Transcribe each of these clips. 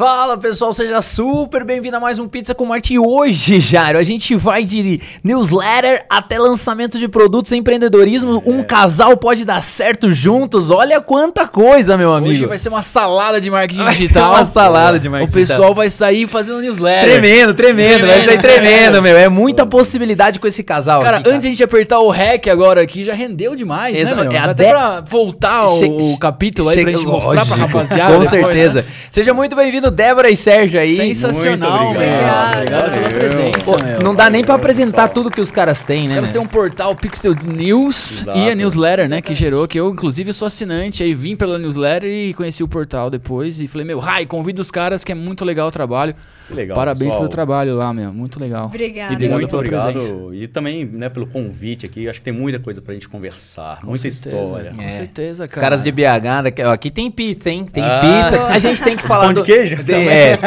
Fala pessoal, seja super bem-vindo a mais um Pizza com Marte. E hoje, Jairo, a gente vai de newsletter até lançamento de produtos, empreendedorismo. Um casal pode dar certo juntos. Olha quanta coisa, meu amigo. Hoje vai ser uma salada de marketing Vai digital. uma salada de marketing O pessoal vai sair fazendo newsletter. Tremendo, tremendo, vai ser Tremendo, tremendo, tremendo. meu. É muita possibilidade com esse casal. Cara, aqui, antes de a gente apertar o REC agora aqui, já rendeu demais, Exa- né, meu? é, até- pra voltar o, Che- o capítulo aí pra gente mostrar pra Lógico, rapaziada. Com depois, né? certeza. Seja muito bem-vindo, Débora e Sérgio aí. Sensacional, Muito meu. obrigado. Obrigado pela presença, Pô, meu. não dá nem pra Valeu, apresentar pessoal. tudo que os caras têm, Os né? caras meu? têm um portal Pixel News Exato. e a newsletter, né, que gerou, que eu inclusive sou assinante, aí vim pela newsletter e conheci o portal depois e falei, meu, Rai, convido os caras que é muito legal o trabalho. Que legal, Parabéns pessoal. pelo trabalho lá, meu, muito legal. Obrigada. E obrigado Muito pela obrigado. presença. E também, né, pelo convite aqui. Acho que tem muita coisa pra gente conversar. Com muita certeza, história. Com É. certeza, Os cara. caras de BH, aqui tem pizza, hein? Tem Ah. pizza. A gente tem que falar. Pão de do- queijo Tem, também. é,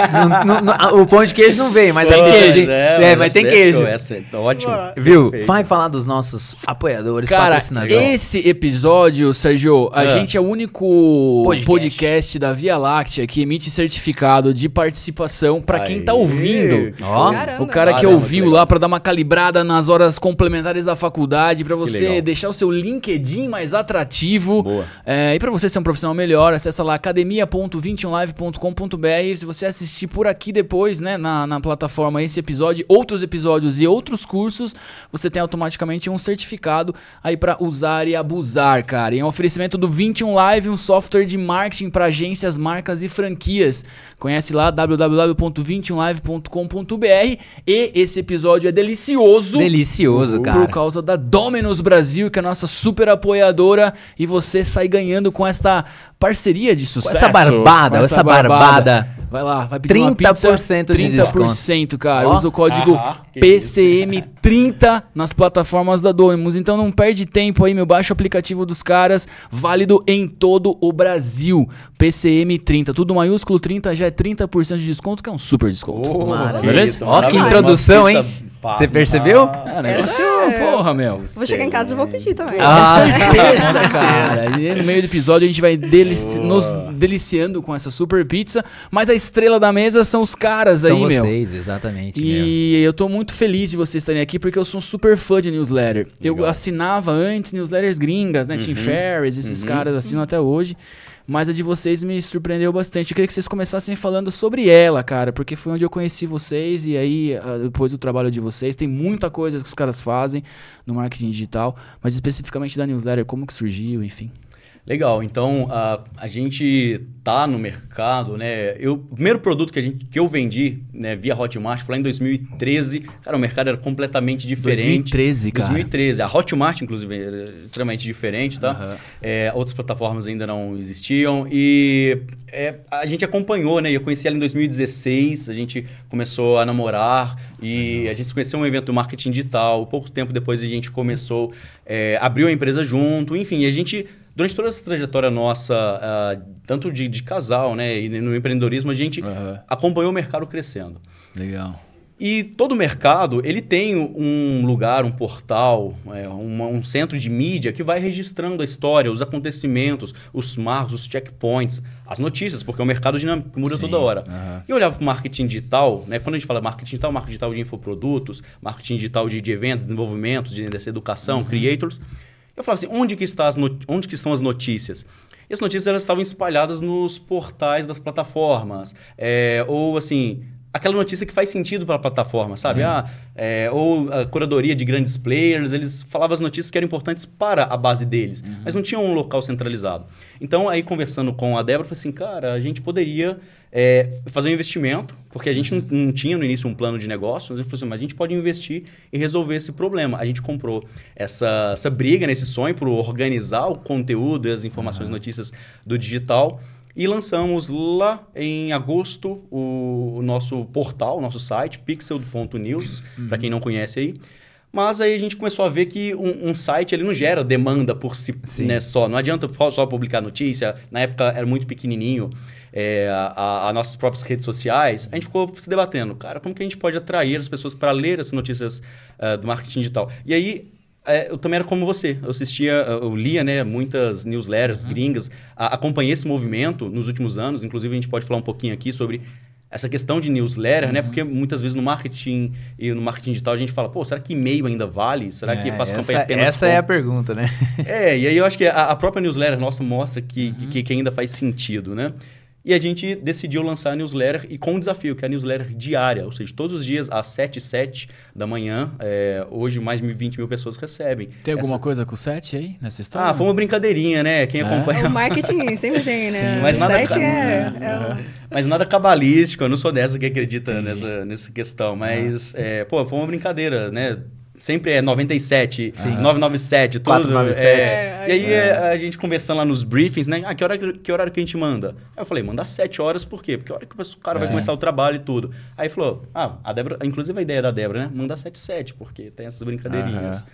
no- no- no- o pão de queijo não vem, mas a pizza queijo. de- É, mas tem é queijo. show, Essa é ótimo. Viu? Perfeito. Vai falar dos nossos apoiadores, Cara, patrocinadores. esse episódio, Sérgio, a Ah. gente é o único Podcast. podcast. da Via Láctea que emite certificado de participação pra quem tá ouvindo. Ó. O cara que Caramba, ouviu lá pra dar uma calibrada nas horas complementares da faculdade, pra você deixar o seu LinkedIn mais atrativo. Boa. É, e pra você ser um profissional melhor, acessa lá academia.21live.com.br. Se você assistir por aqui depois, né, na, na plataforma esse episódio, outros episódios e outros cursos, você tem automaticamente um certificado aí pra usar e abusar, cara. E é um oferecimento do 21 Live, um software de marketing pra agências, marcas e franquias. Conhece lá www.21live.com.br e esse episódio é delicioso. Delicioso, Por cara. causa da Dominus Brasil, que é a nossa super apoiadora, e você sai ganhando com essa parceria de sucesso. essa barbada, com essa barbada. Vai lá, vai pedir uma pizza, 30% de 30%, cara. Ó. Usa o código Ah, que PCM30 nas plataformas da Dominus. Então não perde tempo aí, meu. Baixa o aplicativo dos caras, válido em todo o Brasil. PCM30, tudo maiúsculo, 30 já é 30% de desconto, que é um super desconto. Oh, Maravilha. que Beleza? isso, Ó, que introdução, hein? Pizza Você percebeu? É, negócio, é- porra, meu. Vou chegar em casa e vou pedir também. Ah. certeza, cara. E no meio do episódio a gente vai delici- nos deliciando com essa super pizza. Mas a estrela da mesa são os caras São aí, meu. vocês, exatamente. meu. E eu tô muito feliz de vocês estarem aqui porque eu sou um super fã de newsletter. Eu Legal. assinava antes newsletters gringas, né? Tim Ferriss, esses caras assinam até hoje. Mas a de vocês me surpreendeu bastante. Eu queria que vocês começassem falando sobre ela, cara, porque foi onde eu conheci vocês e aí ah, depois do trabalho de vocês. Tem muita coisa que os caras fazem no marketing digital, mas especificamente da newsletter, como que surgiu, enfim. Legal, então a, a gente tá no mercado, né? Eu, o primeiro produto que, a gente, que eu vendi né, via Hotmart foi lá em 2013. Cara, o mercado era completamente diferente. 2013, cara. 2013. A Hotmart, inclusive, era extremamente diferente, tá? Aham. É, outras plataformas ainda não existiam. E é, a gente acompanhou, né? Eu conheci ela em 2016, a gente começou a namorar e a gente se conheceu em um evento do marketing digital. Pouco tempo depois a gente começou, é, abriu a empresa junto, enfim, a gente. Durante toda essa trajetória nossa, ah, tanto de, de casal, né, e no empreendedorismo, a gente Aham. acompanhou o mercado crescendo. Legal. E todo mercado, ele tem um lugar, um portal, é, um centro de mídia que vai registrando a história, os acontecimentos, os marcos, os checkpoints, as notícias, porque é um mercado dinâmico que muda Sim, toda hora. E eu olhava para o marketing digital, né? quando a gente fala marketing digital, marketing digital de infoprodutos, marketing digital de, de eventos, desenvolvimentos, de, dessa educação, Uhum. creators. Eu falava assim, onde que, está onde que estão as notícias? E as notícias elas estavam espalhadas nos portais das plataformas. É, ou assim, aquela notícia que faz sentido para a plataforma, sabe? Sim. Ah, é, ou a curadoria de grandes players, eles falavam as notícias que eram importantes para a base deles, mas não tinha um local centralizado. Então, aí conversando com a Débora, eu falei assim, cara, a gente poderia é, fazer um investimento, porque a gente não, não tinha no início um plano de negócio, mas a gente falou assim, mas a gente pode investir e resolver esse problema. A gente comprou essa, essa briga, né, esse sonho por organizar o conteúdo e as informações, notícias do digital. E lançamos lá em agosto o, o nosso portal, o nosso site, pixel.news, para quem não conhece aí. Mas aí a gente começou a ver que um, um site ele não gera demanda por si né, só. Não adianta só- publicar notícia. Na época era muito pequenininho. é, a, a nossas próprias redes sociais. A gente ficou se debatendo, cara, como que a gente pode atrair as pessoas para ler as notícias ah, do marketing digital? E aí é, eu também era como você. Eu assistia, eu lia, né, muitas newsletters gringas, a- acompanhei esse movimento nos últimos anos. Inclusive, a gente pode falar um pouquinho aqui sobre essa questão de newsletter, né? Porque muitas vezes no marketing e no marketing digital a gente fala, pô, será que e-mail ainda vale? Será que É, faz essa, campanha apenas Essa com... é a pergunta, né? É, e aí eu acho que a, a própria newsletter nossa mostra que, que, que ainda faz sentido, né? E a gente decidiu lançar a newsletter e com um desafio, que é a newsletter diária, ou seja, todos os dias às 7 e 7 da manhã, é, hoje mais de 20 mil pessoas recebem. Tem alguma Essa- coisa com o 7 aí nessa história? Ah, foi uma brincadeirinha, né? Quem É? acompanha. O marketing sempre tem, né? Sim, mas o nada site ca- é, É, é Mas nada cabalístico, eu não sou dessa que acredita nessa, nessa questão. Mas, é, pô, foi uma brincadeira, né? Sempre é 97, 997, tudo. 497. É, É, e aí é, a gente conversando lá nos briefings, né? Ah, que horário, que horário que a gente manda? Aí eu falei, manda às 7 horas, por quê? Porque a hora que o cara vai É. começar o trabalho e tudo. Aí falou, ah, a Débora, inclusive a ideia da Débora, né? Manda às 7 7, porque tem essas brincadeirinhas.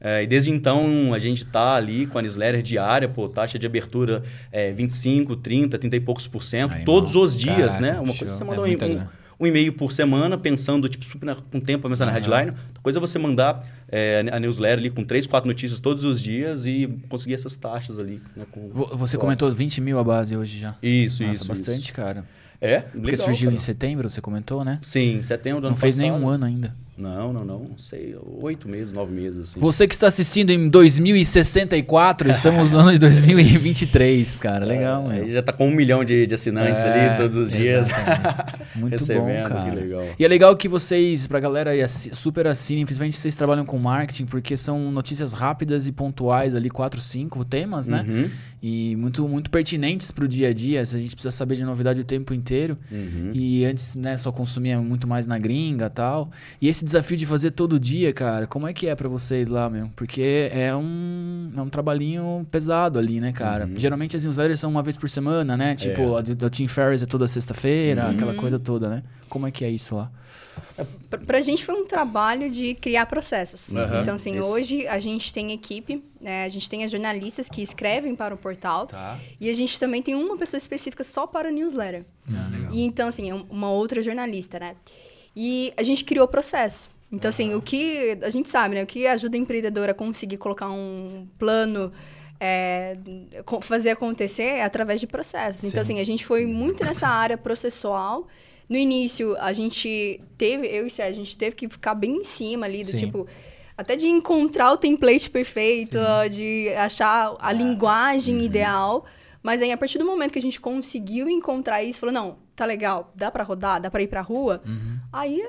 É, e desde então a gente tá ali com a newsletter diária, pô, taxa de abertura é, 25, 30, 30 e poucos por cento, Aí, todos irmão. os dias, Caraca, né? Uma show. coisa é você É mandar um, um- e-mail por semana, pensando, tipo, super na- com tempo pensar na Aham. headline. Outra coisa é você mandar é, a newsletter ali com três, quatro notícias todos os dias e conseguir essas taxas ali. Né, com- Vo- Você com- comentou 20 mil a base hoje já. Isso, Nossa, isso. bastante, isso. cara. É, Porque legal. surgiu cara. em setembro, você comentou, né? Sim, em setembro do Não ano fez passado. nenhum ano ainda. Não, não, não. Sei, oito meses, nove meses, assim. Você que está assistindo em 2064, estamos no ano de 2023, cara. Legal, É, meu. Ele já tá com um milhão de, de assinantes É, ali todos os dias. Muito bom, Recebendo, que cara. legal. E é legal que vocês, pra galera aí, assi- super assinem, principalmente se vocês trabalham com marketing, porque são notícias rápidas e pontuais ali, quatro, cinco temas, né? Uhum, E muito, muito pertinentes pro dia a dia. A gente precisa saber de novidade o tempo inteiro. uhum. E antes, né, só consumia muito mais na gringa e tal. E esse desafio de fazer todo dia, cara, como é que é pra vocês lá, meu? Porque é um, é um trabalhinho pesado ali, né, cara? Uhum. Geralmente as newsletters são uma vez por semana, né? Tipo, a do, do Tim Ferriss é toda sexta-feira, Uhum. aquela coisa toda, né? Como é que é isso lá? Pra, pra gente foi um trabalho de criar processos. Aham, Então, assim, isso. hoje a gente tem equipe, né, a gente tem as jornalistas que escrevem para o portal. Tá. E a gente também tem uma pessoa específica só para o newsletter. Ah, legal. E então, assim, é um- uma outra jornalista, né? E a gente criou o processo. Então, assim, o que a gente sabe, né? O que ajuda o empreendedor a conseguir colocar um plano, é, fazer acontecer é através de processos. Então, assim, a gente foi muito nessa área processual. No início, a gente teve, eu e Sérgio, a gente teve que ficar bem em cima ali, do Sim. tipo, até de encontrar o template perfeito, de achar a linguagem ideal. Mas aí, a partir do momento que a gente conseguiu encontrar isso, falou, não, tá legal, dá pra rodar, dá pra ir pra rua, aí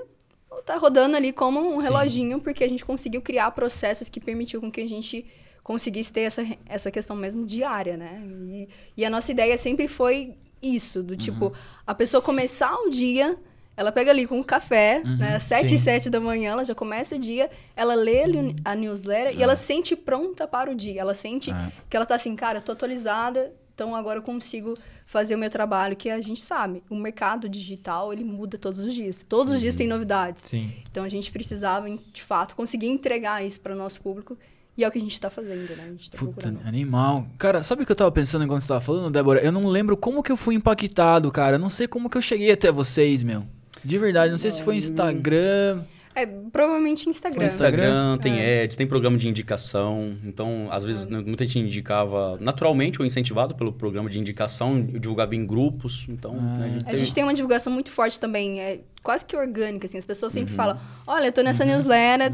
tá rodando ali como um reloginho, porque a gente conseguiu criar processos que permitiu com que a gente conseguisse ter essa, essa questão mesmo diária, né? E, e a nossa ideia sempre foi isso, do tipo, a pessoa começar o dia, ela pega ali com um café, né? Às sete e sim. sete da manhã, ela já começa o dia, ela lê ali a newsletter e ela se sente pronta para o dia. Ela sente É. que ela tá assim, cara, eu tô atualizada, então agora eu consigo fazer o meu trabalho, que a gente sabe, o mercado digital, ele muda todos os dias. Todos os dias tem novidades. Sim. Então a gente precisava, de fato, conseguir entregar isso para o nosso público. E é o que a gente está fazendo, né? A gente tá Puta, procurando. animal. Cara, sabe o que eu tava pensando enquanto você tava falando, Débora? Eu não lembro como que eu fui impactado, cara. Eu não sei como que eu cheguei até vocês, meu. De verdade, não sei se foi Instagram. É, provavelmente Instagram. Instagram? Tem ads, tem programa de indicação. Então, às vezes, né, muita gente indicava naturalmente ou incentivado pelo programa de indicação, eu divulgava em grupos. Então, né, a gente A teve- gente tem uma divulgação muito forte também, é quase que orgânica, assim. As pessoas sempre falam, olha, eu tô nessa newsletter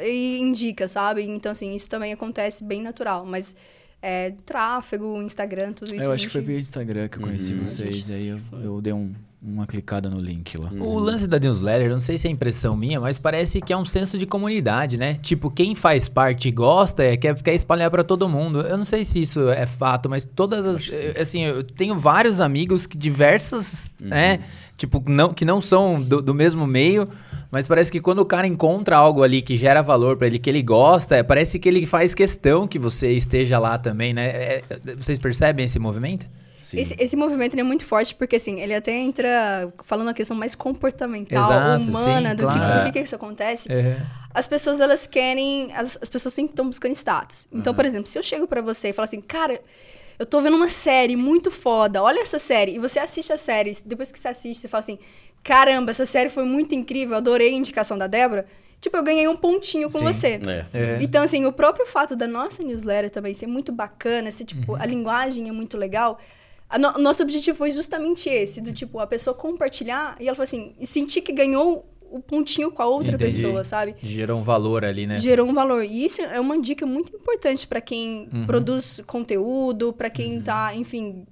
e indica, sabe? Então, assim, isso também acontece bem natural. Mas é, tráfego, Instagram, tudo isso. eu a acho que foi gente- via Instagram que eu conheci Uhum. vocês. Aí eu, eu dei um- uma clicada no link lá. O lance da newsletter, não sei se é impressão minha, mas parece que é um senso de comunidade, né? Tipo, quem faz parte e gosta, é, quer, quer espalhar pra todo mundo. Eu não sei se isso é fato, mas todas as. eh, Assim, eu tenho vários amigos que diversas, né? Tipo, não, que não são do, do mesmo meio, mas parece que quando o cara encontra algo ali que gera valor pra ele, que ele gosta, é, parece que ele faz questão que você esteja lá também, né? É, vocês percebem esse movimento? Esse, esse movimento ele é muito forte porque, assim, ele até entra falando a questão mais comportamental, Exato, humana, sim, do que, claro. por que, que isso acontece. É. As pessoas, elas querem... As, as pessoas sempre estão buscando status. Então, por exemplo, se eu chego pra você e falo assim, cara, eu tô vendo uma série muito foda, olha essa série. E você assiste a série, depois que você assiste, você fala assim, caramba, essa série foi muito incrível, adorei a indicação da Débora. tipo, eu ganhei um pontinho com Sim. você. É. É. Então, assim, o próprio fato da nossa newsletter também ser muito bacana, ser, tipo, Uhum. a linguagem é muito legal. No- nosso objetivo foi justamente esse, do tipo, a pessoa compartilhar e ela falou assim, e sentir que ganhou o pontinho com a outra Entendi. pessoa, sabe? Gerou um valor ali, né? Gerou um valor. E isso é uma dica muito importante para quem Uhum. produz conteúdo, para quem tá, enfim,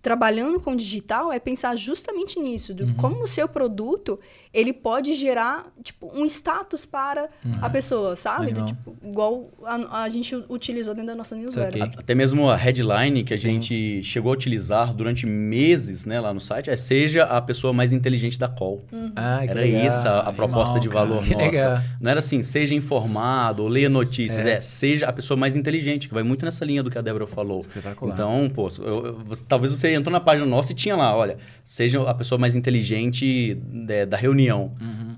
trabalhando com digital, é pensar justamente nisso, do Uhum. como o seu produto, ele pode gerar, tipo, um status para a pessoa, sabe? Do, Uhum. Tipo, igual a, a gente utilizou dentro da nossa newsletter. Até mesmo a headline que a Sim. gente chegou a utilizar durante meses né, lá no site é seja a pessoa mais inteligente da call. Ah, que Era legal. essa a proposta Animal, de cara. valor Que nossa. legal. Não era assim, seja informado ou leia notícias. É. seja a pessoa mais inteligente, que vai muito nessa linha do que a Débora falou. Espetacular. Então, pô, eu- eu- você- talvez você entrou na página nossa e tinha lá, olha, seja a pessoa mais inteligente é, da reunião.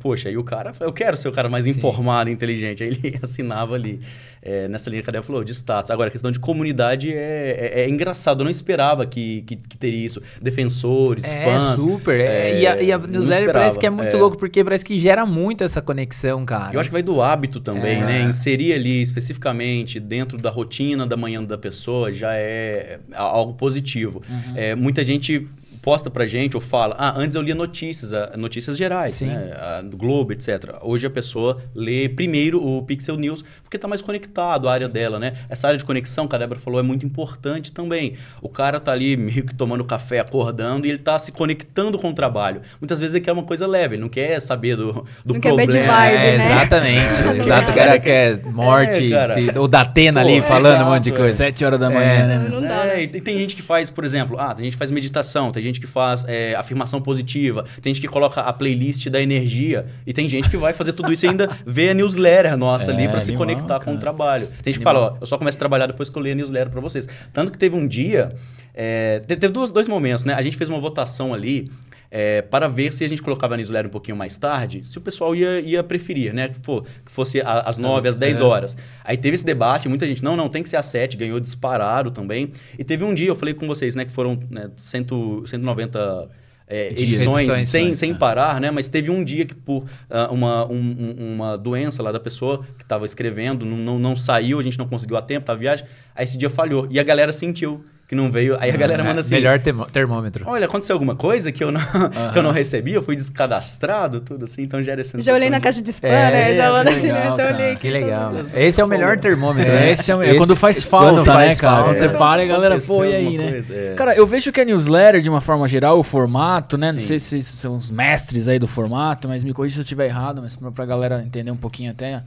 Poxa, aí o cara, eu quero ser o cara mais informado e inteligente. Aí ele assinava ali, é, nessa linha que a Débora falou, de status. Agora, a questão de comunidade é, é- é engraçado. Eu não esperava que, que, que teria isso. Defensores, É, fãs. super. É, é, e, a, e a newsletter parece que é muito É. louco, porque parece que gera muito essa conexão, cara. Eu acho que vai do hábito também, É. né? Inserir ali especificamente dentro da rotina da manhã da pessoa já é algo positivo. Uhum. É, muita gente posta pra gente ou fala, ah, antes eu lia notícias, ah, notícias gerais, Sim. né? Do Globo, etc. Hoje a pessoa lê primeiro o Pixel News porque tá mais conectado à área dela, né? Essa área de conexão que a Débora falou é muito importante também. O cara tá ali meio que tomando café, acordando e ele tá se conectando com o trabalho. Muitas vezes ele quer uma coisa leve, ele não quer saber do, do Não quer bad problema. vibe, é, né? Exatamente. Exato. O cara quer morte, É, ou da Atena ali é, falando um monte de exato, coisa. Sete horas da É. manhã, né? Não dá, É, né? e tem, tem gente que faz, por exemplo, ah, tem gente que faz meditação, tem gente que faz é, afirmação positiva, tem gente que coloca a playlist da energia, e tem gente que vai fazer tudo isso e ainda vê a newsletter nossa É, ali pra se conectar com cara. o trabalho. Tem gente que fala, ó, eu só começo a trabalhar depois que eu leio a newsletter pra vocês. Tanto que teve um dia, é, te- teve dois, dois momentos, né? A gente fez uma votação ali. É, para ver se a gente colocava a newsletter um pouquinho mais tarde, se o pessoal ia, ia preferir, né? Que, fo- que fosse a- às 9, às 10 horas. Aí teve esse debate, muita gente, não, não, tem que ser às 7, ganhou disparado também. E teve um dia, eu falei com vocês, né, que foram né, 100, 190 é, edições Edições, sem, edições, sem parar, né? Mas teve um dia que por ah, uma, um- um- uma doença lá da pessoa que estava escrevendo, não, não, não saiu, a gente não conseguiu a tempo, tava viagem, aí esse dia falhou. E a galera sentiu que não veio. Aí a galera manda assim... Melhor termômetro. Olha, aconteceu alguma coisa que eu não, que eu não recebi, eu fui descadastrado, tudo assim, então gera essa Já olhei na caixa de spam, É, né? Já na assim, legal, já olhei. Que legal. Esse é o melhor termômetro, né? É, esse é, é quando faz quando falta, faz né, cara? falta. Quando você É, para e a galera, pô, e aí, né? coisa, é. Cara, eu vejo que a newsletter, de uma forma geral, o formato, né? Não Sim. sei se vocês são os mestres aí do formato, mas me corrija se eu estiver errado, mas pra, pra galera entender um pouquinho até.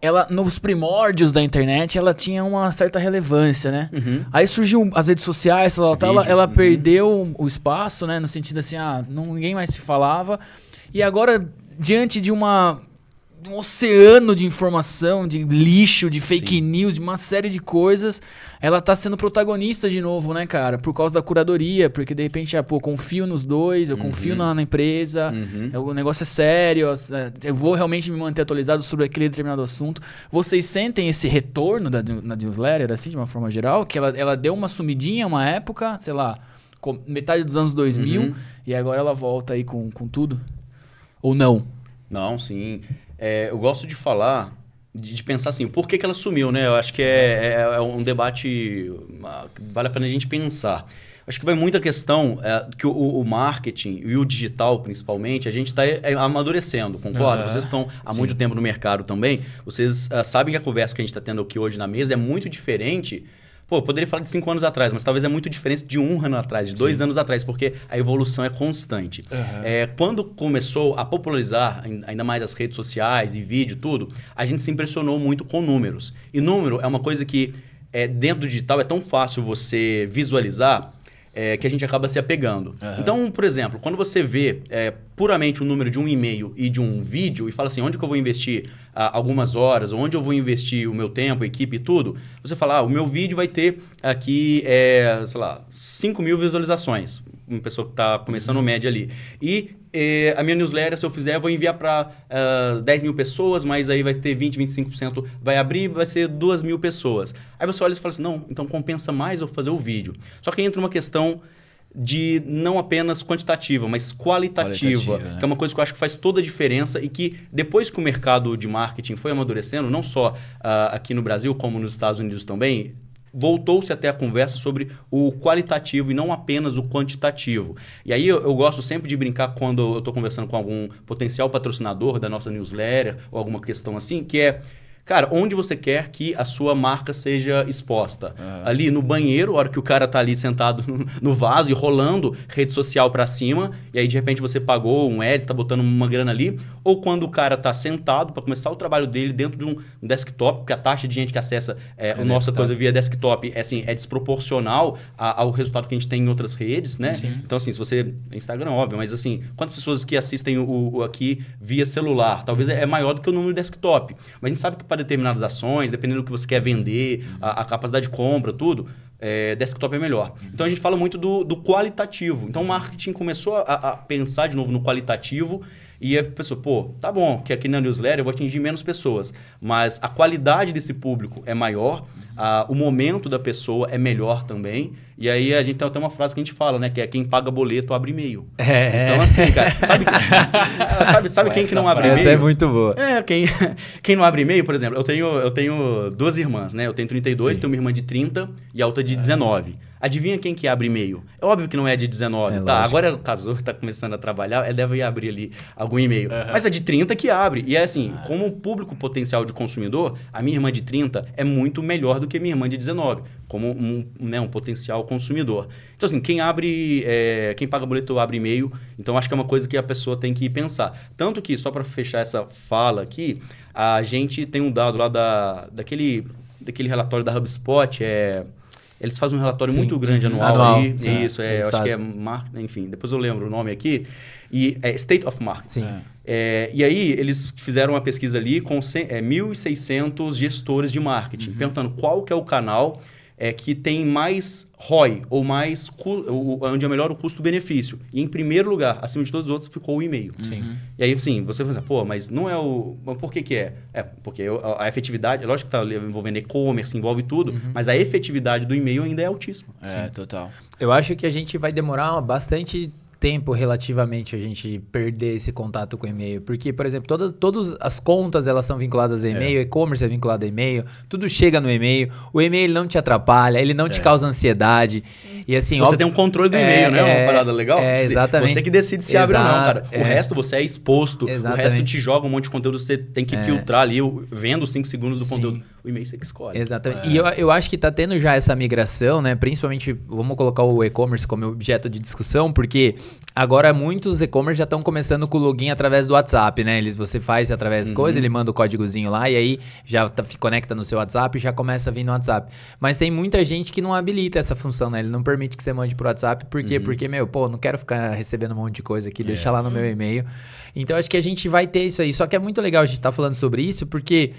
Ela, nos primórdios da internet, ela tinha uma certa relevância, né? Aí surgiu as redes sociais, ela, Vídeo, ela uhum. perdeu o espaço, né? No sentido assim, ah, não, ninguém mais se falava. E agora, diante de uma um oceano de informação, de lixo, de fake Sim. news, de uma série de coisas, ela tá sendo protagonista de novo, né, cara? Por causa da curadoria, porque de repente, ah, pô, confio nos dois, eu confio na, na empresa, Uhum. é, o negócio é sério, é, eu vou realmente me manter atualizado sobre aquele determinado assunto. Vocês sentem esse retorno da, na newsletter, assim, de uma forma geral? Que ela, ela deu uma sumidinha uma época, sei lá, com- metade dos anos 2000, Uhum. e agora ela volta aí com, com tudo? Ou não? Não, sim. É, eu gosto de falar, de, de pensar assim, por que, que ela sumiu, né? Eu acho que é, é- é um debate ah, que vale a pena a gente pensar. Acho que vai muito a questão é, que o, o marketing e o digital, principalmente, a gente está amadurecendo, concorda? Aham, Vocês estão há muito tempo no mercado também. Vocês ah, sabem que a conversa que a gente está tendo aqui hoje na mesa é muito diferente Pô, eu poderia falar de cinco anos atrás, mas talvez é muito diferente de um ano atrás, de dois anos atrás, porque a evolução é constante. É, quando começou a popularizar ain- ainda mais as redes sociais e vídeo, tudo, a gente se impressionou muito com números. E número é uma coisa que é, dentro do digital é tão fácil você visualizar é, que a gente acaba se apegando. Então, por exemplo, quando você vê é, puramente o número de um e-mail e de um vídeo e fala assim, onde que eu vou investir ah, algumas horas, onde eu vou investir o meu tempo, a equipe e tudo, você fala, ah, o meu vídeo vai ter aqui, é, sei lá, 5 mil visualizações. Uma pessoa que está começando média ali. E eh, a minha newsletter, se eu fizer, eu vou enviar para 10 mil pessoas, mas aí vai ter 20, 25% vai abrir, vai ser 2 mil pessoas. Aí você olha e fala assim, não, então compensa mais eu fazer o vídeo. Só que aí entra uma questão de não apenas quantitativa, mas qualitativa, Qualitativa, né? que é uma coisa que eu acho que faz toda a diferença e que depois que o mercado de marketing foi amadurecendo, não só ah, aqui no Brasil como nos Estados Unidos também, voltou-se até a conversa sobre o qualitativo e não apenas o quantitativo. E aí eu, eu gosto sempre de brincar quando eu estou conversando com algum potencial patrocinador da nossa newsletter ou alguma questão assim, que é Cara, onde você quer que a sua marca seja exposta? Ali no banheiro, a hora que o cara tá ali sentado no, vaso e rolando rede social para cima, e aí de repente você pagou um ads, tá botando uma grana ali, ou quando o cara tá sentado para começar o trabalho dele dentro de um desktop, porque a taxa de gente que acessa é, a nossa coisa via desktop é, assim, é desproporcional a- ao resultado que a gente tem em outras redes, né? Então, assim, se você. Instagram, óbvio, mas assim, quantas pessoas que assistem o, o aqui via celular? Talvez é é maior do que o número de desktop. Mas a gente sabe que para determinadas ações, dependendo do que você quer vender, a, a capacidade de compra, tudo. é, desktop é melhor. Então a gente fala muito do, do qualitativo. Então o marketing começou a, a pensar de novo no qualitativo e a pessoa, pô, tá bom, que aqui na newsletter eu vou atingir menos pessoas, mas a qualidade desse público é maior, a- o momento da pessoa é melhor também. E aí a gente tem até uma frase que a gente fala, né? Que é quem paga boleto abre e-mail. É. Então, assim, cara, sabe, sabe, sabe quem que não abre Essa e-mail? é muito boa. É, quem, quem não abre e-mail, por exemplo, eu tenho, eu tenho duas irmãs, né? Eu tenho 32, tenho uma irmã de 30 e a outra de 19. Adivinha quem que abre e-mail? É óbvio que não é de 19, É, tá? lógico. Agora ela casou, tá começando a trabalhar, ela deve abrir ali algum e-mail. Mas é de 30 que abre. E é assim, como público potencial de consumidor, a minha irmã de 30 é muito melhor do que a minha irmã de 19, como um, né, um potencial consumidor. Então, assim, quem abre, é, quem paga boleto abre e-mail, então acho que é uma coisa que a pessoa tem que pensar. Tanto que, só para fechar essa fala aqui, a gente tem um dado lá da, daquele, daquele relatório da HubSpot, é... Eles fazem um relatório Sim. muito grande anual, Anual, ali. sim. Isso, é, acho que é fazem. mar... enfim, depois eu lembro o nome aqui. E é State of Marketing. Sim. É. É, e aí, eles fizeram uma pesquisa ali com cem- é, 1.600 gestores de marketing, Uhum. perguntando qual que é o canal é, que tem mais ROI, ou mais onde é melhor o custo-benefício. E em primeiro lugar, acima de todos os outros, ficou o e-mail. Sim. E aí, assim, você pensa, pô, mas não é o. Mas por que, que é? É, porque a, a efetividade, é lógico que está envolvendo e-commerce, envolve tudo, Uhum. mas a efetividade do e-mail ainda é altíssima. É, total. Eu acho que a gente vai demorar bastante tempo relativamente a gente perder esse contato com o e-mail. Porque, por exemplo, todas, todas as contas elas são vinculadas a e-mail, e-commerce é vinculado a e-mail, tudo chega no e-mail. O e-mail não te atrapalha, ele não te causa ansiedade. E assim, Você óbvio- tem um controle do É, e-mail, né? é, Uma parada legal. é, exatamente. Você que decide se abre ou não, Exato, cara. O é. resto você é exposto. O resto Exatamente. te joga um monte de conteúdo, você tem que filtrar ali, vendo os 5 segundos do Sim. conteúdo. O e-mail você que escolhe. Exatamente. E eu, eu acho que tá tendo já essa migração, né? Principalmente, vamos colocar o e-commerce como objeto de discussão, porque agora muitos e-commerce já estão começando com o login através do WhatsApp, né? Eles, você faz através das coisas, ele manda o códigozinho lá e aí já tá- se conecta no seu WhatsApp e já começa a vir no WhatsApp. Mas tem muita gente que não habilita essa função, né? Ele não permite que você mande pro WhatsApp, por quê? Porque, meu, pô, não quero ficar recebendo um monte de coisa aqui, deixa lá no meu e-mail. Então, acho que a gente vai ter isso aí. Só que é muito legal a gente estar falando sobre isso, porque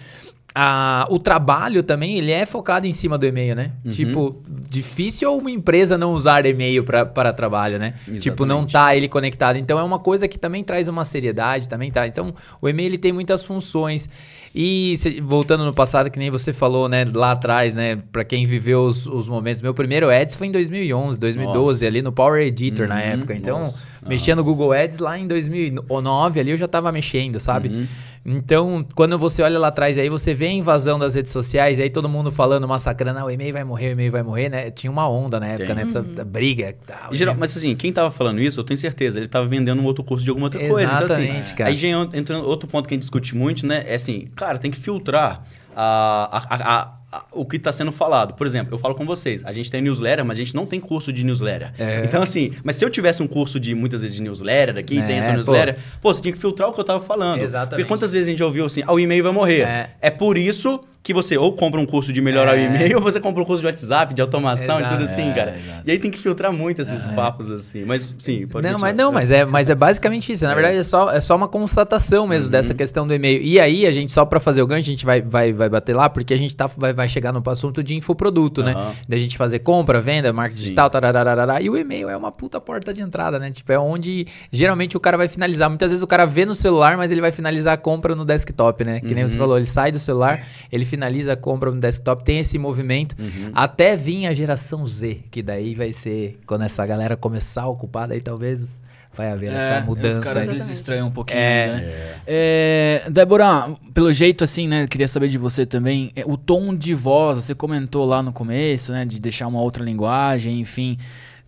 a- o trabalho também, ele é focado em cima do e-mail, né? Tipo, difícil uma empresa não usar e-mail para trabalho, né? Tipo, não Exatamente. tá ele conectado. Então, é uma coisa que também traz uma seriedade, também traz. Então, o e-mail, ele tem muitas funções. E, se- voltando no passado, que nem você falou, né? Lá atrás, né? Pra quem viveu os, os momentos. Meu primeiro ads foi em 2011, 2012, Nossa. ali no Power Editor, na Uhum, época. Então, nossa. mexia no Google Ads lá em 2009, ali eu já tava mexendo, sabe? Uhum. Então, quando você olha lá atrás aí, você vê a invasão das redes sociais, aí todo mundo falando, massacrando, ah, o e-mail vai morrer, o e-mail vai morrer, né? Tinha uma onda na época, Tem. né? Essa briga. Tal, E geral- mas assim, quem tava falando isso, eu tenho certeza, ele tava vendendo um outro curso de alguma outra coisa. Então, Exatamente, assim, cara. aí já entra outro ponto que a gente discute muito, né? É assim, cara, tem que filtrar a- a- a- o que está sendo falado. Por exemplo, eu falo com vocês, a gente tem newsletter, mas a gente não tem curso de newsletter. É. Então, assim, mas se eu tivesse um curso de muitas vezes de newsletter aqui, É, tem essa pô. newsletter, pô. você tinha que filtrar o que eu tava falando. Exatamente. Porque quantas vezes a gente ouviu assim, ah, o e-mail vai morrer. É. É. por isso que você ou compra um curso de melhorar É. o e-mail, ou você compra um curso de WhatsApp, de automação Exato. e tudo assim, É, cara. exato. E aí tem que filtrar muito esses papos assim. Mas sim, pode Não, continuar. mas não, mas é, mas é basicamente isso. Na verdade, é só, é só uma constatação mesmo dessa questão do e-mail. E aí, a gente, só pra fazer o gancho, a gente vai, vai, vai bater lá, porque a gente tá, vai, vai chegar no assunto de infoproduto, né? Aham. Da gente fazer compra, venda, marketing Sim. digital, tarararará, e o e-mail é uma puta porta de entrada, né? Tipo, é onde geralmente o cara vai finalizar. Muitas vezes o cara vê no celular, mas ele vai finalizar a compra no desktop, né? Que nem você falou, ele sai do celular, ele finaliza a compra no desktop, tem esse movimento Uhum. até vir a geração Z, que daí vai ser quando essa galera começar a ocupar, daí talvez vai haver essa mudança. Os caras às vezes estranham um pouquinho, É. né? É, Débora, pelo jeito assim, né, queria saber de você também, é, o tom de voz, você comentou lá no começo, né, de deixar uma outra linguagem, enfim.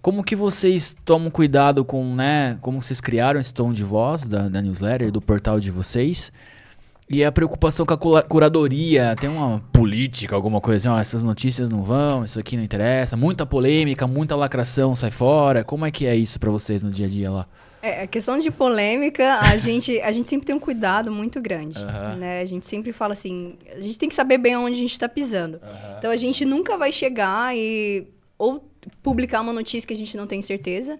Como que vocês tomam cuidado com, né, como vocês criaram esse tom de voz da, da newsletter, do portal de vocês? E a preocupação com a curadoria, tem uma política, alguma coisa assim, ó, essas notícias não vão, isso aqui não interessa, muita polêmica, muita lacração sai fora. Como é que é isso pra vocês no dia a dia lá? É, a questão de polêmica, a gente, a gente sempre tem um cuidado muito grande. Aham. Né? A gente sempre fala assim, a gente tem que saber bem onde a gente está pisando. Então a gente nunca vai chegar e ou publicar uma notícia que a gente não tem certeza.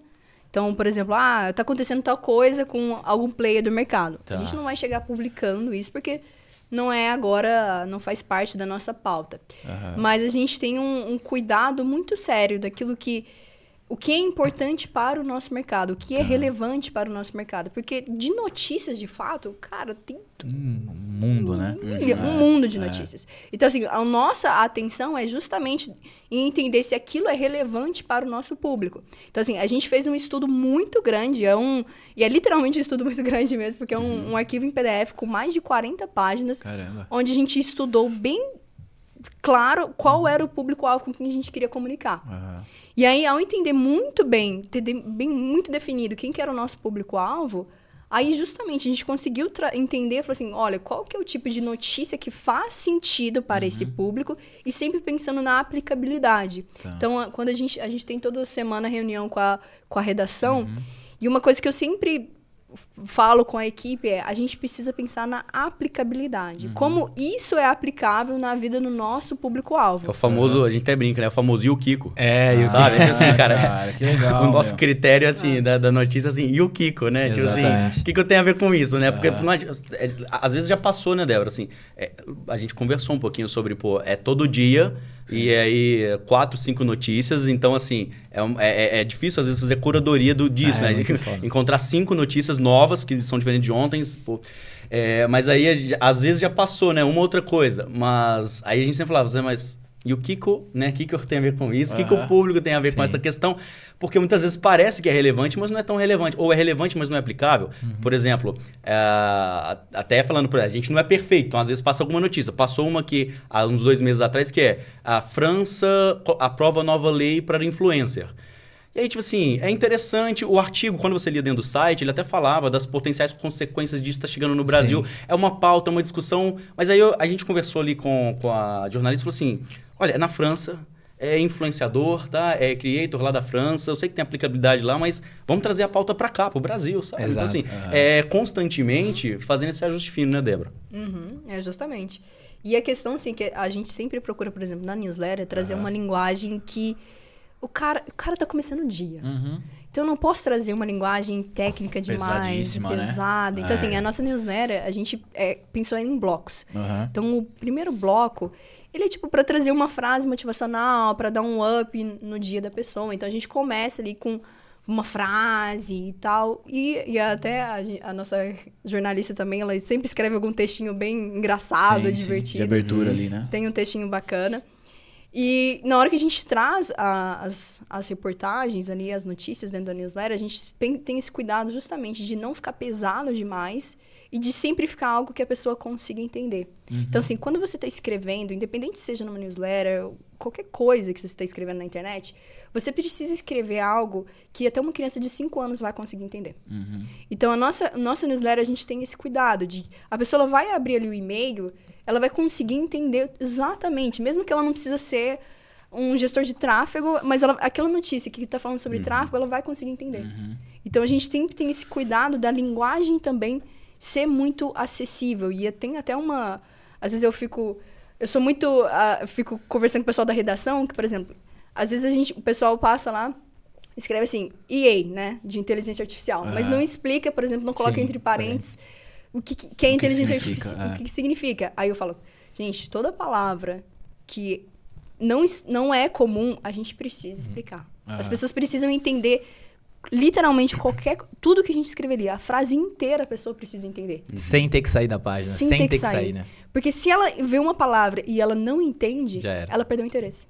Então, por exemplo, ah, tá acontecendo tal coisa com algum player do mercado. Tá. A gente não vai chegar publicando isso porque não é agora, não faz parte da nossa pauta. Mas a gente tem um, um cuidado muito sério daquilo que o que é importante para o nosso mercado, o que Tá. é relevante para o nosso mercado. Porque de notícias, de fato, cara, tem Um mundo, né? um, milhão- um mundo de notícias. Então, assim, a nossa atenção é justamente em entender se aquilo é relevante para o nosso público. Então, assim, a gente fez um estudo muito grande, é um, e é literalmente um estudo muito grande mesmo, porque é um, um arquivo em PDF com mais de 40 páginas, Caramba. onde a gente estudou bem claro qual era o público-alvo com quem a gente queria comunicar. Aham. E aí, ao entender muito bem, ter bem muito definido quem que era o nosso público-alvo, aí justamente a gente conseguiu entender, falou assim, olha, qual que é o tipo de notícia que faz sentido para esse público e sempre pensando na aplicabilidade. Tá. Então, quando a gente, a gente tem toda semana reunião com a, com a redação, e uma coisa que eu sempre falo com a equipe é a gente precisa pensar na aplicabilidade. Como isso é aplicável na vida do nosso É público-alvo. o famoso, a gente até brinca, né? O famoso e o Kiko. É, e o Sabe? Tipo assim, cara, cara, que legal, o nosso meu. critério, assim, da, da notícia, assim, e o Kiko, né? Tipo assim, Exatamente. o que, que eu tenho a ver com isso, né? Porque não adianta- é, às vezes já passou, né, Débora? Assim, é, a gente conversou um pouquinho sobre, pô, é todo dia e aí quatro, cinco notícias, então, assim, é, é- é- é difícil às vezes fazer curadoria do, disso, É, né? Encontrar cinco notícias novas que são diferentes de ontem, pô. É, mas aí, gente- às vezes já passou, né? Uma outra coisa. Mas aí a gente sempre falava, Zé, mas e o Kiko, né? O Kiko tem a ver com isso? O que, o público tem a ver com Sim. essa questão? Porque muitas vezes parece que é relevante, mas não é tão relevante. Ou é relevante, mas não é aplicável. Por exemplo, é, até falando por a gente não é perfeito. Então, às vezes passa alguma notícia. Passou uma que, há uns dois meses atrás, que é a França aprova nova lei para influencer. E aí, tipo assim, é interessante o artigo, quando você lia dentro do site, ele até falava das potenciais consequências disso estar chegando no Brasil. É uma pauta, uma discussão. Mas aí eu- a gente conversou ali com, com a jornalista e falou assim: olha, na França, é influenciador, tá? É creator lá da França, eu sei que tem aplicabilidade lá, mas vamos trazer a pauta pra cá, pro Brasil, sabe? Então, Exato. assim, é constantemente fazendo esse ajuste fino, né, Débora? Uhum, é justamente. E a questão, assim, que a gente sempre procura, por exemplo, na newsletter, trazer uma linguagem que o cara, o cara tá começando o dia. Uhum. Então eu não posso trazer uma linguagem técnica demais, né? pesada. Então, É. assim, a nossa newsletter, a gente é, pensou em blocos. Aham. Então, o primeiro bloco, ele é tipo para trazer uma frase motivacional, para dar um up no dia da pessoa. Então, a gente começa ali com uma frase e tal. E, e até a, a nossa jornalista também, ela sempre escreve algum textinho bem engraçado, Sim, sim, divertido. De abertura ali, né? Tem um textinho bacana. E na hora que a gente traz a- as, as reportagens ali, as notícias dentro da newsletter, a gente tem, esse cuidado justamente de não ficar pesado demais e de sempre ficar algo que a pessoa consiga entender. Então, assim, quando você está escrevendo, independente seja numa newsletter, qualquer coisa que você está escrevendo na internet, você precisa escrever algo que até uma criança de 5 anos vai conseguir entender. Então, a nossa, nossa newsletter, a gente tem esse cuidado de... A pessoa vai abrir ali o e-mail, ela vai conseguir entender exatamente, mesmo que ela não precisa ser um gestor de tráfego, mas ela, aquela notícia que está falando sobre tráfego, ela vai conseguir entender. Então, a gente sempre tem esse cuidado da linguagem também ser muito acessível. E tem até uma... Às vezes eu fico... Eu sou muito... ah, fico conversando com o pessoal da redação, que, por exemplo, às vezes a gente, o pessoal passa lá, escreve assim, EA, né? De inteligência artificial. Mas não explica, por exemplo, não coloca Sim, entre parênteses o que, que é O inteligência significa, artificial. é. O que, que significa? Aí eu falo, gente, toda palavra que não, não é comum, a gente precisa explicar. As pessoas precisam entender literalmente qualquer tudo que a gente escreveria, a frase inteira a pessoa precisa entender. Sem ter que sair da página, sem, ter que sair, né? Porque se ela vê uma palavra e ela não entende, Já era. ela perdeu o interesse.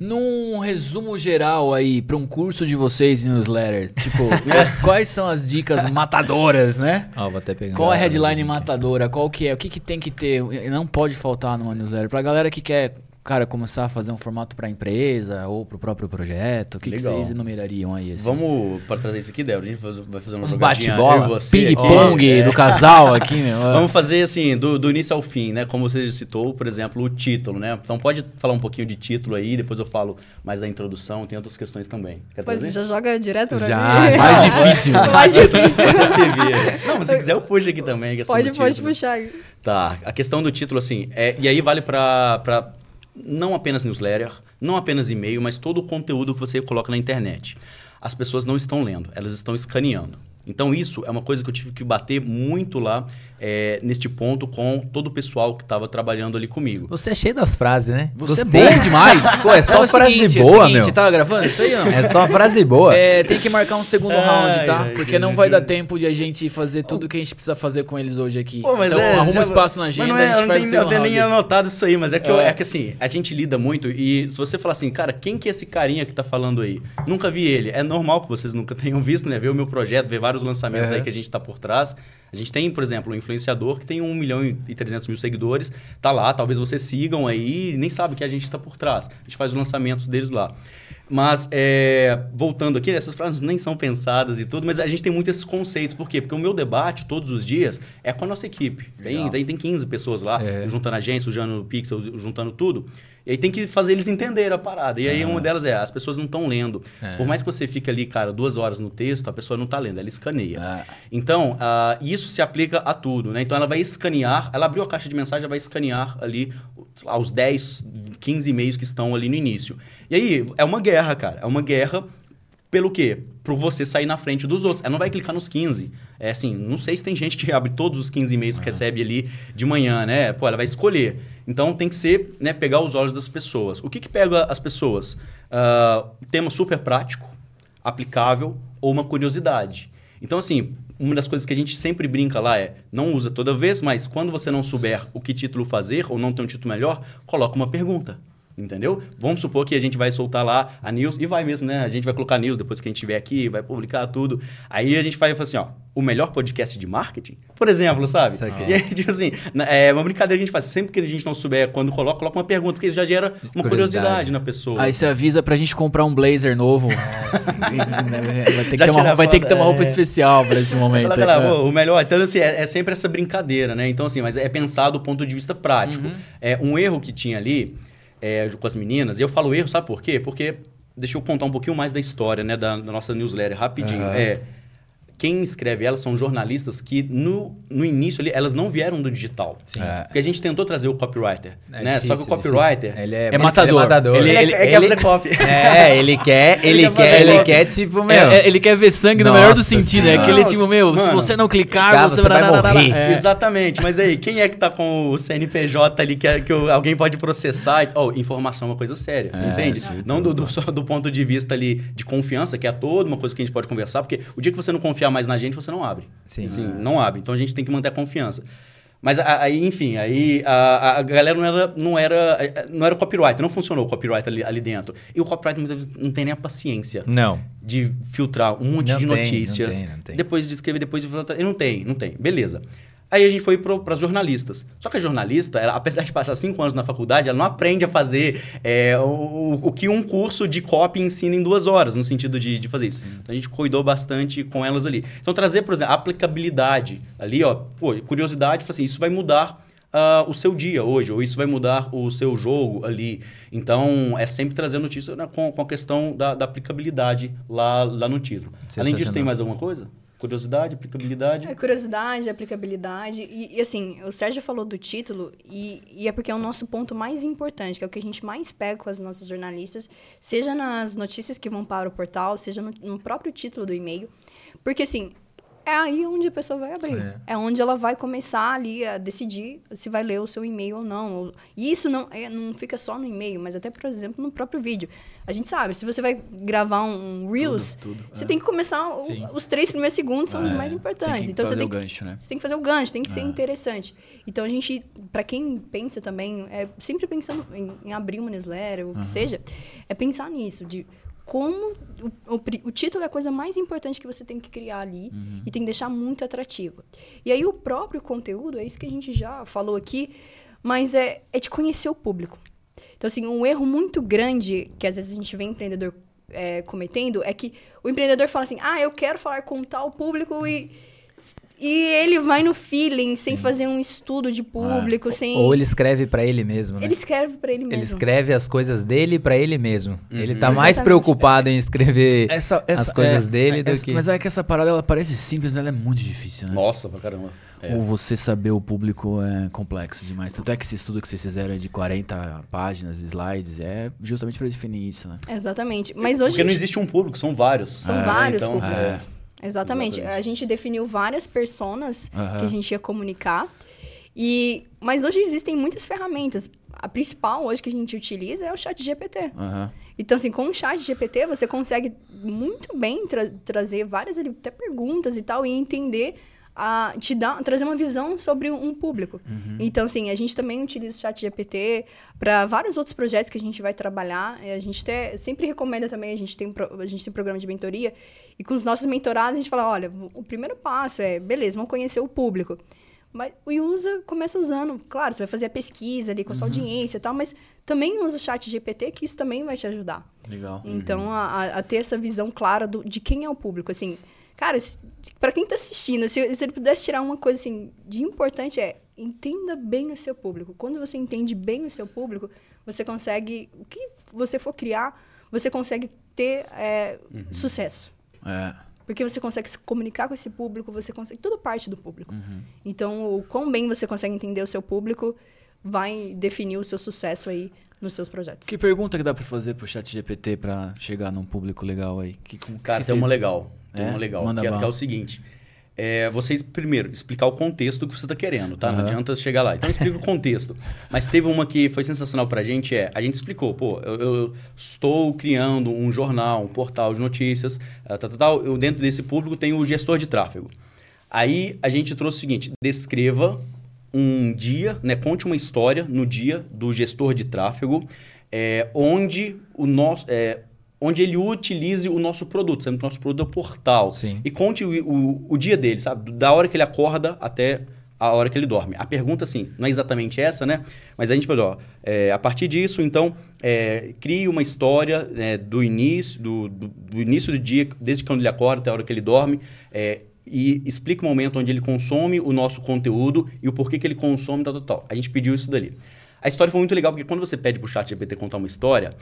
Num resumo geral aí, pra um curso de vocês em newsletter, tipo, quais são as dicas matadoras, né? Ó, vou até pegar. Qual é a um headline matadora? Qual que é? O que, que tem que ter? Não pode faltar numa newsletter. Pra galera que quer, cara, começar a fazer um formato pra empresa ou pro próprio projeto, o que, que vocês enumerariam aí? Assim? Vamos para trazer isso aqui, Débora. A gente vai fazer uma Um jogadinha, bate-bola, Ping-pong aqui. do casal aqui, meu. Vamos fazer assim, do, do início ao fim, né? Como você citou, por exemplo, o título, né? Então pode falar um pouquinho de título aí, depois eu falo mais da introdução, tem outras questões também. Quer Pois trazer? já joga direto Já, mim. Mais difícil. Mais difícil. Você se vira. Não, mas se quiser eu puxo aqui também. a Pode, pode puxar. Tá, a questão do título, assim, é, e aí vale pra não apenas newsletter, não apenas e-mail, mas todo o conteúdo que você coloca na internet. As pessoas não estão lendo, elas estão escaneando. Então isso é uma coisa que eu tive que bater muito lá é, neste ponto com todo o pessoal que estava trabalhando ali comigo. Você é cheio das frases, né? Você Gostei. é bom demais. Pô, é só Então o frase seguinte, é o boa, seguinte, meu. Você tava gravando isso aí? É só frase boa. É, tem que marcar um segundo round, tá? ai, Porque gente. não vai dar tempo de a gente fazer tudo que a gente precisa fazer com eles hoje aqui. Pô, mas então é, arruma já- espaço na mas agenda, não é, a gente eu faz o tenho, eu segundo tenho nem anotado isso aí, mas é que, eu- É. é que assim, a gente lida muito e se você falar assim, cara, quem que é esse carinha que tá falando aí? Nunca vi ele. É normal que vocês nunca tenham visto, né? Ver o meu projeto, ver vários lançamentos aí que a gente tá por trás. A gente tem, por exemplo, um influenciador que tem 1 milhão e 300 mil seguidores, tá lá, talvez vocês sigam aí e nem sabe que a gente tá por trás. A gente faz os lançamentos deles lá. Mas, é, voltando aqui, essas frases nem são pensadas e tudo, mas a gente tem muito esses conceitos. Por quê? Porque o meu debate, todos os dias, é com a nossa equipe. Tem, tem, tem 15 pessoas lá, É. juntando a agência, sujando o Pixel, juntando tudo. E aí tem que fazer eles entenderem a parada. E aí uma delas é, as pessoas não estão lendo. Por mais que você fique ali, cara, duas horas no texto, a pessoa não está lendo, ela escaneia. Ah. Então, ah, isso se aplica a tudo, né? Então ela vai escanear, ela abriu a caixa de mensagem, ela vai escanear ali sei lá, os 10, 15 e-mails que estão ali no início. E aí, é uma guerra, cara. É uma guerra pelo quê? Por você sair na frente dos outros. Ela não vai clicar nos 15. É assim, não sei se tem gente que abre todos os 15 e-mails que recebe ali de manhã, né? Pô, ela vai escolher. Então tem que ser, né, pegar os olhos das pessoas. O que que pega as pessoas? Ah, tema super prático, aplicável ou uma curiosidade. Então, assim, uma das coisas que a gente sempre brinca lá é não usa toda vez, mas quando você não souber o que título fazer ou não tem um título melhor, coloca uma pergunta. Entendeu? Vamos supor que a gente vai soltar lá a news, e vai mesmo, né? A gente vai colocar news depois que a gente estiver aqui, vai publicar tudo. Aí a gente vai falar assim, ó, o melhor podcast de marketing? Por exemplo, sabe? Saquei. E aí, tipo assim, é uma brincadeira que a gente faz. Sempre que a gente não souber quando coloca, coloca uma pergunta, porque isso já gera uma Curiosidade. curiosidade na pessoa. Aí você avisa pra gente comprar um blazer novo. vai ter que, ter uma, vai ter que ter uma roupa é. especial pra esse momento. Fala, É. o melhor. Então, assim, é, é sempre essa brincadeira, né? Então, assim, mas é pensado do ponto de vista prático. Uhum. É, um erro que tinha ali é, com as meninas, e eu falo erro, sabe por quê? Porque, deixa eu contar um pouquinho mais da história, né, da, da nossa newsletter, rapidinho. Aham. É, quem escreve elas são jornalistas que, no, no início ali, elas não vieram do digital. Sim. É. Porque a gente tentou trazer o copywriter, É né? Só que difícil, o copywriter... Ele é, É matador. Ele, Ele, ele, é, é, quer fazer copy. é, ele quer, ele, Ele quer ele copy. quer, tipo, meu. É, é, ele quer ver sangue no Nossa melhor do sentido. É Senhora. aquele tipo, meu, se Mano. você não clicar, Cara, você, você vai morrer. É. Exatamente, mas aí, quem é que tá com o CNPJ ali que, é- que alguém pode processar? Oh, informação é uma coisa séria, você É, entende? sim, Não do, do- só do ponto de vista ali de confiança, que é toda uma coisa que a gente pode conversar, porque o dia que você não confiar mais na gente, você não abre. Sim. Assim, não abre. Então a gente tem que manter a confiança. Mas aí, enfim, aí a, a galera não era, não era, não era copyright, não funcionou o copyright ali, ali dentro. E o copyright muitas vezes não tem nem a paciência Não. de filtrar um monte Não de tem, notícias. não tem, não tem. Depois de escrever, depois de filtrar. Não tem, não tem. Beleza. Aí a gente foi para as jornalistas. Só que a jornalista, ela, apesar de passar cinco anos na faculdade, ela não aprende a fazer é, o, o que um curso de copy ensina em duas horas, no sentido de, de fazer isso. Então a gente cuidou bastante com elas ali. Então trazer, por exemplo, aplicabilidade ali, ó, pô, curiosidade, assim, isso vai mudar ah, o seu dia hoje, ou isso vai mudar o seu jogo ali. Então, é sempre trazer notícia né, com, com a questão da, da aplicabilidade lá, lá no título. Além disso, tem mais alguma coisa? Curiosidade, aplicabilidade? É curiosidade, aplicabilidade. E, e, assim, o Sérgio falou do título, e, e é porque é o nosso ponto mais importante, que é o que a gente mais pega com as nossas jornalistas, seja nas notícias que vão para o portal, seja no, no próprio título do e-mail. Porque, assim, é aí onde a pessoa vai abrir. É. É, onde ela vai começar ali a decidir se vai ler o seu e-mail ou não. E isso não, é, não fica só no e-mail, mas até, por exemplo, no próprio vídeo. A gente sabe, se você vai gravar um Reels, Tudo, tudo, você é. tem que começar. o- os três primeiros segundos são os É, mais tem importantes. que então você fazer tem o que gancho, né? você tem que fazer o gancho, tem que ser interessante. Então a gente, pra quem pensa também, é sempre pensando em, em abrir uma newsletter, o que seja, é pensar nisso, de como o, o o título é a coisa mais importante que você tem que criar ali e tem que deixar muito atrativo. E aí o próprio conteúdo, é isso que a gente já falou aqui, mas é, é de conhecer o público. Então, assim, um erro muito grande que às vezes a gente vê empreendedor é, cometendo é que o empreendedor fala assim: ah, eu quero falar com tal público e. E ele vai no feeling, sem fazer um estudo de público, sem. Ou ele escreve pra ele mesmo, né? Ele escreve pra ele mesmo. Ele escreve as coisas dele pra ele mesmo. Ele tá mais Exatamente. preocupado em escrever Essa, essa, as coisas é, dele é, do essa- que. Mas é que essa parada ela parece simples, mas ela é muito difícil, né? Nossa, pra caramba. É. Ou você saber o público é complexo demais. Tanto é que esse estudo que vocês fizeram é de 40 páginas, slides, é justamente pra definir isso, né? Exatamente. Mas hoje. Porque não existe um público, são vários. São né? vários Então, públicos. Exatamente. Exatamente. A gente definiu várias personas Aham. que a gente ia comunicar. E, mas hoje existem muitas ferramentas. A principal hoje que a gente utiliza é o chat GPT. Aham. Então, assim, com o chat GPT, você consegue muito bem tra- trazer várias até perguntas e tal, e entender, a, te dar, trazer uma visão sobre um público. Então, assim, a gente também utiliza o chat GPT para vários outros projetos que a gente vai trabalhar. E A gente até, sempre recomenda também, a gente, tem, a gente tem um programa de mentoria, e com os nossos mentorados a gente fala, olha, o primeiro passo é, beleza, vamos conhecer o público. Mas o usa começa usando, claro, você vai fazer a pesquisa ali com a sua audiência e tal, mas também usa o chat GPT, que isso também vai te ajudar. Legal. Então, a, a- a ter essa visão clara do- de quem é o público. Assim, cara, pra quem tá assistindo, se, se ele pudesse tirar uma coisa assim de importante é entenda bem o seu público. Quando você entende bem o seu público, você consegue. O que você for criar, você consegue ter é, sucesso. É. Porque você consegue se comunicar com esse público, você consegue. Tudo parte do público. Então, o quão bem você consegue entender o seu público vai definir o seu sucesso aí nos seus projetos. Que pergunta que dá pra fazer pro chat GPT pra chegar num público legal aí? Que, com- Cara, que tem uma vocês- legal. Tem É? uma legal. Manda Que é, que é o seguinte. É, vocês, primeiro, explicar o contexto do que você está querendo, tá? Não Aham. adianta chegar lá. Então, explica o contexto. Mas teve uma que foi sensacional pra gente, é... A gente explicou, pô, eu, eu estou criando um jornal, um portal de notícias, ah, tal, tal, tal. Eu, dentro desse público, tem o gestor de tráfego. Aí, a gente trouxe o seguinte, descreva um dia, né? Conte uma história no dia do gestor de tráfego, é, onde o nosso... é, onde ele utilize o nosso produto, sendo que o nosso produto é o portal. Sim. E conte o, o, o dia dele, sabe? Da hora que ele acorda até a hora que ele dorme. A pergunta, assim, não é exatamente essa, né? Mas a gente falou, ó, é, a partir disso, então, é, crie uma história né, do início do, do, do início do dia, desde quando ele acorda até a hora que ele dorme, é, e explique o momento onde ele consome o nosso conteúdo e o porquê que ele consome, tal, tal, tal. A gente pediu isso dali. A história foi muito legal, porque quando você pede pro chat GPT contar uma história,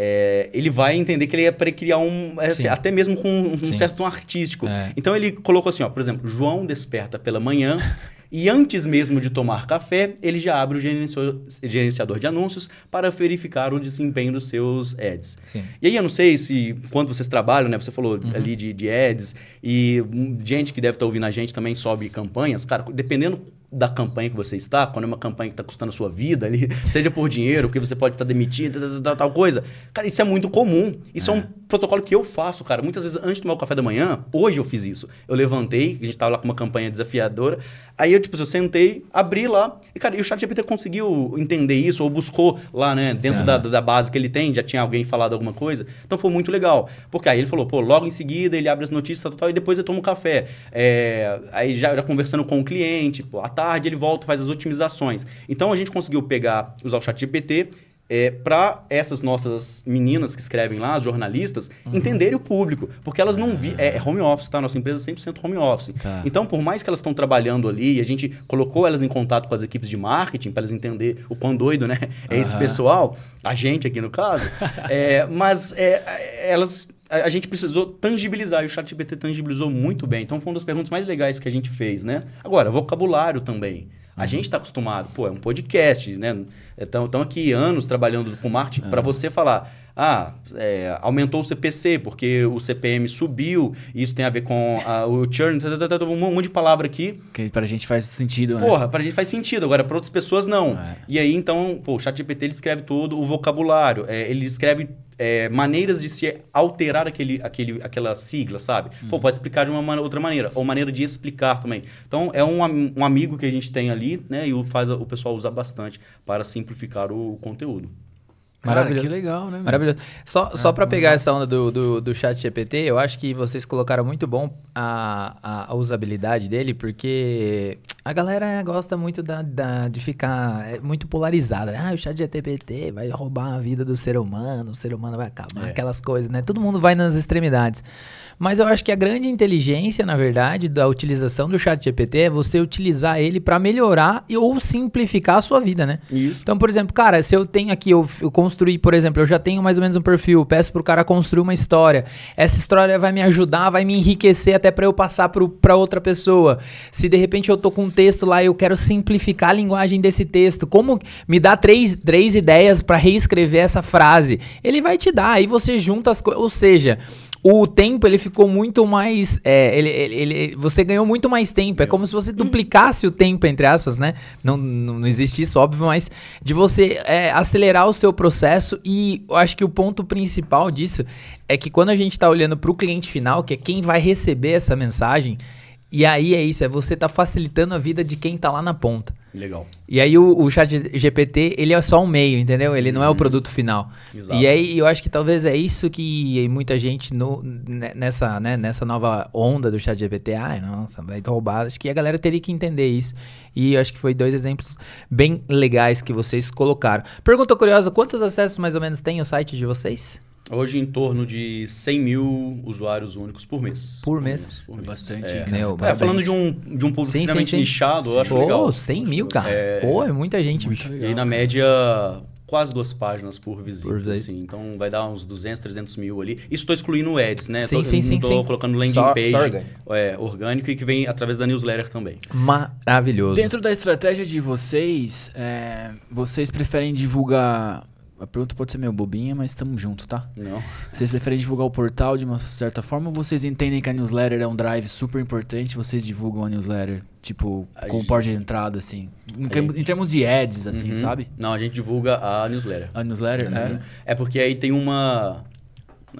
é, ele vai entender que ele é para criar um. é, assim, Sim. até mesmo com um, um certo tom artístico. É. Então ele colocou assim, ó, por exemplo, João desperta pela manhã e antes mesmo de tomar café, ele já abre o gerenciador de anúncios para verificar o desempenho dos seus ads. Sim. E aí eu não sei se quando vocês trabalham, né? Você falou Uhum. ali de, de ads e hum, gente que deve estar ouvindo a gente também sobe campanhas. Cara, dependendo da campanha que você está, quando é uma campanha que está custando a sua vida ali, seja por dinheiro, porque você pode estar demitido, tal, tal, coisa. Cara, isso é muito comum. Isso é. um protocolo que eu faço, cara. Muitas vezes antes de tomar o café da manhã, hoje eu fiz isso. Eu levantei, a gente tava lá com uma campanha desafiadora. Aí eu, tipo, eu sentei, abri lá, e, cara, e o ChatGPT conseguiu entender isso, ou buscou lá, né, dentro da, da base que ele tem, já tinha alguém falado alguma coisa. Então foi muito legal. Porque aí ele falou, pô, logo em seguida ele abre as notícias, tal, tal, e depois toma um café. É, aí já, já conversando com o cliente, pô, à tarde ele volta, faz as otimizações. Então a gente conseguiu pegar, usar o ChatGPT é, para essas nossas meninas que escrevem lá, as jornalistas, entenderem o público. Porque elas não vi é, é home office, tá? Nossa empresa é 100% home office. Tá. Então, por mais que elas estão trabalhando ali, a gente colocou elas em contato com as equipes de marketing para elas entender o quão doido, né? É esse Aham. pessoal, a gente aqui no caso. É, mas é, elas. A a gente precisou tangibilizar e o ChatGPT tangibilizou muito bem. Então, foi uma das perguntas mais legais que a gente fez, né? Agora, vocabulário também. A gente está acostumado, pô, é um podcast, né? Estão aqui anos trabalhando com marketing para você falar. Ah, é, aumentou o CPC porque o CPM subiu, e isso tem a ver com a, o churn, tá, tá, tá, um monte de palavra aqui. Que pra gente faz sentido, né? Porra, pra gente faz sentido, agora pra outras pessoas não. É. E aí, então, pô, o ChatGPT ele escreve todo o vocabulário, é, ele escreve é, maneiras de se alterar aquele, aquele, aquela sigla, sabe? Pô, pode explicar de uma man- outra maneira, ou maneira de explicar também. Então, é um, um amigo que a gente tem ali, né? E o, faz, o pessoal usa bastante para simplificar o conteúdo. Cara, Maravilhoso. que legal, né? meu? Maravilhoso. Só, só para pegar essa onda do, do, do chat GPT, eu acho que vocês colocaram muito bom a, a, a usabilidade dele, porque a galera gosta muito da, da- de ficar é, muito polarizada. Ah, o chat GPT vai roubar a vida do ser humano, o ser humano vai acabar, É. aquelas coisas, né? Todo mundo vai nas extremidades. Mas eu acho que a grande inteligência, na verdade, da utilização do chat GPT é você utilizar ele para melhorar ou simplificar a sua vida, né? Isso. Então, por exemplo, cara, se eu tenho aqui, eu, eu construí, por exemplo, eu já tenho mais ou menos um perfil, peço pro cara construir uma história. Essa história vai me ajudar, vai me enriquecer até para eu passar pro, pra outra pessoa. Se de repente eu tô com texto lá eu quero simplificar a linguagem desse texto, como me dá três, três ideias para reescrever essa frase? Ele vai te dar, aí você junta as coisas, ou seja, o tempo ele ficou muito mais. é, ele, ele- ele- você ganhou muito mais tempo. É como se você duplicasse o tempo, entre aspas, né? Não, não, não existe isso, óbvio, mas de você é, acelerar o seu processo. E eu acho que o ponto principal disso é que quando a gente está olhando para o cliente final, que é quem vai receber essa mensagem, e aí é isso, é você tá facilitando a vida de quem tá lá na ponta. Legal. E aí o, o chat GPT, ele é só um meio, entendeu? Ele não é o produto final. Exato. E aí eu acho que talvez é isso que muita gente no, ne- nessa, né, nessa nova onda do chat GPT, ai, nossa, vai roubar. Acho que a galera teria que entender isso. E eu acho que foi dois exemplos bem legais que vocês colocaram. Pergunta curiosa, quantos acessos mais ou menos tem o site de vocês? Hoje em torno de 100 mil usuários únicos por mês. Por mês? Por mês. Bastante, É. cara. Meu, É, falando de um, de um público Sim, sim, extremamente sim. nichado, eu acho Pô, legal. 100 mil, cara. É. Pô, é muita gente, Muito bicho. E legal. aí, na média, quase duas páginas por visita, Por assim. Então, vai dar uns 200, 300 mil ali. Isso estou excluindo o Ads, né? Sim, tô, sim, não sim, sim. colocando landing Só- page só orgânico. É, orgânico e que vem através da newsletter também. Maravilhoso. Dentro da estratégia de vocês, é, vocês preferem divulgar. A pergunta pode ser meio bobinha, mas estamos junto, tá? Não. Vocês preferem divulgar o portal de uma certa forma ou vocês entendem que a newsletter é um drive super importante vocês divulgam a newsletter, tipo, A com gente- porta de entrada, assim? Em, termo- em termos de ads, assim, Uhum. sabe? Não, a gente divulga a newsletter. A newsletter, né? É porque aí tem uma...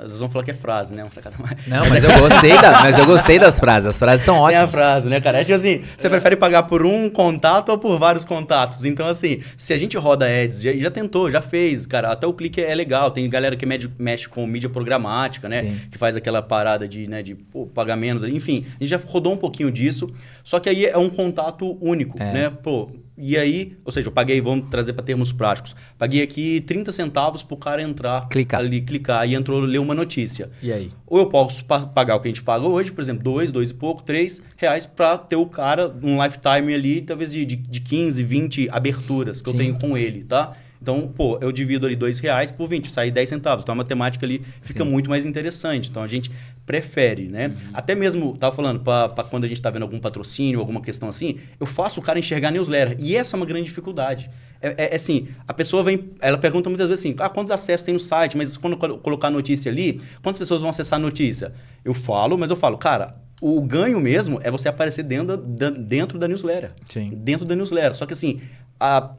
Vocês vão falar que é frase, né? Um sacanagem. Não, mas eu gostei da, mas eu gostei das frases. As frases são Tem a ótimas. frase, né, cara? É tipo assim, você prefere pagar por um contato ou por vários contatos? Então, assim, se a gente roda ads, já, já tentou, já fez, cara, até o clique é legal. Tem galera que mede- mexe com mídia programática, né? Sim. Que faz aquela parada de, né, de pô, pagar menos. Enfim, a gente já rodou um pouquinho disso, só que aí é um contato único, É. né? Pô, e aí, ou seja, eu paguei, vamos trazer para termos práticos, paguei aqui 30 centavos pro cara entrar Clicar. ali, clicar e entrou, ler uma notícia. E aí? Ou eu posso pa- pagar o que a gente paga hoje, por exemplo, dois, dois e pouco, três reais pra ter o cara um lifetime ali, talvez de, de, de 15, 20 aberturas que Sim. eu tenho com ele, tá? Então, pô, eu divido ali dois reais por 20, sai 10 centavos. Então a matemática ali fica Sim. muito mais interessante. Então a gente prefere, né? Até mesmo, tava falando, pra quando a gente tá vendo algum patrocínio, alguma questão assim, eu faço o cara enxergar newsletter. E essa é uma grande dificuldade. É, é- é assim, a pessoa vem, ela pergunta muitas vezes assim, ah, quantos acessos tem no site? Mas quando eu colo- colocar a notícia ali, quantas pessoas vão acessar a notícia? Eu falo, mas eu falo, cara, o ganho mesmo é você aparecer dentro da, da- dentro da newsletter. Sim. Dentro da newsletter. Só que assim, a,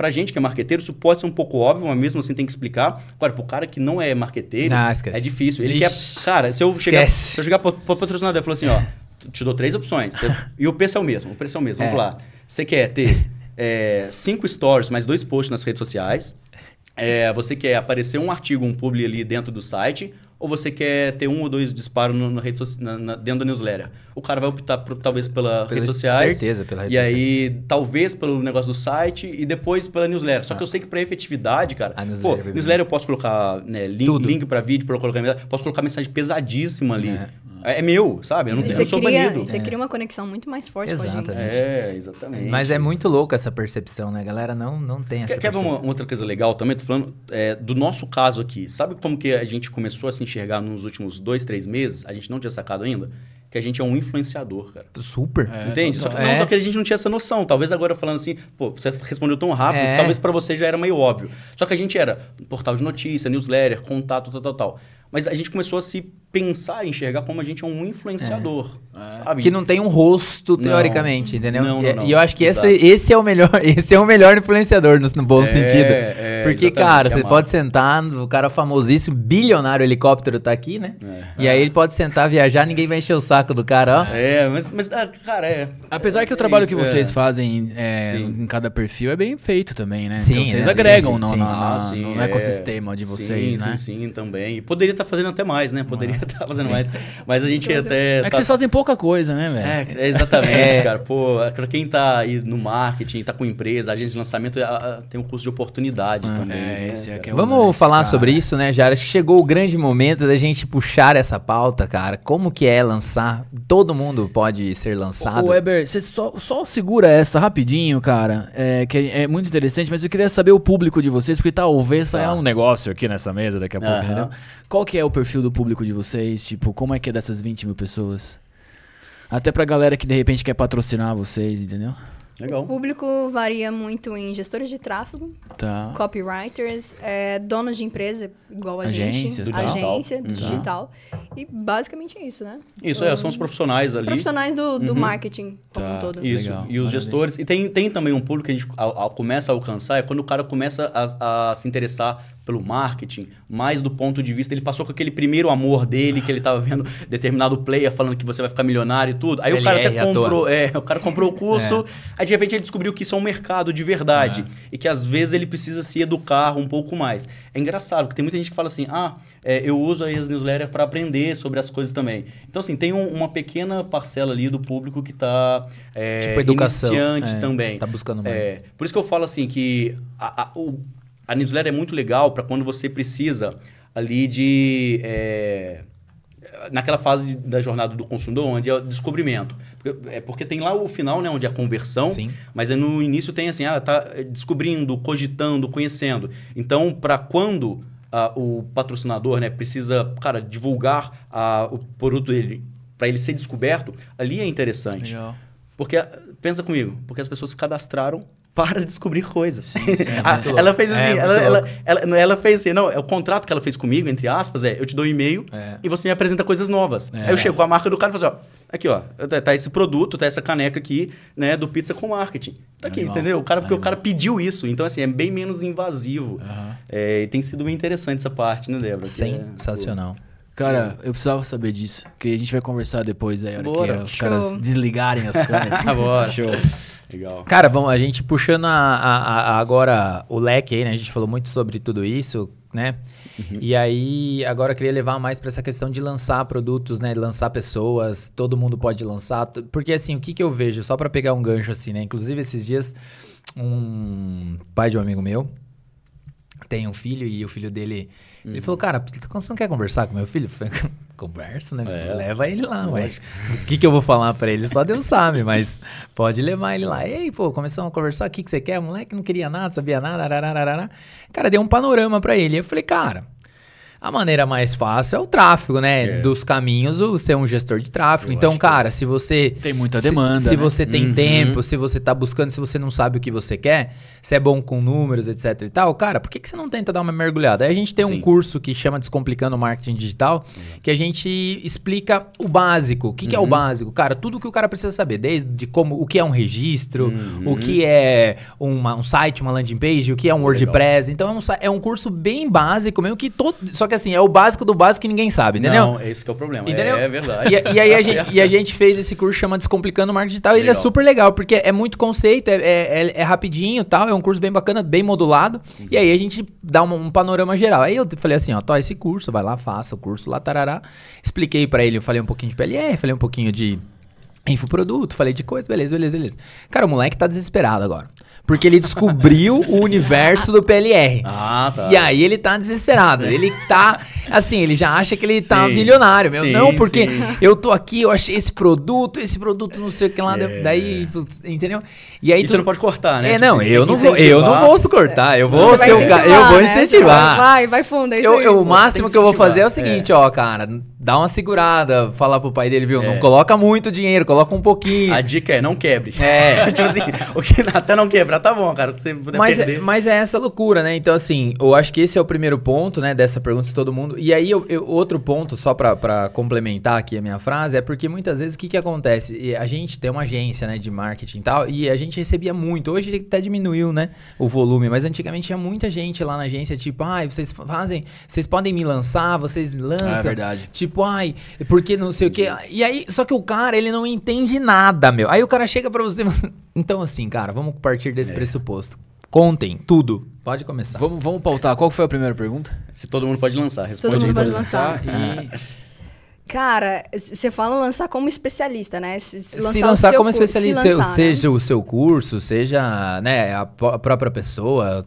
pra gente que é marqueteiro, isso pode ser um pouco óbvio, mas mesmo assim tem que explicar. Agora, pro cara que não é marqueteiro, Ah, é difícil. Ele Ixi. quer. Cara, se eu chegar, Esquece. se eu chegar pro, pro patrocinador e falar assim, ó, te dou três opções. e o preço é o mesmo, o preço é o mesmo. Vamos É. lá. Você quer ter é, cinco stories mais dois posts nas redes sociais? É, você quer aparecer um artigo, um publi ali dentro do site? Ou você quer ter um ou dois disparos no, na rede soci- na- na- dentro da newsletter? O cara vai optar por, talvez pela Pela- redes sociais. certeza, pela redes E aí, talvez pelo negócio do site e depois pela newsletter. Só que eu sei que para efetividade, cara. A newsletter pô, newsletter eu posso colocar né, link, link para vídeo, para colocar posso colocar mensagem pesadíssima ali. É. É, é meu, sabe? Eu não, Você eu sou cria, banido. você cria uma conexão muito mais forte com a Exatamente. gente. É, exatamente. Mas é muito louco essa percepção, né? A galera não, não tem essa Quer, quer ver uma, uma outra coisa legal também? Tô falando é, do nosso caso aqui. Sabe como que a gente começou a se enxergar nos últimos dois, três meses? A gente não tinha sacado ainda? que a gente é um influenciador, cara. Super. É, Entende? Só que, não, É. só que a gente não tinha essa noção. Talvez agora falando assim, pô, você respondeu tão rápido, É. que talvez pra você já era meio óbvio. Só que a gente era portal de notícia, newsletter, contato, tal, tal, tal. Mas a gente começou a se pensar, enxergar como a gente é um influenciador, sabe? Que não tem um rosto, Não. teoricamente, entendeu? Não, não, e, não. e eu acho que esse, Exato. esse é o melhor, esse é o melhor influenciador no, no bom É, sentido. é, Porque, cara, é você a pode sentar, o cara famosíssimo, bilionário helicóptero tá aqui, né? E aí ele pode sentar, viajar, ninguém vai encher o saco do cara, ó. É, mas, mas ah, cara, é. Apesar que o é trabalho isso, que vocês é. fazem é, em cada perfil é bem feito também, né? Sim, então vocês né? agregam Sim, no, sim, na- sim. na- Ah, sim, no é. ecossistema de vocês, sim, né? Sim, sim, também. E poderia estar fazendo até mais, né? Poderia estar fazendo mais. Mas a gente até. É que tá- vocês fazem pouca coisa, né, velho? É, exatamente, É. cara. Pô, pra quem tá aí no marketing, tá com empresa, agência de lançamento, tem um curso de oportunidade também. É, né? esse é que é o Vamos nice, falar cara. sobre isso, né, Jara? Acho que chegou o grande momento da gente puxar essa pauta, cara. Como que é lançar? Todo mundo pode ser lançado. Ô, Weber, você só, só segura essa rapidinho, cara, é, que é, é muito interessante, mas eu queria saber o público de vocês, porque talvez saia um negócio aqui nessa mesa daqui a pouco, Aham. entendeu? Qual que é o perfil do público de vocês? Tipo, como é que é dessas 20 mil pessoas? Até pra galera que de repente quer patrocinar vocês, entendeu? O Legal. público varia muito em gestores de tráfego, Tá. copywriters, é, donos de empresa, igual a Agências, gente, tá. agência Uhum. digital. E basicamente é isso, né? Isso, é, são os profissionais ali. Profissionais do, do marketing como Tá. um todo. Isso, Legal, e os maravilha. gestores. E tem, tem também um público que a gente a- a- começa a alcançar, é quando o cara começa a, a se interessar pelo marketing, mais do ponto de vista, ele passou com aquele primeiro amor dele, que ele tava vendo determinado player falando que você vai ficar milionário e tudo. Aí o cara LR até comprou, é, o cara comprou o curso, aí de repente ele descobriu que isso é um mercado de verdade e que às vezes ele precisa se educar um pouco mais. É engraçado, porque tem muita gente que fala assim, ah, é, eu uso aí as newsletters para aprender sobre as coisas também. Então assim, tem um- uma pequena parcela ali do público que tá é, Tipo educação. iniciante É, também. Tá buscando mais. É, por isso que eu falo assim que a, a, o- a newsletter é muito legal para quando você precisa ali de... é, naquela fase da jornada do consumidor, onde é o descobrimento. Porque, é porque tem lá o final, né, onde é a conversão, Sim. mas no início tem assim, ah, tá descobrindo, cogitando, conhecendo. Então, para quando ah, o patrocinador, né, precisa, cara, divulgar ah, o produto dele para ele ser descoberto, ali é interessante. Legal. Porque, pensa comigo, porque as pessoas se cadastraram para descobrir coisas. é Ah, muito louco. ela fez É, assim, muito ela, ela, ela, ela fez assim, não, é o contrato que ela fez comigo, entre aspas, é, eu te dou um e-mail É. e você me apresenta coisas novas. É. Aí eu chego com a marca do cara e falo assim, ó, aqui ó, tá, tá esse produto, tá essa caneca aqui, né, do Pizza com Marketing. Tá aqui, Animal. entendeu? O cara, porque o cara pediu isso, então assim, é bem menos invasivo. É, e tem sido bem interessante essa parte, né, Débora? Que é- Sensacional. Cara, eu precisava saber disso, porque a gente vai conversar depois aí, a hora Bora. que os Show. caras desligarem as câmeras. Bora. Show. Legal. Cara, bom, a gente puxando a- a- a- agora o leque aí, né? A gente falou muito sobre tudo isso, né? E aí, agora eu queria levar mais pra essa questão de lançar produtos, né? Lançar pessoas, todo mundo pode lançar. Porque assim, o que que eu vejo? Só pra pegar um gancho assim, né? Inclusive, esses dias, um pai de um amigo meu tem um filho e o filho dele. Ele falou, cara, você não quer conversar com meu filho? Eu falei, Conversa, né? É. Leva ele lá, ué. O que, que eu vou falar pra ele? Só Deus sabe, mas pode levar ele lá. E aí, pô, começamos a conversar. O que, que você quer? O moleque não queria nada, sabia nada. ararararara. Cara, deu um panorama pra ele. Eu falei, cara. A maneira mais fácil é o tráfego, né? É. Dos caminhos, o ser um gestor de tráfego. Eu então, cara, se você. Tem muita se- demanda, Se, né? você tem Uhum. tempo, se você tá buscando, se você não sabe o que você quer, se é bom com números, etc e tal, cara, por que, que você não tenta dar uma mergulhada? Aí a gente tem um Sim. curso que chama Descomplicando o Marketing Digital, que a gente explica o básico. O que, que é o Uhum. básico? Cara, tudo que o cara precisa saber, desde como o que é um registro, Uhum. o que é uma- um site, uma landing page, o que é um WordPress. Então é um, é um curso bem básico, mesmo que todo. Só que assim, é o básico do básico que ninguém sabe, entendeu? Não, esse que é o problema. Entendeu? É, verdade. E, e aí Tá a gente, e a gente fez esse curso chama Descomplicando o Marketing Digital. E ele é Legal. super legal, porque é muito conceito, é, é, é- é rapidinho e tal. É um curso bem bacana, bem modulado. E aí a gente dá uma- um panorama geral. Aí eu falei assim, ó, tó, esse curso, vai lá, faça o curso lá, tarará. Expliquei pra ele, eu falei um pouquinho de PLR, falei um pouquinho de infoproduto, falei de coisa, beleza, beleza, beleza. Cara, o moleque tá desesperado agora. Porque ele descobriu o universo do PLR. Ah, tá. E aí ele tá desesperado. Ele tá. Assim, ele já acha que ele tá Sim. milionário, meu. Sim, não, porque sim. eu tô aqui, eu achei esse produto, esse produto não sei o que lá. É. Daí, entendeu? E aí E você não pode cortar, né? É, Tipo não, assim, eu não vou, eu não vou cortar. Eu vou ser o cara. Eu incentivar, vou né? incentivar. Vai, vai fundo, é isso Eu, aí. eu- o máximo que eu vou fazer é o seguinte, ó, cara. dá uma segurada, falar pro pai dele, viu? É. Não coloca muito dinheiro, coloca um pouquinho. A dica é não quebre. É. tipo assim, o que até não quebrar, tá bom, cara. Você puder Mas é, perder. mas é essa loucura, né? Então, assim, eu acho que esse é o primeiro ponto, né, dessa pergunta de todo mundo. E aí, eu- eu- outro ponto, só pra, pra complementar aqui a minha frase, é porque muitas vezes o que que acontece? A gente tem uma agência, né, de marketing e tal, e a gente recebia muito. Hoje até diminuiu, né, o volume, mas antigamente tinha muita gente lá na agência, tipo, ai, vocês fazem, vocês podem me lançar, vocês lançam. Ah, é verdade. Tipo, ai, porque não sei o quê. E aí, só que o cara, ele não entende nada, meu. Aí o cara chega pra você. Então, assim, cara, vamos partir desse pressuposto. Contem tudo. Pode começar. Vamos, vamos pautar. Qual foi a primeira pergunta? Se todo mundo pode lançar, Se responde todo mundo aí, pode lançar. E... Cara, você fala lançar como especialista, né? Se, Se lançar, o seu como especialista, se lançar, né? seja o seu curso, seja né, a própria pessoa.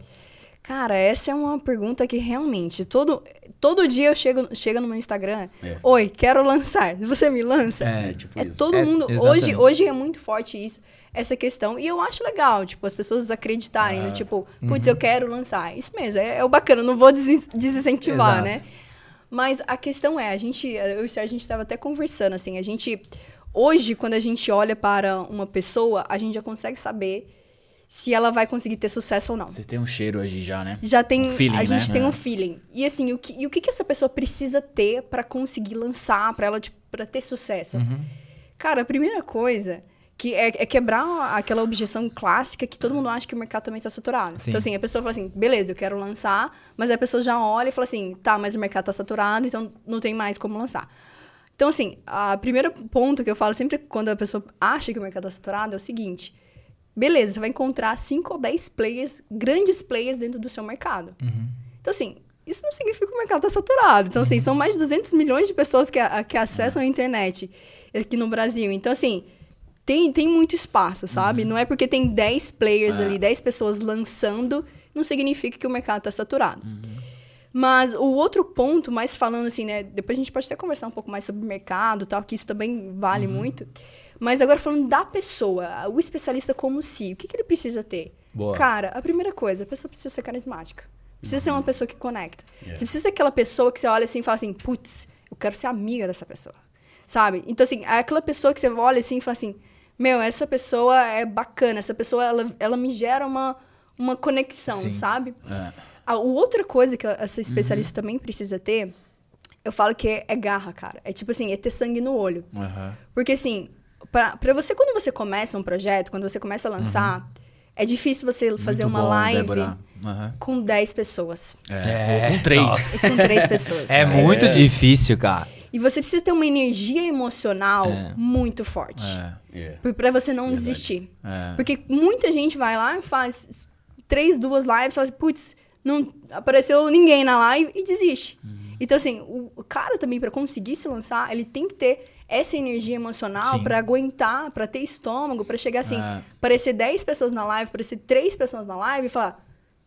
Cara, essa é uma pergunta que realmente todo, todo dia eu chego, chego no meu Instagram. É. Oi, quero lançar. Você me lança? É, tipo É isso. todo É, mundo. exatamente. Hoje, hoje é muito forte isso, essa questão. E eu acho legal, tipo, as pessoas acreditarem, Ah. no tipo, Uhum. putz, eu quero lançar. Isso mesmo, é, é o bacana, não vou desin- desincentivar, Exato. né? Mas a questão é, a gente, eu e o Sérgio, a gente tava até conversando, assim, a gente. Hoje, quando a gente olha para uma pessoa, a gente já consegue saber se ela vai conseguir ter sucesso ou não Vocês têm um cheiro hoje já, né? já tem Um feeling, a gente né? tem É. um feeling e assim o que, e o que que essa pessoa precisa ter pra conseguir lançar pra ela tipo, para ter sucesso Uhum. cara a primeira coisa que é, é quebrar aquela objeção clássica que todo mundo acha que o mercado também está saturado Sim. então assim a pessoa fala assim beleza eu quero lançar mas aí a pessoa já olha e fala assim tá mas o mercado está saturado então não tem mais como lançar então, assim, a primeiro ponto que eu falo sempre quando a pessoa acha que o mercado está saturado é o seguinte: beleza, você vai encontrar 5 ou 10 players, grandes players dentro do seu mercado. Então, assim, isso não significa que o mercado está saturado. Então, assim, são mais de 200 milhões de pessoas que, a- que acessam a internet aqui no Brasil. Então, assim, tem, tem muito espaço, sabe? Não é porque tem 10 players ali, 10 pessoas lançando, não significa que o mercado está saturado. Mas o outro ponto, mais falando assim, né? Depois a gente pode até conversar um pouco mais sobre mercado tal, que isso também vale muito. Mas agora falando da pessoa, o especialista como si, o que, que ele precisa ter? Boa. Cara, a primeira coisa, a pessoa precisa ser carismática. Precisa ser uma pessoa que conecta. Você precisa ser aquela pessoa que você olha assim e fala assim, putz, eu quero ser amiga dessa pessoa. Sabe? Então, assim, é aquela pessoa que você olha assim e fala assim, meu, essa pessoa é bacana, essa pessoa, ela, ela me gera uma, uma conexão, Sim. sabe? É. A outra coisa que essa especialista também precisa ter, eu falo que é, é garra, cara. É tipo assim, é ter sangue no olho. Aham. Porque assim, pra, pra você, quando você começa um projeto, quando você começa a lançar, é difícil você fazer Muito uma bom, live Débora. Aham. com 10 pessoas. É. É. Ou com três. Nossa. E com 3 pessoas. É muito difícil, cara. E você precisa ter uma energia emocional É. muito forte. É. É. Pra- você não desistir. É. Porque muita gente vai lá e faz três, duas lives, fala assim, putz, não apareceu ninguém na live e desiste. Então, assim, o, o cara também, pra conseguir se lançar, ele tem que ter essa energia emocional pra aguentar, pra ter estômago, pra chegar assim, É. aparecer 10 pessoas na live, aparecer três pessoas na live e falar,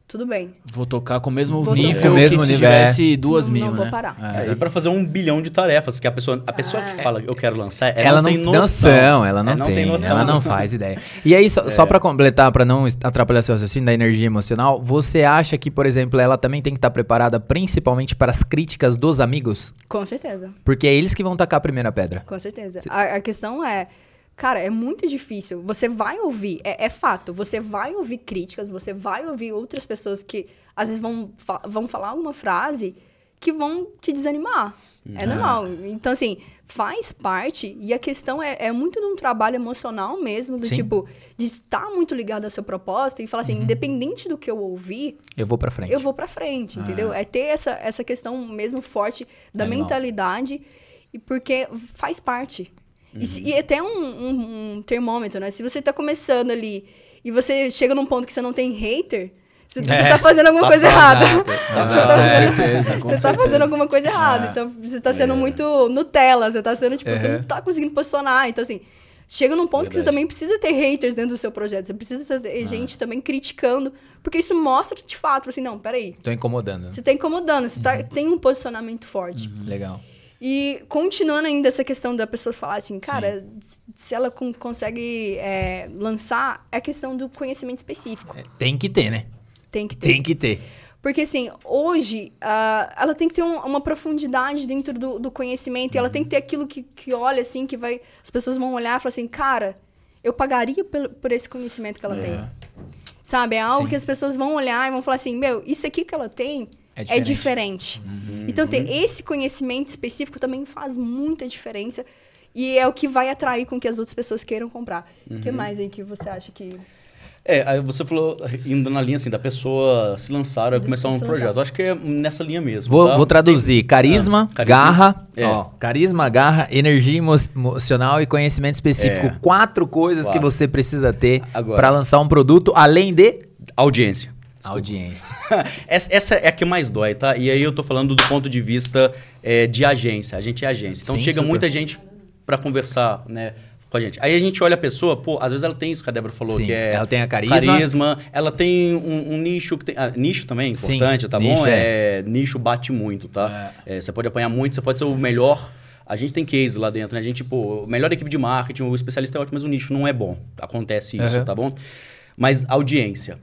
tudo bem, Vou tocar com o mesmo Vou nível tocar. Mesmo que se nível, tivesse duas Não- mil, não vou né? parar. É. É, e pra fazer um bilhão de tarefas, que a pessoa, a pessoa É. que fala eu quero lançar, ela, Ela, não não tem tem noção. noção, ela não, É, tem, noção. ela não faz ideia. E aí, só, só pra completar, pra não atrapalhar seu raciocínio da energia emocional, você acha que, por exemplo, ela também tem que estar preparada principalmente para as críticas dos amigos? com certeza. Porque é eles que vão tacar a primeira pedra. Com certeza. A, a questão é, cara, é muito difícil. Você vai ouvir, é, é fato, você vai ouvir críticas, você vai ouvir outras pessoas que às vezes vão, fa- vão falar alguma frase que vão te desanimar. É normal. Então, assim, faz parte. E a questão é, é muito de um trabalho emocional mesmo, do Sim. tipo, de estar muito ligado ao seu propósito e falar assim, independente do que eu ouvir, Eu vou pra frente. eu vou pra frente, entendeu? É ter essa, essa questão mesmo forte da Animal. mentalidade, e porque faz parte. E, se- e até um, um- um termômetro, né? Se você tá começando ali e você chega num ponto que você não tem hater, você, você É, tá fazendo alguma tá coisa errada. tá Você tá Com fazendo- certeza, você tá certeza. fazendo alguma coisa errada. É. Então, você tá sendo muito Nutella. Você tá sendo, tipo, você Uhum. não tá conseguindo posicionar. Então, assim, chega num ponto que você Verdade. também precisa ter haters dentro do seu projeto. Você precisa ter gente também criticando. Porque isso mostra, de fato, assim, não, peraí. Tô incomodando. Você tá incomodando, você tá, tem um posicionamento forte. Legal. E continuando ainda essa questão da pessoa falar assim, cara, se ela con- consegue é, lançar, é a questão do conhecimento específico. Tem que ter, né? Tem que ter. Tem que ter. Porque, assim, hoje, ah, ela tem que ter um- uma profundidade dentro do, do conhecimento. E ela tem que ter aquilo que, que olha, assim, que vai... As pessoas vão olhar e falar assim, cara, eu pagaria por, por esse conhecimento que ela tem. Sabe? É algo Sim. que as pessoas vão olhar e vão falar assim, meu, isso aqui que ela tem É é diferente. diferente. Então, ter esse conhecimento específico também faz muita diferença. E é o que vai atrair com que as outras pessoas queiram comprar. O que mais aí que você acha que... É, aí você falou, indo na linha assim, da pessoa se lançar ou De começar um projeto. lançar. Eu acho que é nessa linha mesmo. Vou, tá? vou traduzir. Carisma, Ah, carisma. garra. É. Ó, carisma, garra, energia emo- emocional e conhecimento específico. É. Quatro coisas que Quatro. você precisa ter para lançar um produto, além de Audiência. Audiência. essa, essa é a que mais dói, tá? E aí eu tô falando do ponto de vista é, de agência. A gente é agência. Então Sim, chega super. muita gente pra conversar, né? Com a gente. Aí a gente olha a pessoa, pô, às vezes ela tem isso que a Débora falou, Sim, que é. ela tem a carisma. carisma, ela tem um, um nicho que tem. ah, nicho também, Sim, importante, tá nicho bom? é. É, nicho bate muito, tá? É, você pode apanhar muito, você pode ser o melhor. A gente tem case lá dentro, né? A gente, pô, melhor equipe de marketing, o especialista é ótimo, mas o nicho não é bom. Acontece isso, Aham. tá bom? Mas audiência.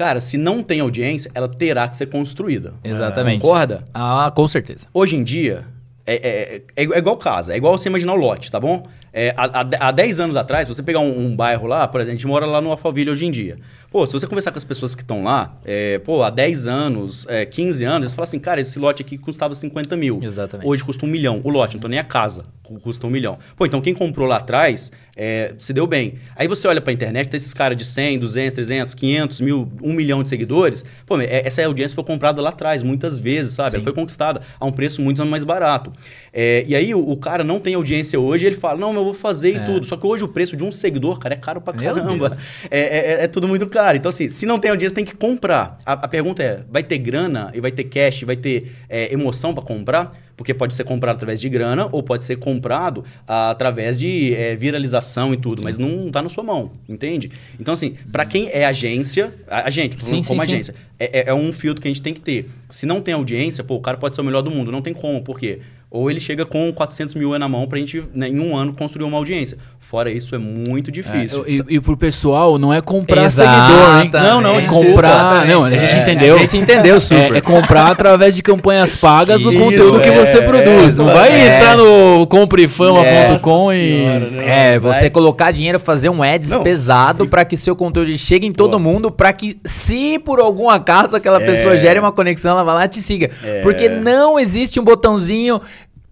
Cara, se não tem audiência, ela terá que ser construída. Exatamente. Concorda? Ah, com certeza. Hoje em dia, é, é, é, é igual casa, é igual você imaginar o lote, tá bom? É, há, há- há 10 anos atrás, se você pegar um, um bairro lá, por exemplo, a gente mora lá no Alphaville hoje em dia. Pô, se você conversar com as pessoas que estão lá, é, pô, há 10 anos, é, 15 anos, eles falam assim, cara, esse lote aqui custava 50 mil. Exatamente. Hoje custa um milhão. O lote, não tô nem a casa, cu- custa um milhão. Pô, então quem comprou lá atrás é, se deu bem. Aí você olha pra internet, tem esses caras de 100, 200, 300, 500 mil, 1 milhão de seguidores. Pô, meu, é- essa audiência foi comprada lá atrás, muitas vezes, sabe? Sim. Ela foi conquistada a um preço muito mais barato. É, e aí o, o cara não tem audiência hoje, ele fala, não, mas eu vou fazer e tudo. Só que hoje o preço de um seguidor, cara, é caro pra caramba. Deus. É, é- é tudo muito caro. Então, assim, se não tem audiência, tem que comprar. A, a pergunta é: vai ter grana e vai ter cash, vai ter é, emoção pra comprar? Porque pode ser comprado através de grana ou pode ser comprado ah, através de é, viralização e tudo, mas não tá na sua mão, entende? Então, assim, pra quem é agência, a, a gente, Sim, como sim, sim. agência, é, é- é um filtro que a gente tem que ter. Se não tem audiência, pô, o cara pode ser o melhor do mundo, não tem como, por quê? Ou ele chega com 400 mil na mão pra gente, né, em um ano, construir uma audiência. Fora isso, é muito difícil. É, e, e pro pessoal, não é comprar Exatamente. seguidor, hein? Não, não, é desculpa. comprar. Não, a gente É, entendeu. a gente entendeu super. É, é comprar através de campanhas pagas o conteúdo que é, você produz. Não vai é. entrar no comprefama.com e. É, você vai- colocar dinheiro, fazer um ads Não. pesado pra que seu conteúdo chegue em todo Pô. mundo, pra que se por algum acaso aquela É. pessoa gere uma conexão, ela vai lá e te siga. É. Porque não existe um botãozinho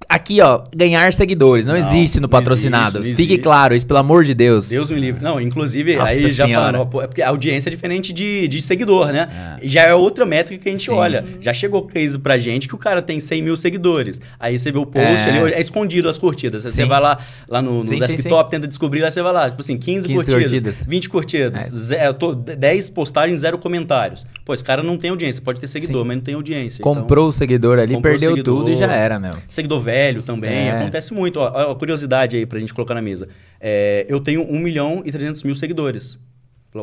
aqui, ó, ganhar seguidores. Não, Não, existe no não patrocinados. existe, Fique existe. claro, isso pelo amor de Deus. Deus me livre. Não, inclusive, Nossa aí já Senhora. falando, pô, é porque a audiência é diferente de, de seguidor, né? Já é outra métrica que a gente Sim. olha. Já chegou case pra gente que o cara tem 100 mil seguidores. Aí você vê o post É. ali, é escondido as curtidas. Você Sim. vai lá, lá no, no Sim, sim, desktop, tenta descobrir, lá você vai lá, tipo assim, 15, 15 curtidas, curtidas. 20 curtidas, É. ze- eu tô- 10 postagens, zero comentários. Pô, esse cara não tem audiência, pode ter seguidor, mas não tem audiência. Então, Comprou o seguidor ali, perdeu seguidor. tudo e já era, meu. Seguidor velho também, É. acontece muito. Ó, ó, curiosidade aí pra gente colocar na mesa. É, eu tenho 1 milhão e 300 mil seguidores.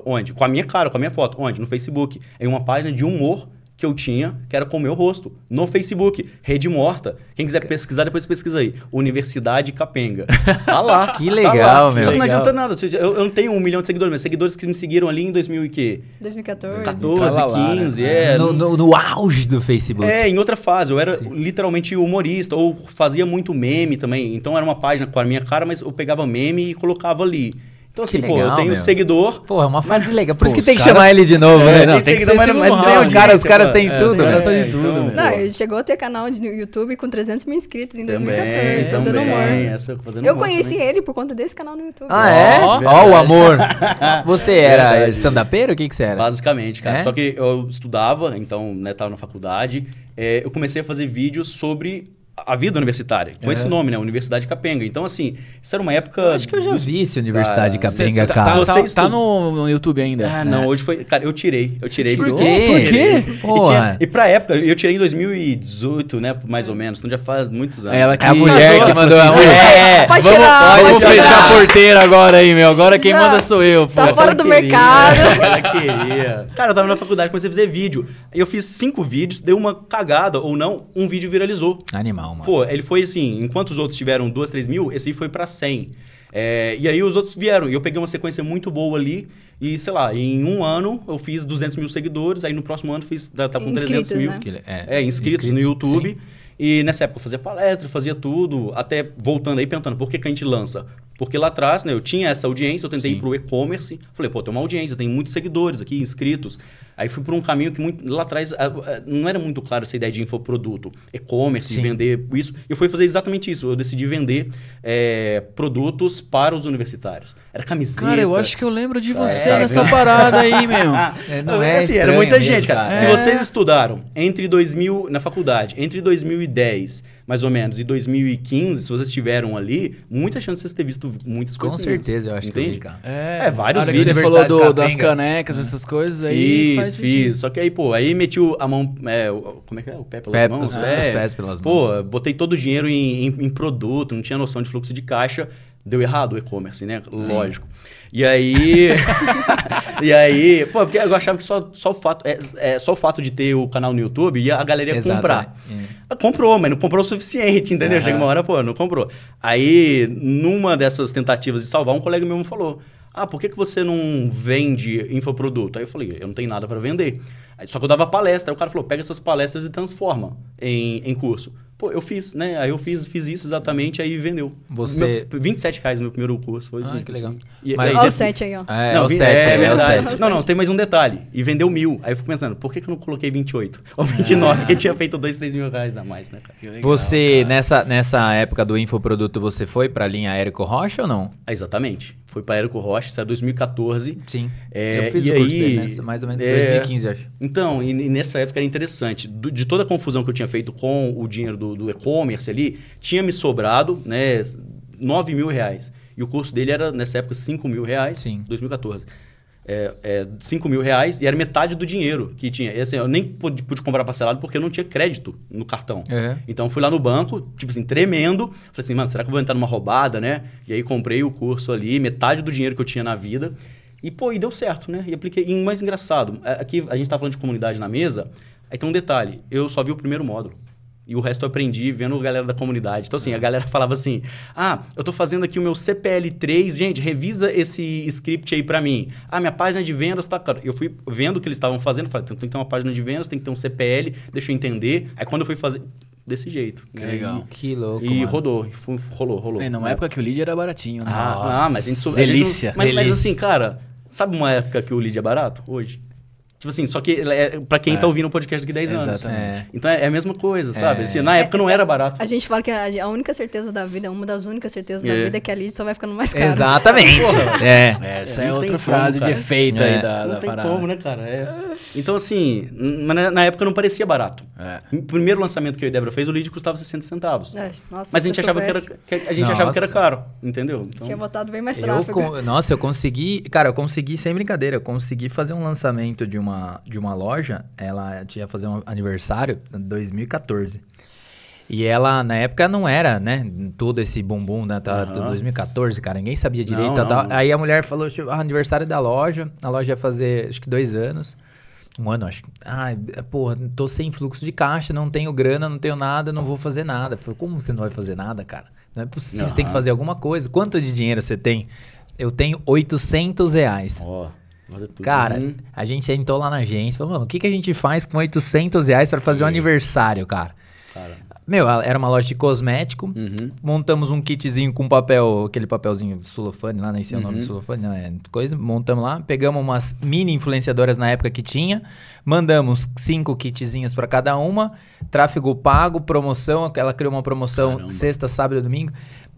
Onde? Com a minha cara, com a minha foto. Onde? No Facebook. Em uma página de humor que eu tinha, que era com o meu rosto. No Facebook. Rede Morta. Quem quiser pesquisar, depois pesquisa aí. Universidade Capenga. Tá lá. Que tá legal, lá. meu. Só que não Legal. adianta nada. Eu, eu não tenho um milhão de seguidores, mas seguidores que me seguiram ali em 2000 e quê? 2014. 14, Tralalá, né? 15, é. no, no- no auge do Facebook. É, em outra fase. Eu era literalmente humorista, ou fazia muito meme também. Então era uma página com a minha cara, mas eu pegava meme e colocava ali. Então, assim, Que pô, eu tenho meu. seguidor. Pô, é uma fase legal. Por Pô, isso que tem que caras- chamar ele de novo, É, né? não, tem que seguidor, ser mas, mas não tem os caras, os audiência, caras têm É, tudo, os caras velho. fazem É, tudo, então, velho. Não, ele chegou a ter canal de- no YouTube com 300 mil inscritos em Também, 2014, fazendo também. humor. Essa, fazendo Eu humor conheci também. ele por conta desse canal no YouTube. Ah, é? Ó. Ó, o amor. Você era Verdade. stand-upero? O que que você era? Basicamente, cara. É? Só que eu estudava, então, né, tava na faculdade. é, eu comecei a fazer vídeos sobre a vida universitária. Com esse nome, né? Universidade Capenga. Então, assim, isso era uma época... Acho que eu já dos- vi esse Universidade Cara, Capenga, Cê- cê tá- cara. Tá, tá- tá no, YouTube ainda. Ah, não, hoje foi. Cara, eu tirei. Eu tirei. Por porque- quê? Por quê? E, tinha- e pra época, eu tirei em 2018, né? Mais ou menos. Então já faz muitos anos. Ela que- É a mulher que mandou. assim, É, Pode Vamos, tirar, vamos pode fechar tirar. a porteira agora aí, meu. Agora quem Já. manda sou eu, pô. Tá fora do queria, mercado. Ela queria. Cara, eu tava na faculdade, comecei a fazer vídeo. Aí eu fiz cinco vídeos, deu uma cagada ou não, um vídeo viralizou. Animal, mano. Pô, ele foi assim, enquanto os outros tiveram duas, três mil, esse aí foi pra 100. É, e aí os outros vieram. E eu peguei uma sequência muito boa ali. E, sei lá, em um ano eu fiz 200 mil seguidores. Aí no próximo ano fiz, tá tá com 300 Inscritos, mil. né? Ele- É, inscritos, no YouTube. E nessa época eu fazia palestra, fazia tudo. Até voltando aí, perguntando por que, que a gente lança? Porque lá atrás, né, eu tinha essa audiência, eu tentei Sim. ir pro e-commerce. Falei, pô, tem uma audiência, tem muitos seguidores aqui, inscritos. Aí fui por um caminho que muito, lá atrás a- a- não era muito claro essa ideia de infoproduto, e-commerce, vender isso. E eu fui fazer exatamente isso. Eu decidi vender é, produtos para os universitários. Era camiseta. Cara, eu acho que eu lembro de você É, nessa parada aí, meu. É, não é assim, era muita mesmo, gente, cara. cara. Se É. vocês estudaram entre 2000 na faculdade, entre 2010, mais ou menos, e 2015, se vocês estiveram ali, muita chance de vocês terem visto muitas Com coisas. certeza, eu acho que eu Entende? vi, cara. É, É, vários vídeos. você falou do- das canecas, essas coisas aí. Fiz, faz fiz. sentido. Só que aí, pô, aí meti a mão. é, como é que é? O pé pelas Pé- mãos? os- É. os pés pelas Pô, mãos. botei todo o dinheiro em, em- em produto, não tinha noção de fluxo de caixa. Deu errado o e-commerce, né? Lógico. E aí. e aí. Pô, porque eu achava que só, só, o fato, é, é, só o fato de ter o canal no YouTube ia a galera ia Exato, comprar. é. Ah, Comprou, mas não comprou o suficiente, entendeu? Aham. Chega uma hora, pô, não comprou. Aí, numa dessas tentativas de salvar, um colega meu me falou: Ah, por que, que você não vende infoproduto? Aí eu falei: Eu não tenho nada para vender. Só que eu dava palestra. Aí o cara falou: Pega essas palestras e transforma em, em curso. Pô, eu fiz, né? Aí eu fiz, fiz isso exatamente, aí vendeu. Você- Meu, 27 reais no meu primeiro curso. Foi Ah, assim, que legal. assim. E, Mas- aí, Olha o de- 7 aí, ó. É, não, é o vi- 7, é, é, o verdade. 7. Não, não, tem mais um detalhe. E vendeu mil. Aí eu fico pensando, por que, que eu não coloquei 28? Ou 29? Porque tinha feito 2, 3 mil reais a mais, né, legal, Você, cara. nessa, nessa época do infoproduto, você foi pra linha Érico Rocha ou não? Ah, exatamente. Foi para Érico Rocha, isso é 2014. Sim. É, eu fiz e o curso aí, dele, nessa, mais ou menos em é, 2015, acho. Então, e, e nessa época era interessante. Do- de toda a confusão que eu tinha feito com o dinheiro do, do e-commerce ali, tinha me sobrado, né, 9 mil reais. E o curso dele era, nessa época, 5 mil reais, Sim. 2014. É, é, 5 mil reais e era metade do dinheiro que tinha. E, assim, eu nem pude, pude comprar parcelado porque eu não tinha crédito no cartão. Uhum. Então fui lá no banco, tipo assim, tremendo. Falei assim, mano, será que eu vou entrar numa roubada, né? E aí comprei o curso ali, metade do dinheiro que eu tinha na vida. E, pô, e deu certo, né? E apliquei. E o mais engraçado, é, aqui a gente tá falando de comunidade na mesa, aí tem um detalhe, eu só vi o primeiro módulo. E o resto eu aprendi vendo a galera da comunidade. Então, assim, a galera falava assim: Ah, eu tô fazendo aqui o meu CPL3, gente, revisa esse script aí pra mim. Ah, minha página de vendas tá. Cara, eu fui vendo o que eles estavam fazendo, falei, tem que ter uma página de vendas, tem que ter um CPL, deixa eu entender. Aí quando eu fui fazer. Desse jeito. Que né? legal. Que louco, E, e mano. rodou, e rolou, rolou. É, numa época que o lead era baratinho, né? Ah, Nossa, ah, mas a gente sou- delícia, a gente não- mas, mas delícia. assim, cara, sabe uma época que o lead é barato? Hoje. Tipo assim, só que é, pra quem É. tá ouvindo o podcast daqui 10 anos. Exatamente. É. Então é, é a mesma coisa, sabe? É. Assim, na época não era barato. A gente fala que a, a única certeza da vida, uma das únicas certezas da É. vida é que a lead só vai ficando mais cara. Exatamente. é. Essa É, é outra frase como, de efeito É. aí da, não da tem parada. como, né, cara? É. Então, assim, na, na época não parecia barato. É. O primeiro lançamento que eu e fez, o lead custava 60 centavos. É, nossa, Mas a gente, eu achava que, era, que a gente achava que era caro, entendeu? Então, Tinha botado bem mais Eu tráfego. con- Nossa, eu consegui. Cara, eu consegui, sem brincadeira, eu consegui fazer um lançamento de uma, de uma loja. Ela tinha fazer um aniversário em 2014. E ela, na época, não era, né? Todo esse bumbum, né? Aham. 2014, cara, ninguém sabia direito. Não, não. Aí a mulher falou: "Tipo, ah, aniversário da loja. A loja ia fazer, acho que dois anos. Um ano, acho. Ai, porra, tô sem fluxo de caixa, não tenho grana, não tenho nada, não vou fazer nada. Falei, como você não vai fazer nada, cara? Não é possível, você tem que fazer alguma coisa. Quanto de dinheiro você tem? Eu tenho 800 reais. ó, fazer tudo. Cara, Uhum. a gente sentou lá na agência e falou, mano, o que, que a gente faz com 800 reais pra fazer um aniversário, cara? Cara. Meu, era uma loja de cosmético. Uhum. Montamos um kitzinho com papel, aquele papelzinho sulofane lá, nem sei o nome Uhum. do sulofane, não, é coisa. Montamos lá, pegamos umas mini influenciadoras na época que tinha, mandamos cinco kitzinhas pra cada uma, tráfego pago, promoção, ela criou uma promoção Caramba. sexta, sábado e domingo.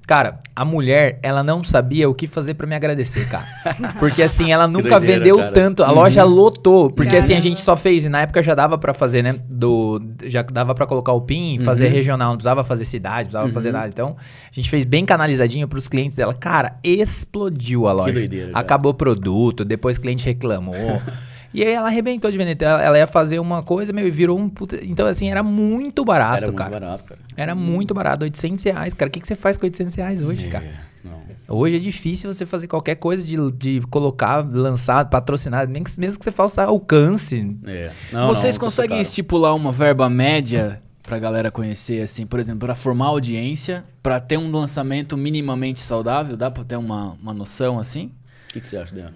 Cara, a mulher, ela não sabia o que fazer pra me agradecer, cara. Porque assim, ela nunca doideira, vendeu cara. tanto, a loja lotou, porque assim a Caramba. gente só fez e na época já dava pra fazer, né, do já dava pra colocar o PIN e fazer Uhum. regional, não precisava fazer cidade, não precisava fazer nada. Então, a gente fez bem canalizadinho pros clientes dela. Cara, explodiu a loja. doideira, cara. Acabou o produto, depois o cliente reclamou. E aí ela arrebentou de vender. Ela, ela ia fazer uma coisa, meu, e virou um puta... Então, assim, era muito barato, Era muito cara. barato, cara. Era muito barato, 800 reais, cara. O que, que você faz com 800 reais hoje, cara? Não. Hoje é difícil você fazer qualquer coisa de, de colocar, lançar, patrocinar, nem que, mesmo que você faça alcance. É. Não, Vocês não, conseguem estipular uma verba média pra galera conhecer, assim, por exemplo, pra formar audiência, pra ter um lançamento minimamente saudável? Dá pra ter uma, uma noção, assim? O que, que você acha, Diana?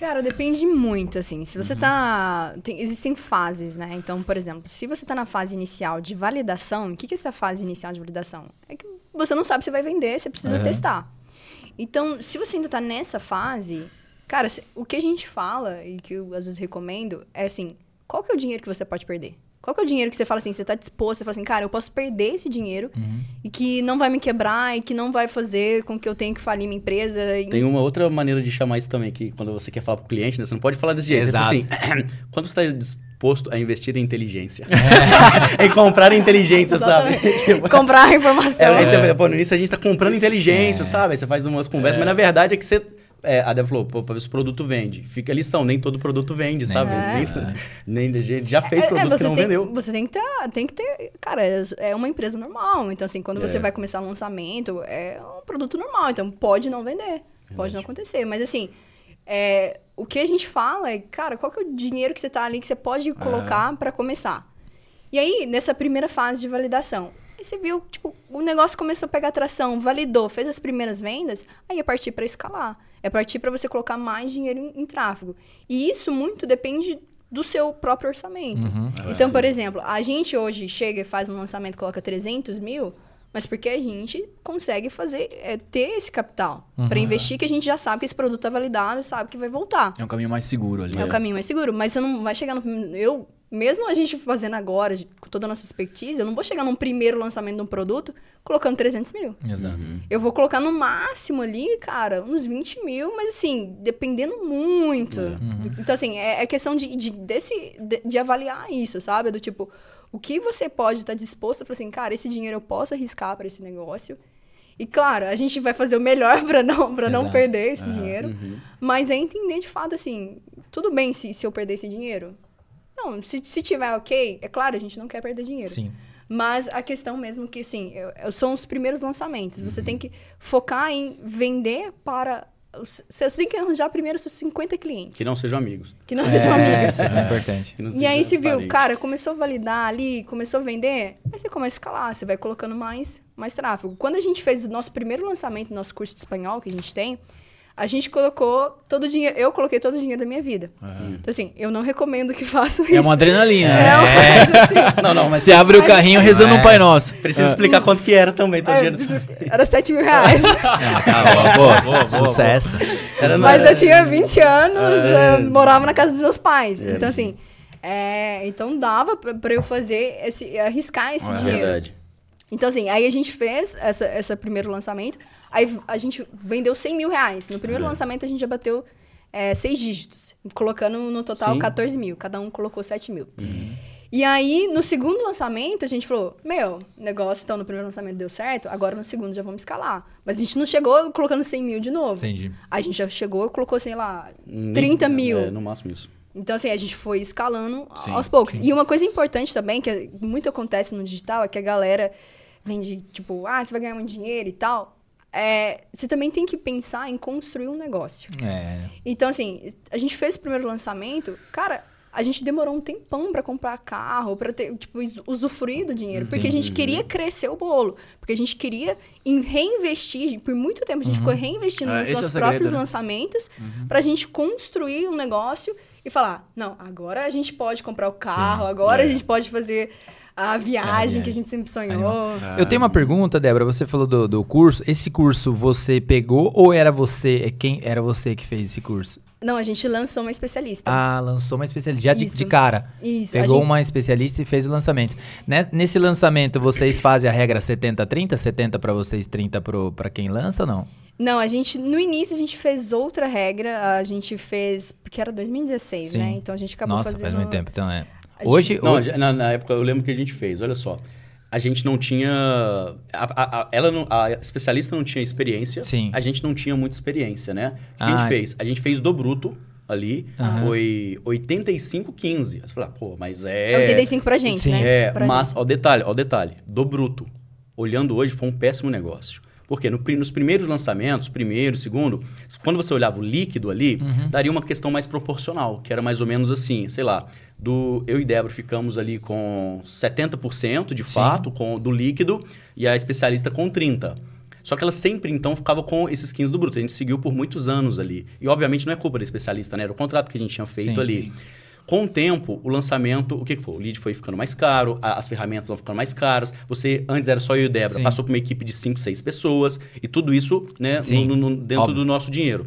Cara, depende muito, assim. Se Uhum. você tá. tem- existem fases, né? Então, por exemplo, se você tá na fase inicial de validação, o que, que é essa fase inicial de validação? É que você não sabe se vai vender, você precisa Uhum. testar. Então, se você ainda tá nessa fase, cara, se- o que a gente fala e que eu às vezes recomendo é assim: qual que é o dinheiro que você pode perder? Qual que é o dinheiro que você fala assim, você tá disposto, você fala assim, cara, eu posso perder esse dinheiro Uhum. e que não vai me quebrar e que não vai fazer com que eu tenha que falir minha empresa. e- Tem uma outra maneira de chamar isso também, que quando você quer falar pro cliente, né? Você não pode falar desse jeito. Exato. Você fala assim, quanto você está disposto a investir em inteligência? em comprar inteligência, sabe? Tipo, Comprar informação. É, aí você fala, pô, no início a gente tá comprando inteligência, sabe? Aí você faz umas conversas, mas na verdade é que você. É, a Débora falou, pô, pra ver se o produto vende. Fica a lição, nem todo produto vende, sabe? Nem, nem- a gente já fez produto que É, você não tem, vendeu. Você tem que ter, tem que ter, cara, é- é uma empresa normal. Então, assim, quando você É. vai começar um lançamento, é um produto normal. Então, pode não vender, pode não acontecer. Mas, assim, é, o que a gente fala é, cara, qual que é o dinheiro que você tá ali que você pode colocar pra começar? E aí, nessa primeira fase de validação, aí você viu, tipo, o negócio começou a pegar tração, validou, fez as primeiras vendas, aí é partir para escalar. É partir para você colocar mais dinheiro em, em tráfego. E isso muito depende do seu próprio orçamento. Então, por exemplo, a gente hoje chega e faz um lançamento, coloca 300 mil, mas porque a gente consegue fazer, é, ter esse capital para investir, que a gente já sabe que esse produto é validado e sabe que vai voltar. É um caminho mais seguro ali. É o caminho mais seguro. Mas você não vai chegar no. Eu, mesmo a gente fazendo agora, com toda a nossa expertise, eu não vou chegar num primeiro lançamento de um produto colocando 300 mil. Exato. Eu vou colocar no máximo ali, cara, uns 20 mil, mas assim, dependendo muito. Então, assim, é, é questão de, de, desse, de, de avaliar isso, sabe? Do tipo, o que você pode estar disposto a falar assim, cara, esse dinheiro eu posso arriscar para esse negócio. E claro, a gente vai fazer o melhor para não, pra não perder esse dinheiro. Mas é entender de fato assim, tudo bem se, se eu perder esse dinheiro. Não, se, se tiver ok, é claro, a gente não quer perder dinheiro. Sim. Mas a questão mesmo que, assim, eu- eu- são os primeiros lançamentos. Uhum. Você tem que focar em vender para... Você tem que arranjar primeiro seus 50 clientes. Que não sejam amigos. que não sejam amigos. É importante. E aí você viu, cara, começou a validar ali, começou a vender, aí você começa a escalar, você vai colocando mais, mais tráfego. Quando a gente fez o nosso primeiro lançamento, nosso curso de espanhol que a gente tem, a gente colocou todo o dinheiro, eu coloquei todo o dinheiro da minha vida. Então assim, eu não recomendo que façam isso. É uma adrenalina. É, né? mas, assim, Não, não, mas Você abre o carrinho rezando É. um Pai Nosso. precisa explicar quanto que era também, todo é, dinheiro. era 7 mil reais. Tá bom, boa, Sucesso. Era Mas eu tinha 20 anos, É. eu morava na casa dos meus pais. Então, assim, é, então dava pra, pra eu fazer esse, arriscar esse É dinheiro. verdade. Então, assim, aí a gente fez essa, essa primeiro lançamento, aí a gente vendeu 100 mil reais. No primeiro lançamento, a gente já bateu é, seis dígitos, colocando no total Sim. 14 mil. Cada um colocou 7 mil. E aí, no segundo lançamento, a gente falou, meu, negócio, então, no primeiro lançamento deu certo, agora no segundo já vamos escalar. Mas a gente não chegou colocando 100 mil de novo. Entendi. A gente já chegou e colocou, sei lá, Nem- 30 mil. É, no máximo isso. Então, assim, a gente foi escalando Sim, aos poucos. E uma coisa importante também, que muito acontece no digital, é que a galera vende, tipo, ah, você vai ganhar muito dinheiro e tal. É, você também tem que pensar em construir um negócio. É. Então, assim, a gente fez o primeiro lançamento, cara, a gente demorou um tempão pra comprar carro, pra ter, tipo, us- usufruir do dinheiro. Porque a gente queria crescer o bolo. Porque a gente queria em reinvestir. Por muito tempo a gente ficou reinvestindo Ah, nos é nossos segredo, próprios né? lançamentos pra gente construir um negócio e falar: não, agora a gente pode comprar o carro, agora a gente pode fazer a viagem que a gente sempre sonhou. Eu tenho uma pergunta, Débora. Você falou do, do curso. Esse curso você pegou ou era você? é Quem era você que fez esse curso? Não, a gente lançou uma especialista. Ah, lançou uma especialista. Já de, Isso. de cara. Isso, Pegou gente- uma especialista e fez o lançamento. Né- Nesse lançamento, vocês fazem a regra 70-30? 70 pra vocês, 30 pro, pra quem lança ou não? Não, a gente, no início, a gente fez outra regra. A gente fez. Porque era 2016, Sim. né? Então a gente acabou Nossa, fazendo. faz muito tempo. Então é. A Hoje. Não, hoje- na, na época eu lembro que a gente fez, olha só. A gente não tinha. A, a- a- ela não- a especialista não tinha experiência. Sim. A gente não tinha muita experiência, né? O que a Ah, gente fez? A gente fez do bruto ali. Foi 85,15. Você fala, pô, mas é. É 85 pra gente, Sim. né? É, Pra mas, gente. ó, o detalhe, ó, o detalhe. Do bruto. Olhando hoje, foi um péssimo negócio. Porque no, nos primeiros lançamentos, primeiro, segundo, quando você olhava o líquido ali, daria uma questão mais proporcional, que era mais ou menos assim, sei lá, do eu e Débora ficamos ali com 70% de fato com, do líquido e a especialista com 30%. Só que ela sempre, então, ficava com esses 15 do bruto. A gente seguiu por muitos anos ali. E, obviamente, não é culpa da especialista, né? Era o contrato que a gente tinha feito Sim, ali. sim. Com o tempo, o lançamento, o que, que foi? O lead foi ficando mais caro, a- as ferramentas vão ficando mais caras. Você, antes era só eu e o Débora, Sim. passou para uma equipe de 5, 6 pessoas. E tudo isso, né, Sim, no- no- dentro óbvio. do nosso dinheiro.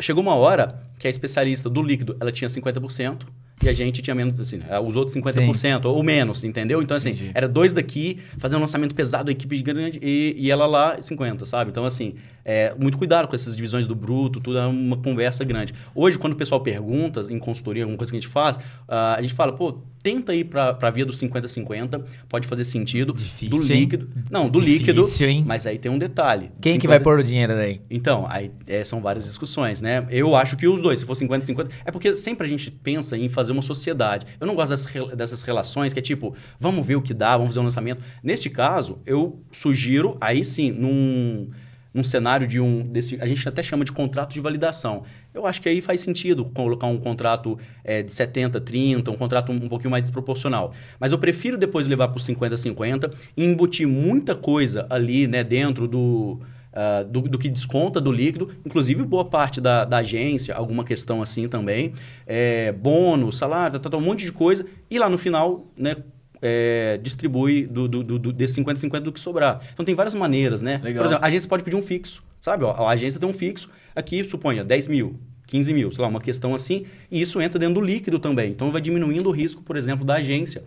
Chegou uma hora que a especialista do líquido, ela tinha 50% e a gente tinha menos, assim, né, os outros 50% ou menos, entendeu? Então, assim, Entendi. era dois daqui, fazendo um lançamento pesado, equipe grande, e, e ela lá 50, sabe? Então, assim, é, muito cuidado com essas divisões do bruto, tudo é uma conversa grande. Hoje, quando o pessoal pergunta em consultoria, alguma coisa que a gente faz, ah, a gente fala, pô, tenta ir para a via do 50-50, pode fazer sentido. Difícil, do hein? líquido. Não, do Difícil, líquido. hein? Mas aí tem um detalhe. Quem que 50 vai pôr o dinheiro daí? então, aí é, são várias discussões, né? Eu acho que os dois, se for 50-50, é porque sempre a gente pensa em fazer uma sociedade. Eu não gosto dessas, dessas relações que é tipo, vamos ver o que dá, vamos fazer um lançamento. Neste caso, eu sugiro, aí sim, num, num cenário de um. Desse, a gente até chama de contrato de validação. Eu acho que aí faz sentido colocar um contrato é, de 70, 30, um contrato um, um pouquinho mais desproporcional. Mas eu prefiro depois levar para os 50, 50 e embutir muita coisa ali, né, dentro do. ah, do, do que desconta do líquido, inclusive boa parte da, da agência, alguma questão assim também, é, bônus, salário, tá, tá, tá, um monte de coisa, e lá no final, né, é, distribui do, do, do, do- desse 50-50 do que sobrar. Então tem várias maneiras, né? Legal. Por exemplo, a agência pode pedir um fixo, sabe? Ó, a agência tem um fixo, aqui, suponha, 10 mil, 15 mil, sei lá, uma questão assim, e isso entra dentro do líquido também. Então vai diminuindo o risco, por exemplo, da agência.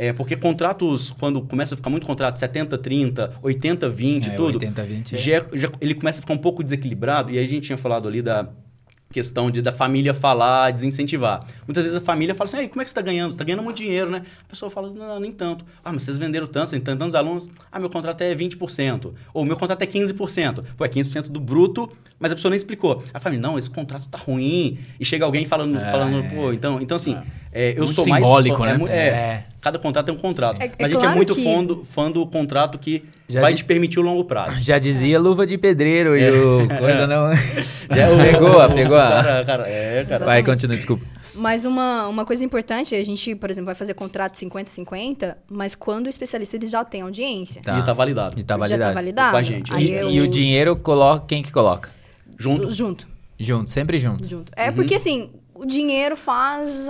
É, porque contratos, quando começa a ficar muito contrato, 70, 30, 80, 20, É, tudo, 80, 20 é. já, já- ele começa a ficar um pouco desequilibrado, e aí a gente tinha falado ali da questão de da família falar, desincentivar. Muitas vezes a família fala assim, "Ei, como é que você está ganhando? Você está ganhando muito dinheiro, né? A pessoa fala, não, nem tanto. Ah, mas vocês venderam tanto, tem tantos alunos. Ah, meu contrato é 20%. Ou meu contrato é 15%. Pô, é 15% do bruto, mas a pessoa nem explicou. A família, não, esse contrato tá ruim. E chega alguém falando, É. falando pô, então, então assim, é, eu Muito sou simbólico, mais... fã- né? É, É. é, cada contrato tem um contrato. É- é a gente é claro muito que- fã, do, fã do contrato que Já vai di- te permitir o longo prazo. Já dizia luva de pedreiro e o coisa não. Já o- pegou, o- pegou. a- Cara, cara, é, cara. Vai, continua, desculpa. Mas uma, uma coisa importante, a gente, por exemplo, vai fazer contrato 50-50, mas quando o especialista ele já tem audiência. Tá. E tá validado. E tá Já validado. tá validado. Com a gente. E, eu- e o dinheiro coloca. Quem que coloca? Junto. Junto, Junto, sempre junto. junto. É porque, assim, o dinheiro faz...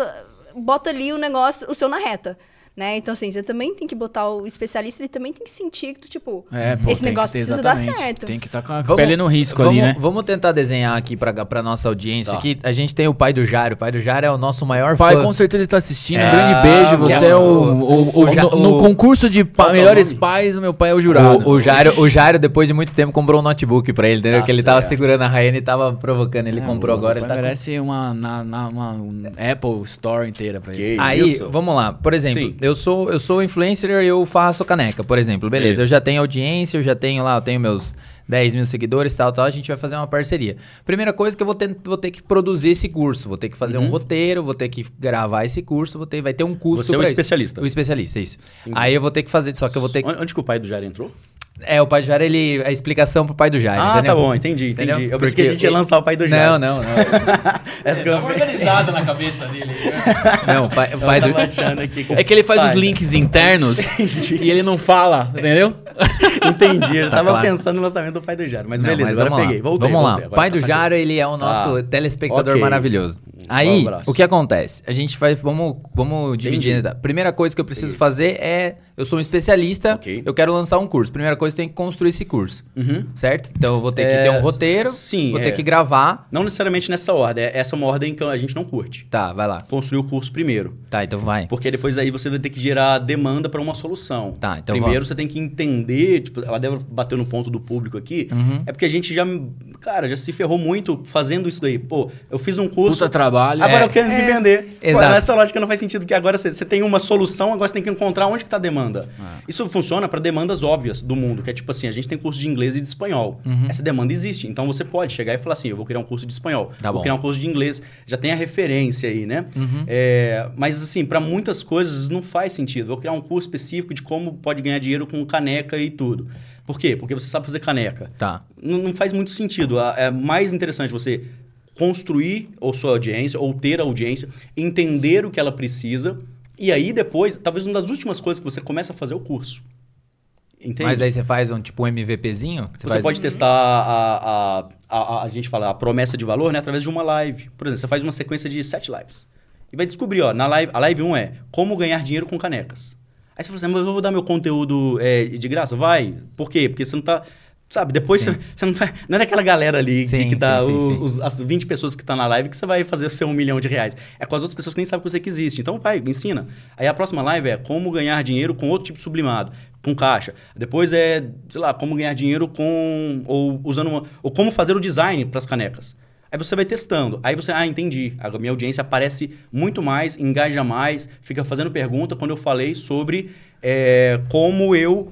Bota ali o negócio, o seu na reta. Né? Então, assim, você também tem que botar o especialista, ele também tem que sentir que tipo, É, pô, esse negócio ter precisa dar certo. Tem que estar com a pele no risco vamos, ali, né? Vamos tentar desenhar aqui pra, pra nossa audiência. Tá. Aqui, a gente tem o pai do Jário. O pai do Jário é o nosso maior Pai, fã. com certeza está assistindo. É, um grande beijo. Você o- é o. o- o- Ja- no, no o- concurso de pa- é melhores nome? pais, o meu pai é o jurado. O, o, Jário, o Jário, depois de muito tempo, comprou um notebook pra ele, entendeu? Tá que ele tava segurando a Rayane e tava provocando. Ele É, comprou o agora, ele tá com... merece uma, na, na- uma um Apple Store inteira pra ele. Que Aí, isso? vamos lá. Por exemplo, Sim. eu sou eu sou influencer e eu faço caneca, por exemplo. Beleza, Beleza. eu já tenho audiência, eu já tenho lá, eu tenho meus 10 mil seguidores, tal, tal. A gente vai fazer uma parceria. Primeira coisa que eu vou ter, vou ter que produzir esse curso. Vou ter que fazer um roteiro, vou ter que gravar esse curso, vou ter, vai ter um custo Você é o pra isso. especialista. O especialista, isso. Aí eu vou ter que fazer, só que eu vou ter que... Onde que o pai do Jair entrou? É, o pai do Jair, ele... A explicação pro pai do Jair, ah, entendeu? tá bom, entendi, entendi. Entendeu? Eu pensei que a Porque gente ia lançar o pai do Jair. Não, não, não. Essa que eu organizado na cabeça dele. Não, o pai, o pai do... aqui. com É que ele faz pai. os links internos e ele não fala, entendeu? Entendi, eu já Tá tava claro. pensando no lançamento do pai do Jair. Mas Não, beleza, mas agora lá. peguei. Voltei, Vamos lá. voltei, agora Pai do tá Jaro, ele é o nosso Tá. telespectador Ok. maravilhoso. Um Aí, abraço. o que acontece? A gente vai, vamos, vamos dividir. Entendi. né? Primeira coisa que eu preciso fazer é, eu sou um especialista, Ok. eu quero lançar um curso. Primeira coisa, eu tenho que construir esse curso, Uhum. certo? Então eu vou ter que É, ter um roteiro, sim, vou é. ter que gravar. Não necessariamente nessa ordem. é- Essa é uma ordem que a gente não curte. Tá, vai lá. Construir o curso primeiro. Tá, então vai. Porque depois aí você vai ter que gerar demanda para uma solução. Tá, então Primeiro vamos. você tem que entender, tipo, ela deve bater no ponto do público aqui, Uhum. é porque a gente já, cara, já se ferrou muito fazendo isso daí. Pô, eu fiz um curso, Puta trabalho. agora É. eu quero me vender. Pô, Exato. essa lógica não faz sentido, que agora você, você tem uma solução, agora você tem que encontrar onde que tá a demanda. É. Isso funciona para demandas óbvias do mundo, que é tipo assim, a gente tem curso de inglês e de espanhol. Uhum. Essa demanda existe, então você pode chegar e falar assim, eu vou criar um curso de espanhol, Tá vou bom. criar um curso de inglês, já tem a referência aí, né? Uhum. É, mas assim, para muitas coisas não faz sentido. Vou criar um curso específico de como pode ganhar dinheiro com caneca e tudo. Por quê? Porque você sabe fazer caneca. Tá. Não, não faz muito sentido. É mais interessante você construir a sua audiência, ou ter a audiência, entender o que ela precisa, e aí depois, talvez uma das últimas coisas que você começa a fazer é o curso. Entende? Mas daí você faz um tipo um MVPzinho? Você faz- pode testar a, a, a, a, a gente fala a promessa de valor né, através de uma live. Por exemplo, você faz uma sequência de sete lives. E vai descobrir, ó, na live, a live 1 é como ganhar dinheiro com canecas. Aí você fala assim, mas eu vou dar meu conteúdo é, de graça? Vai. Por quê? Porque você não tá. Sabe, depois você, você não vai. Não é daquela galera ali Sim, que dá sim, sim, os, sim. os- as 20 pessoas que estão na live que você vai fazer o seu um milhão de reais. É com as outras pessoas que nem sabem que você que existe. Então vai, ensina. Aí a próxima live é como ganhar dinheiro com outro tipo sublimado, com caixa. Depois é, sei lá, como ganhar dinheiro com. Ou usando uma. Ou como fazer o design para as canecas. Aí você vai testando. Aí você, ah, entendi. A minha audiência aparece muito mais, engaja mais, fica fazendo pergunta quando eu falei sobre é, como eu,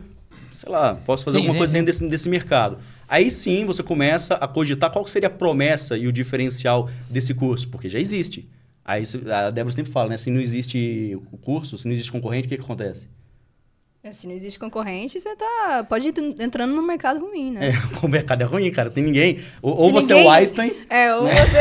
sei lá, posso fazer Sim, alguma sim, coisa sim. dentro desse, desse mercado. Aí sim você começa a cogitar qual seria a promessa e o diferencial desse curso, porque já existe. Aí a Débora sempre fala, né? Se não existe o curso, se não existe concorrente, o que, que acontece? É, Se não existe concorrente, você tá, pode ir entrando no mercado ruim, né? É, o mercado é ruim, cara. Sem ninguém. Ou, ou Se você é ninguém- o Einstein, É, ou Né? você...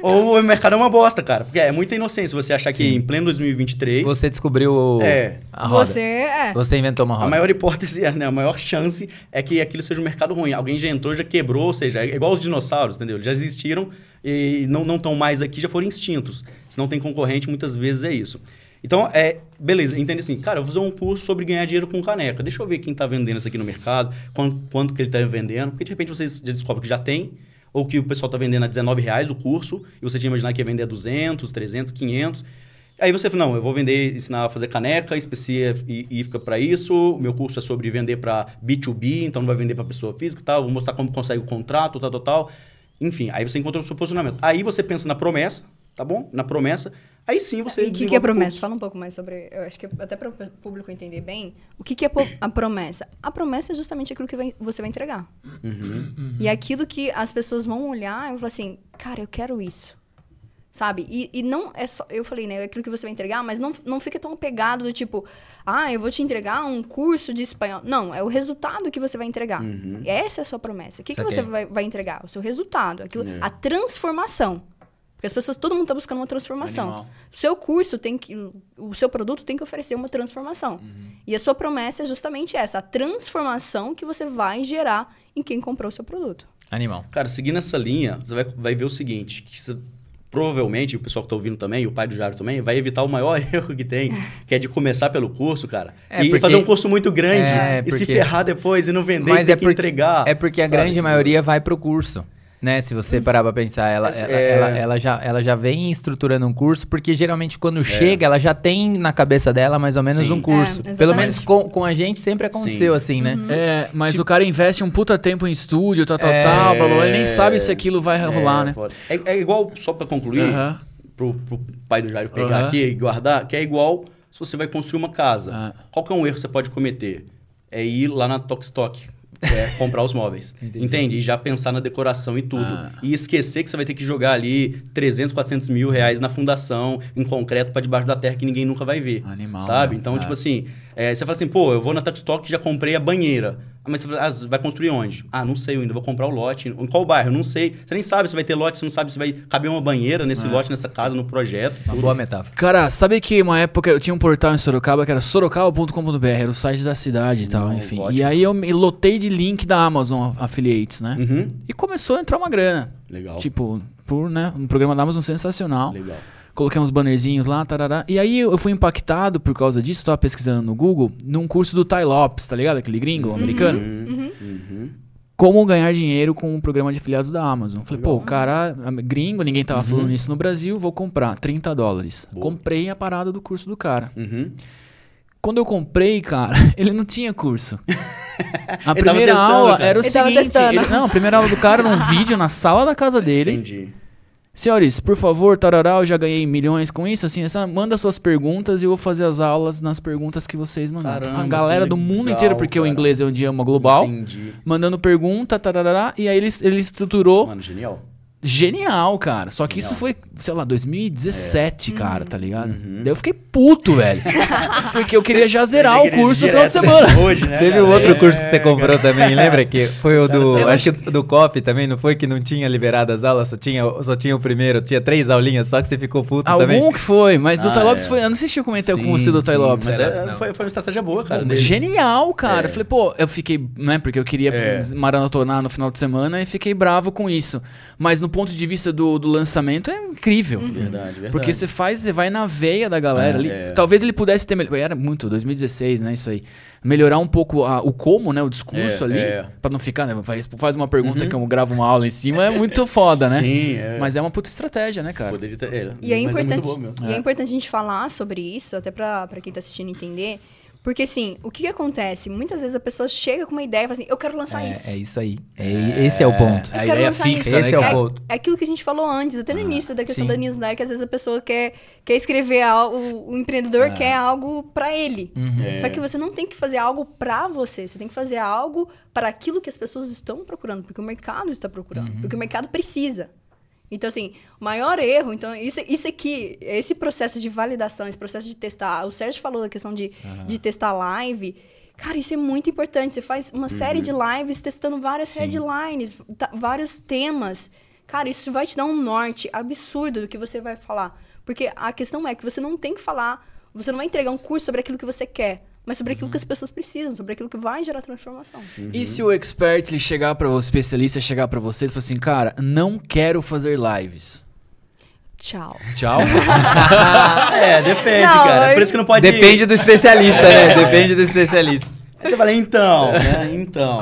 ou o mercado é uma bosta, cara. Porque é muita inocência você achar que em pleno 2023 Você descobriu É. a roda. Você é. Você inventou uma roda. A maior hipótese, é, né, a maior chance é que aquilo seja um mercado ruim. Alguém já entrou, já quebrou, ou seja, é igual os dinossauros, entendeu? Eles Já existiram e não estão mais aqui, já foram extintos. Se não tem concorrente, muitas vezes é isso. Então, é, beleza, entende assim, cara, eu vou fazer um curso sobre ganhar dinheiro com caneca. Deixa eu ver quem está vendendo isso aqui no mercado, quanto, quanto que ele está vendendo, porque de repente vocês já descobrem que já tem, ou que o pessoal está vendendo a 19 reais o curso, e você tinha imaginado que ia vender a 200, 300, 500. Aí você fala, não, eu vou vender, ensinar a fazer caneca específica para isso. Meu curso é sobre vender para B2B, então não vai vender para pessoa física e tal. Vou mostrar como consegue o contrato, tal, tal, tal. Enfim, aí você encontra o seu posicionamento. Aí você pensa na promessa, tá bom? Na promessa. Aí sim você E o que, que é promessa? curso. Fala um pouco mais sobre. Eu acho que até para o público entender bem. O que, que é a promessa? A promessa é justamente aquilo que vai- você vai entregar. Uhum. E é aquilo que as pessoas vão olhar e vão falar assim: cara, eu quero isso. Sabe? E, e não é só. Eu falei, né? É aquilo que você vai entregar, mas não, não fica tão apegado do tipo, ah, eu vou te entregar um curso de espanhol. Não, é o resultado que você vai entregar. Uhum. Essa é a sua promessa. O que, que você vai, vai entregar? O seu resultado. Aquilo, É. A transformação. Porque as pessoas, todo mundo está buscando uma transformação. Animal. O seu curso tem que. O seu produto tem que oferecer uma transformação. E a sua promessa é justamente essa: a transformação que você vai gerar em quem comprou o seu produto. Animal. Cara, seguindo essa linha, você vai, vai ver o seguinte, que você- provavelmente o pessoal que tá ouvindo também, o pai do Jário também, vai evitar o maior erro que tem, que é de começar pelo curso, cara. É, e porque- fazer um curso muito grande É, e se porque- ferrar depois e não vender Mas e ter é que por- entregar. É porque a sabe? grande maioria vai pro curso. Né? Se você parar pra pensar, ela, É, ela, é. ela, ela já, ela já vem estruturando um curso, porque geralmente É. quando chega, ela já tem na cabeça dela mais ou menos Sim. um curso. É, Pelo menos com, com a gente sempre aconteceu assim, né? É, mas o cara investe um puta tempo em estúdio, tal, tal, É. tal, blá, blá, blá, ele nem sabe se aquilo vai rolar, é, né? foda. É, é igual, só pra concluir, pro, pro pai do Jairo pegar aqui e guardar, que é igual se você vai construir uma casa. Ah. Qual que é um erro que você pode cometer? É ir lá na Tokstok. É, comprar os móveis. Entende? E já pensar na decoração e tudo. Ah. E esquecer que você vai ter que jogar ali 300, 400 mil reais na fundação, em concreto, pra debaixo da terra que ninguém nunca vai ver. Animal, Sabe? né? Então, É. tipo assim, é, você fala assim, pô, eu vou na Tokstok e já comprei a banheira. Ah, mas você fala, ah, vai construir onde? Ah, não sei, ainda vou comprar o lote. Em qual bairro? Não sei. Você nem sabe se vai ter lote, você não sabe se vai caber uma banheira nesse É. lote, nessa casa, no projeto. Uma tudo. boa metáfora. Cara, sabe que uma época eu tinha um portal em Sorocaba que era sorocaba.com.br, era o site da cidade e tal, Não, enfim. ótimo. E aí eu me lotei de link da Amazon Affiliates, né? Uhum. E começou a entrar uma grana. Legal. Tipo, por, né, um programa da Amazon sensacional. Legal. Coloquei uns bannerzinhos lá, tarará. E aí eu fui impactado por causa disso, tava pesquisando no Google, num curso do Ty Lopes, tá ligado? Aquele gringo americano. Uhum. Como ganhar dinheiro com o programa de afiliados da Amazon. Falei, pô, o cara gringo, ninguém tava falando isso no Brasil, vou comprar 30 dólares. Boa. Comprei a parada do curso do cara. Uhum. Quando eu comprei, cara, ele não tinha curso. A primeira testando, aula cara. era o Ele seguinte. testando. ele- não, a primeira aula do cara era um vídeo na sala da casa dele. Entendi. Senhores, por favor, tarará, eu já ganhei milhões com isso, assim, essa, manda suas perguntas e eu vou fazer as aulas nas perguntas que vocês mandaram. Caramba, a galera do mundo inteiro, porque o cara. inglês é um idioma global, Entendi. mandando pergunta, tarará, e aí ele, ele estruturou Mano, genial. Genial, cara. Só que isso foi, sei lá, 2017, cara, tá ligado? Daí eu fiquei puto, velho. Porque eu queria já zerar o curso no final de semana. Hoje, né? Teve um outro É, curso que você comprou também, lembra que foi o do, Eu acho que do Coffee também, não foi que não tinha liberado as aulas, só tinha, só tinha o primeiro, tinha três aulinhas, só que você ficou puto também. Algum que foi, mas do Ah, Ty Lopes é. foi. Eu não sei se eu comentei Sim, com você do Ty sim, Lopes. É, foi, foi uma estratégia boa, cara. Dele. Genial, cara. É. Eu falei, pô, eu fiquei, né, porque eu queria É. maratonar no final de semana e fiquei bravo com isso. Mas no ponto de vista do, do lançamento é incrível. Verdade, verdade. Porque você faz, você vai na veia da galera ali. é. Talvez ele pudesse ter. mel- Era muito, 2016, né? Isso aí. Melhorar um pouco a- o como, né? O discurso É, ali. é. Pra não ficar, né? Faz, faz uma pergunta que eu gravo uma aula em cima, é muito foda, né? Sim, é. Mas é uma puta estratégia, né, cara? Poderia ter, é, E é mas importante, muito bom mesmo. e é importante a gente falar sobre isso, até pra, pra quem tá assistindo entender. Porque, assim, o que, que acontece? Muitas vezes a pessoa chega com uma ideia e fala assim, eu quero lançar isso. É, é isso aí. É, esse é o ponto. A Eu quero ideia lançar fixa, isso. Esse é o cara? ponto. É aquilo que a gente falou antes, até no início da questão sim. da newsletter, que às vezes a pessoa quer, quer escrever algo, o, o empreendedor quer algo pra ele. Só que você não tem que fazer algo pra você, você tem que fazer algo para aquilo que as pessoas estão procurando, porque o mercado está procurando, porque o mercado precisa. Então, assim, o maior erro, então, isso, isso aqui, esse processo de validação, esse processo de testar, o Sérgio falou da questão de, de testar live. Cara, isso é muito importante. Você faz uma série de lives testando várias headlines, tá- vários temas. Cara, isso vai te dar um norte absurdo do que você vai falar. Porque a questão é que você não tem que falar, você não vai entregar um curso sobre aquilo que você quer, mas sobre aquilo que as pessoas precisam, sobre aquilo que vai gerar transformação. E se o expert ele chegar para o especialista chegar pra vocês e falar assim, cara, não quero fazer lives. Tchau. Tchau. É, depende, Não, cara. aí- Por isso que não pode. Depende do especialista, né? Depende do especialista. Aí você fala, então, né? Então.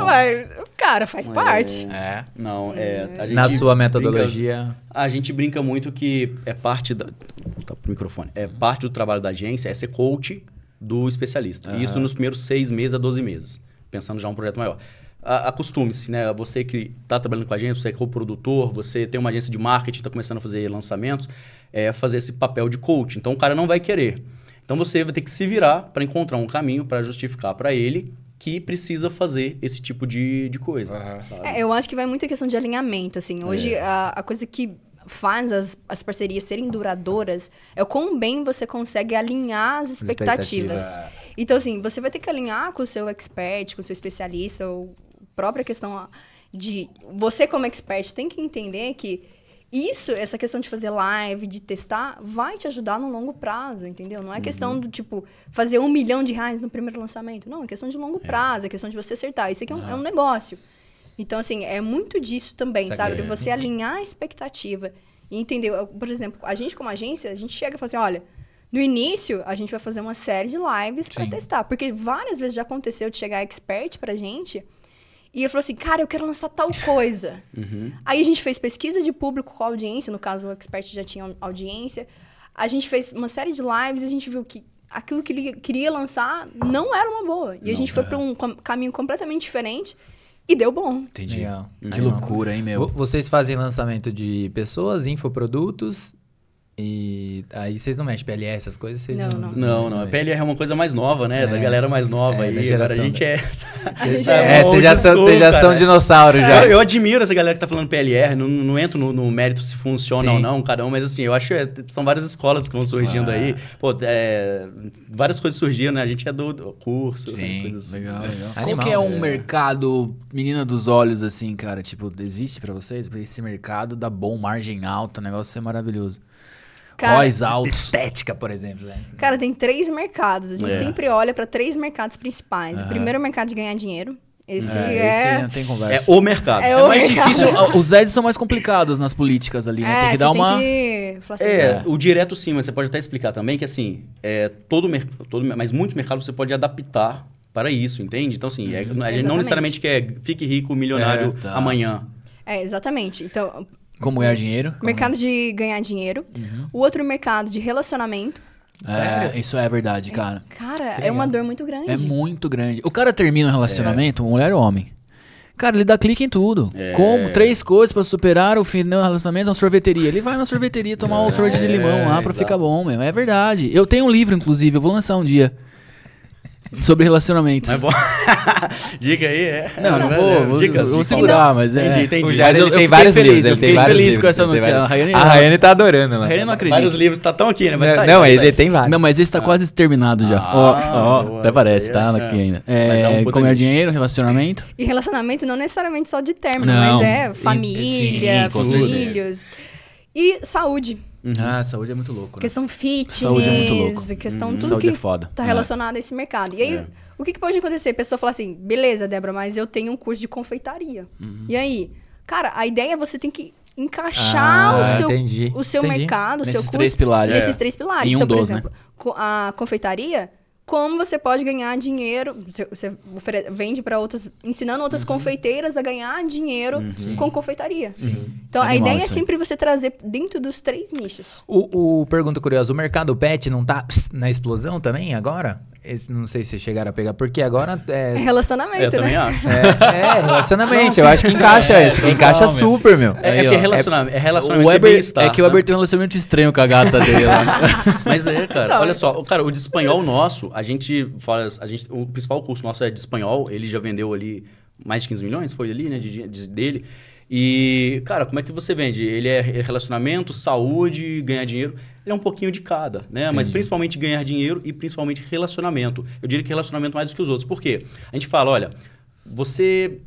Cara, faz parte. é. Não, é. a gente Na sua brinca- metodologia. A gente brinca muito que é parte da. Vou voltar pro microfone. É parte do trabalho da agência é ser coach do especialista. E isso nos primeiros seis meses a 12 meses. Pensando já um projeto maior. Acostume-se, né? Você que está trabalhando com a agência, você é co-produtor, você tem uma agência de marketing, está começando a fazer lançamentos, é fazer esse papel de coach. Então o cara não vai querer. Então você vai ter que se virar para encontrar um caminho para justificar para ele que precisa fazer esse tipo de, de coisa. sabe? É, eu acho que vai muito a questão de alinhamento, assim. Hoje, a, a coisa que faz as, as parcerias serem duradouras é o quão bem você consegue alinhar as expectativas. Então, assim, você vai ter que alinhar com o seu expert, com o seu especialista, ou própria questão de... Você, como expert, tem que entender que isso, essa questão de fazer live, de testar, vai te ajudar no longo prazo, entendeu? Não é questão do, tipo, fazer um milhão de reais no primeiro lançamento. Não, é questão de longo prazo, é questão de você acertar. Isso aqui é um, é um negócio. Então, assim, é muito disso também, sabe? De você alinhar a expectativa e entender. Por exemplo, a gente como agência, a gente chega e fala assim, olha, no início, a gente vai fazer uma série de lives para testar. Porque várias vezes já aconteceu de chegar expert pra gente e ele falou assim, cara, eu quero lançar tal coisa. Aí a gente fez pesquisa de público com a audiência, no caso o expert já tinha audiência. A gente fez uma série de lives e a gente viu que aquilo que ele queria lançar não era uma boa. E a gente foi para um caminho completamente diferente e deu bom. Entendi. Legal. Que loucura, hein, meu? Vo- Vocês fazem lançamento de pessoas, infoprodutos e aí vocês não mexem PLS, essas coisas? Vocês Não, não. Não, não. A PLR é uma coisa mais nova, né? Da É. galera mais nova É, da aí. Agora a gente da- é. A gente É, é, vocês já são, vocês já são dinossauros já. Eu, eu admiro essa galera que tá falando PLR, não, não entro no, no mérito se funciona Sim. ou não, cada um, mas assim, eu acho que é- são várias escolas que vão surgindo aí. Pô, é, várias coisas surgiram, né? A gente é do, do curso, Sim, coisas assim. Legal, legal. Qual Animal, que é um é. mercado menina dos olhos, assim, cara? Tipo, existe pra vocês? Esse mercado dá bom, margem alta, o negócio é maravilhoso. Cara, Róis altos. Estética, por exemplo. Né? Cara, tem três mercados. A gente É. sempre olha para três mercados principais. O primeiro é o mercado de ganhar dinheiro. Esse É, é. esse não tem É conversa. o mercado. É É o mais mercado. difícil, os ads são mais complicados nas políticas ali, né? É, tem que dar tem uma... que assim, É, o direto sim, mas você pode até explicar também que assim, é, todo mercado, todo, mas muitos mercados você pode adaptar para isso, entende? Então assim, é- a gente não necessariamente quer fique rico, milionário É, tá. amanhã. É, exatamente. Então, Como ganhar dinheiro. mercado de ganhar dinheiro. O outro mercado de relacionamento. É, isso é verdade, cara. Cara, é uma dor muito grande. É muito grande. O cara termina um relacionamento, mulher ou homem. Cara, ele dá clique em tudo. É. Como três coisas pra superar o final do relacionamento na sorveteria. Ele vai na sorveteria tomar um sorvete de limão lá pra exato. ficar bom, meu. É verdade. Eu tenho um livro, inclusive, eu vou lançar um dia. Sobre relacionamentos. Não é bom? Dica aí, é. Não, não é, vou, é, vou, dicas, vou segurar, mas é. Entendi, entendi. Mas eu- ele eu tem fiquei vários feliz, livros, eu fiquei feliz livros, com essa notícia. vários- A Rayane- A Rayane tá adorando, A né? Rayane não acredita. Vários livros, tá tão aqui, né? Vai sair. Não, vai ele tem vários. Não, mas esse tá quase terminado já. Ah, Ó, ó, boa, até parece, tá? é- Aqui ainda. Mas é um É, como é dinheiro, relacionamento. E relacionamento não necessariamente só de término, Não. mas é Sim, família, com filhos. E saúde. Ah, saúde é muito louco. Né? Questão fitness, Saúde é muito louco. questão tudo Saúde que é foda. tá É. relacionado a esse mercado. E aí, o que, que pode acontecer? A pessoa fala assim, beleza, Débora, mas eu tenho um curso de confeitaria. Uhum. E aí? Cara, a ideia é você tem que encaixar Ah, o seu, entendi, o seu entendi. mercado, o seu Nesses curso. três pilares. Nesses É. três pilares. Em um então, por dos, né? exemplo, co- a confeitaria, como você pode ganhar dinheiro, você, você vende para outras, ensinando outras Uhum. confeiteiras a ganhar dinheiro com confeitaria. Então, a Animal ideia é sempre você trazer dentro dos três nichos. O, o pergunta curiosa, o mercado pet não tá pss, na explosão também agora? Esse, não sei se vocês chegaram a pegar, porque agora é, É relacionamento, Eu também né? acho. é, é relacionamento. Não, eu acho que encaixa, É, acho que encaixa super, meu. É, Aí, é porque ó, é relacionamento, é, O relacionamento e Weber, é que o né? Weber tem um relacionamento estranho com a gata dele lá. Mas é, cara, Tá. olha só, o- cara, o de espanhol nosso, a gente fala, a gente, o principal curso nosso é de espanhol, ele já vendeu ali mais de 15 milhões, foi ali, né, de, de- dele. E, cara, como é que você vende? Ele é relacionamento, saúde, ganhar dinheiro. Ele é um pouquinho de cada, né? Mas principalmente ganhar dinheiro e principalmente relacionamento. Eu diria que relacionamento mais do que os outros. Por quê? A gente fala, olha, você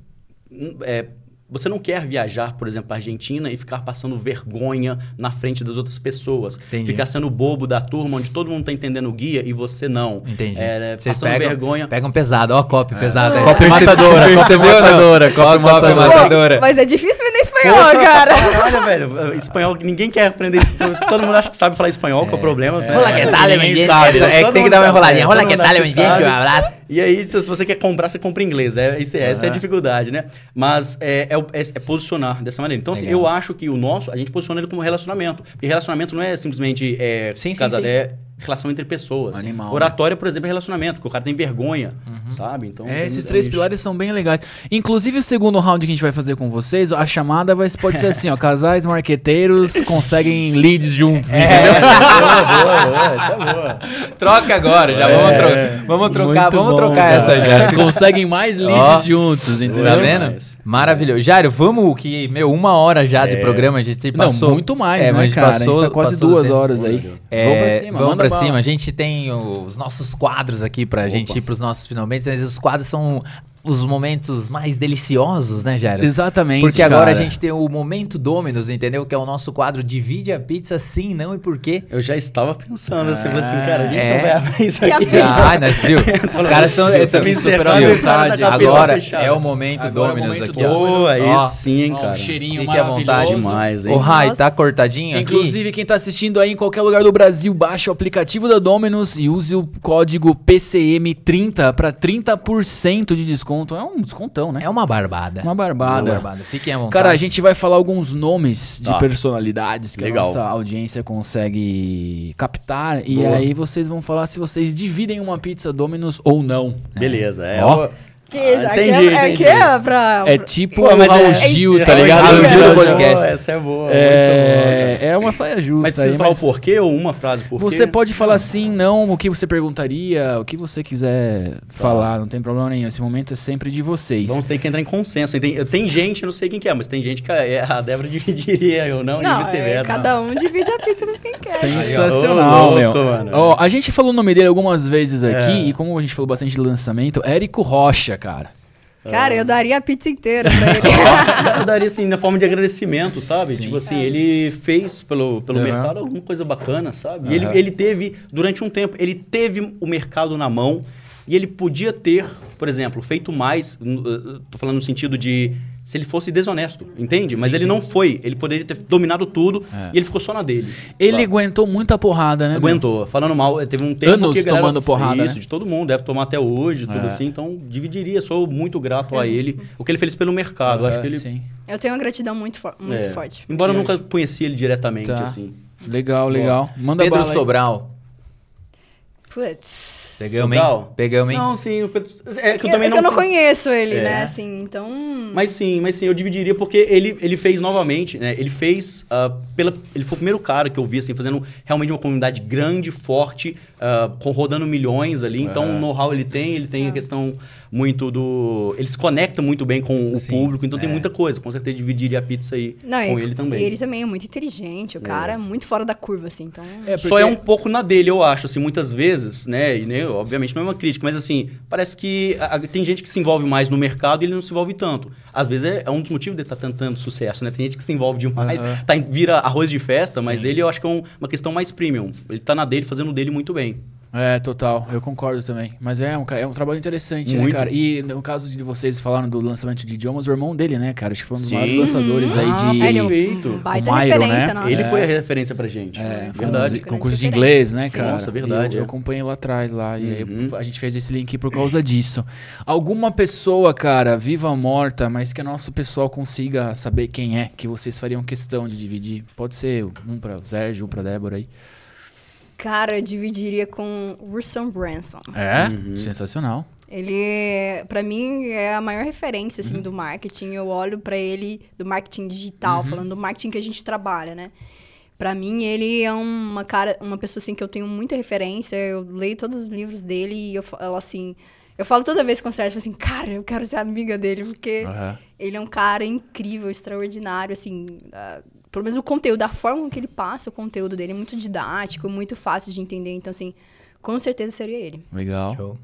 hum, é, você não quer viajar, por exemplo, para Argentina e ficar passando vergonha na frente das outras pessoas. Entendi. Ficar sendo bobo da turma, onde todo mundo tá entendendo o guia e você não. Entendi. É, Vocês passando pegam, vergonha. pegam pesado, ó, copy pesado. aí. Copa matadora, não? matadora, copy matadora. matadora. Mas é difícil vender espanhol, cara. Caralho, velho. Espanhol, ninguém quer aprender. Todo mundo acha que sabe falar espanhol, qual é o problema? né? Rola que tal, sabe, É que tem que dar uma enroladinha. é, Rola que tal. Um abraço. E aí, se você quer comprar, você compra em inglês. É, esse- essa é a dificuldade, né? Mas é, é é- é posicionar dessa maneira. Então, assim, eu acho que o nosso, a gente posiciona ele como relacionamento. Porque relacionamento não é simplesmente é, Sim, sim, sim, é relação entre pessoas. Animal, né? Oratória, por exemplo, é relacionamento, porque o cara tem vergonha, sabe? Então, É, esses é três isso. pilares são bem legais. Inclusive, o segundo round que a gente vai fazer com vocês, a chamada vai, pode ser assim, ó. Casais marqueteiros conseguem leads juntos, entendeu? boa, boa, boa, é boa. Troca agora, já vamos, tro vamos trocar, Muito vamos bom, trocar cara. essa já. Conseguem mais leads Ó. juntos, entendeu? Tá vendo? Maravilhoso. Jário, vamos que, meu, uma hora já de programa, a gente passou... Não, muito mais, É, né, mas cara? a gente tá quase passou duas tempo. horas aí. É, vamos pra cima, vamos manda pra cima. A gente tem os nossos quadros aqui pra gente ir pros nossos finalmente, mas os quadros são os momentos mais deliciosos, né, Jário? Exatamente, Porque agora cara. a gente tem o Momento Dominus, entendeu? Que é o nosso quadro Divide a Pizza Sim, Não e Por quê. Eu já estava pensando assim, falei assim, cara, a gente é. não vai abrir isso a aqui. pizza? Ah, nós viu? Os caras estão... Também super encerrando, à o cara vontade. a pizza Agora é o Momento Agora é o Dominus momento aqui. Boa, aí sim, hein, cara. um cheirinho Fique à vontade. maravilhoso. Demais, hein? Ô, Rai, Nossa. tá cortadinho aqui? Inclusive, quem tá assistindo aí em qualquer lugar do Brasil, baixe o aplicativo da Dominus e use o código PCM30 para 30% de desconto. É um descontão, né? É uma barbada. Uma barbada. Uma barbada. Fiquem à vontade. Cara, a gente vai falar alguns nomes de Tá. personalidades que Legal. a nossa audiência consegue captar. E Boa. aí vocês vão falar se vocês dividem uma pizza Dominus ou não. Beleza, é. Ó. Que isso, Ah, aqui, entendi, é, aqui entendi. é pra... É tipo Pô, o Raul é- Gil, é- tá é- ligado? Raul Gil Gil é do boa, podcast. Essa é boa. É, é uma saia boa. justa. Mas precisa aí, falar mas o porquê ou uma frase por Você pode falar sim, não, o que você perguntaria, o que você quiser falar, não tem problema nenhum. Esse momento é sempre de vocês. Vamos ter que entrar em consenso. Tem, tem gente, eu não sei quem que é, mas tem gente que a, a Débora dividiria, eu não, Não, e é, vice-versa. cada um divide a pizza com quem quer. Sensacional, meu. Ó, a gente falou o nome dele algumas vezes aqui, É. e como a gente falou bastante de lançamento, Érico Rocha, cara. Cara, eu daria a pizza inteira pra ele. Eu daria assim, na forma de agradecimento, sabe? Sim. Tipo assim, ele fez pelo, pelo Uhum. mercado alguma coisa bacana, sabe? E Uhum. ele, ele teve, durante um tempo, ele teve o mercado na mão e ele podia ter, por exemplo, feito mais, n- uh, tô falando no sentido de se ele fosse desonesto, entende? Mas Sim, ele sim. não foi, ele poderia ter dominado tudo É. e ele ficou só na dele. Ele aguentou muita porrada, né? meu? Aguentou. Falando mal, teve um tempo Anos que galera, tomando porrada, Isso, né? de todo mundo. Deve tomar até hoje, tudo É. assim. Então, dividiria. Sou muito grato a ele. O que ele fez pelo mercado. Acho É, que ele... Sim. Eu tenho uma gratidão muito, fo- muito é. forte. Embora eu nunca conheci ele diretamente, Tá. assim. Legal, legal. Manda Pedro aí. Sobral. Putz. Pegamos, hein? Legal. Pegamos, hein? Não, sim, o Pedro... É que eu É também que não... eu não conheço ele, É. né? Assim, então. Mas sim, mas sim, eu dividiria porque ele, ele fez novamente, né? Ele fez ah, pela. Ele foi o primeiro cara que eu vi, assim, fazendo realmente uma comunidade grande, forte, com, rodando milhões ali. Então, o know-how ele tem, ele tem a questão muito do. Ele se conecta muito bem com o Sim, público, então tem é. muita coisa. Com certeza dividiria a pizza aí Não, com e- ele também. E ele também é muito inteligente, o cara é muito fora da curva, assim. Então. É, Só porque- é um pouco na dele, eu acho, assim, muitas vezes, né? E né, obviamente não é uma crítica, mas assim, parece que a- a- tem gente que se envolve mais no mercado e ele não se envolve tanto. Às vezes é, é um dos motivos de estar tendo tanto sucesso, né? Tem gente que se envolve demais, Aham. tá, vira arroz de festa, mas ele eu acho que é um- uma questão mais premium. Ele tá na dele, fazendo o dele muito bem. É, total, eu concordo também. Mas é um, é um trabalho interessante, né, Muito. cara? E no caso de vocês falaram do lançamento de idiomas, o irmão dele, né, cara? Acho que foi um dos Sim. maiores lançadores aí Ah, de. É, ele é um- um baita Myron, referência, né? nossa. ele É. foi a referência pra gente. É, verdade. concurso, concurso de inglês, né, Sim. cara? Nossa, verdade, Eu, eu é. acompanhei lá atrás lá. E aí Uhum. a gente fez esse link por causa disso. Alguma pessoa, cara, viva ou morta, mas que o nosso pessoal consiga saber quem é, que vocês fariam questão de dividir. Pode ser um pra o Sérgio, um pra Débora aí. Cara, eu dividiria com o Russell Branson. É? Uhum. Sensacional. Ele, pra mim, é a maior referência, assim, do marketing. Eu olho pra ele, do marketing digital, falando do marketing que a gente trabalha, né? Pra mim, ele é uma cara, uma pessoa, assim, que eu tenho muita referência. Eu leio todos os livros dele e eu falo, assim... Eu falo toda vez com o Sérgio, assim, cara, eu quero ser amiga dele, porque Aham. ele é um cara incrível, extraordinário, assim... ah, pelo menos o conteúdo, a forma que ele passa o conteúdo dele é muito didático, muito fácil de entender. Então, assim, com certeza seria ele. Legal. Show.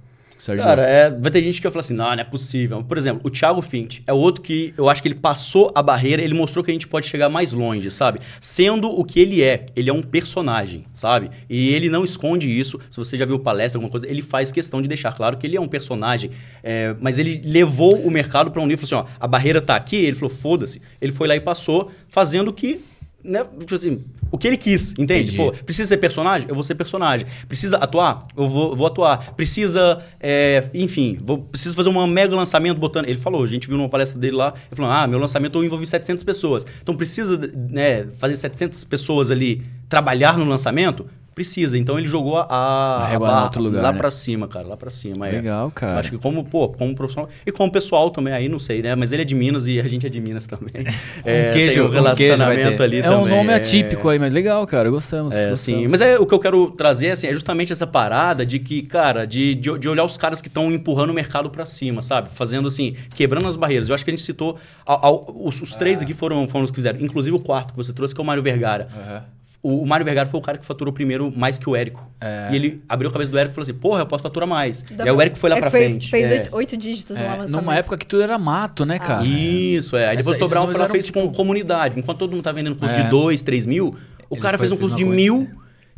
Sérgio. Cara, é, vai ter gente que vai falar assim, não, não é possível. Por exemplo, o Thiago Fint é outro que eu acho que ele passou a barreira, ele mostrou que a gente pode chegar mais longe, sabe? Sendo o que ele é, ele é um personagem, sabe? E ele não esconde isso. Se você já viu palestra, alguma coisa, ele faz questão de deixar claro que ele é um personagem. é, mas ele levou o mercado para um nível, falou assim, ó, a barreira tá aqui, ele falou, foda-se. Ele foi lá e passou, fazendo o que né, tipo assim, o que ele quis, entende? Entendi. Pô, precisa ser personagem? Eu vou ser personagem. Precisa atuar? Eu vou, vou atuar. Precisa, é, enfim, vou, preciso fazer um mega lançamento botando. Ele falou, a gente viu numa palestra dele lá, ele falou: ah, meu lançamento eu envolvi 700 pessoas. Então precisa, né, fazer 700 pessoas ali trabalhar no lançamento? Precisa. Então ele jogou a, a, A barra lugar, lá né? pra cima, cara, lá pra cima. é. Legal, cara. Acho que como, pô, como profissional e como pessoal também, aí não sei, né? Mas ele é de Minas e a gente é de Minas também. É, queijo- tem um um queijo vai relacionamento ter. ali É também. um nome atípico aí, mas legal, cara. Gostamos. É, gostamos. sim. Mas é, o que eu quero trazer assim, é justamente essa parada de que, cara, de, de, de olhar os caras que estão empurrando o mercado pra cima, sabe? Fazendo assim, quebrando as barreiras. Eu acho que a gente citou. a- a- os, os três aqui foram, foram os que fizeram. Inclusive o quarto que você trouxe, que é o Mário Vergara. Aham. O, o Mário Vergara foi o cara que faturou primeiro mais que o Érico. É. E ele abriu a cabeça do Érico e falou assim: porra, eu posso faturar mais. Dá e aí o Érico foi lá é pra fez- frente. Fez É. oito, oito dígitos no É, lançamento. numa época que tudo era mato, né, cara? Isso, é. Aí Essa- depois esses Sobral foi fez eram, com tipo- comunidade. Enquanto todo mundo tá vendendo curso É. de 2, 3 mil, o Ele cara foi fez um curso de coisa. mil.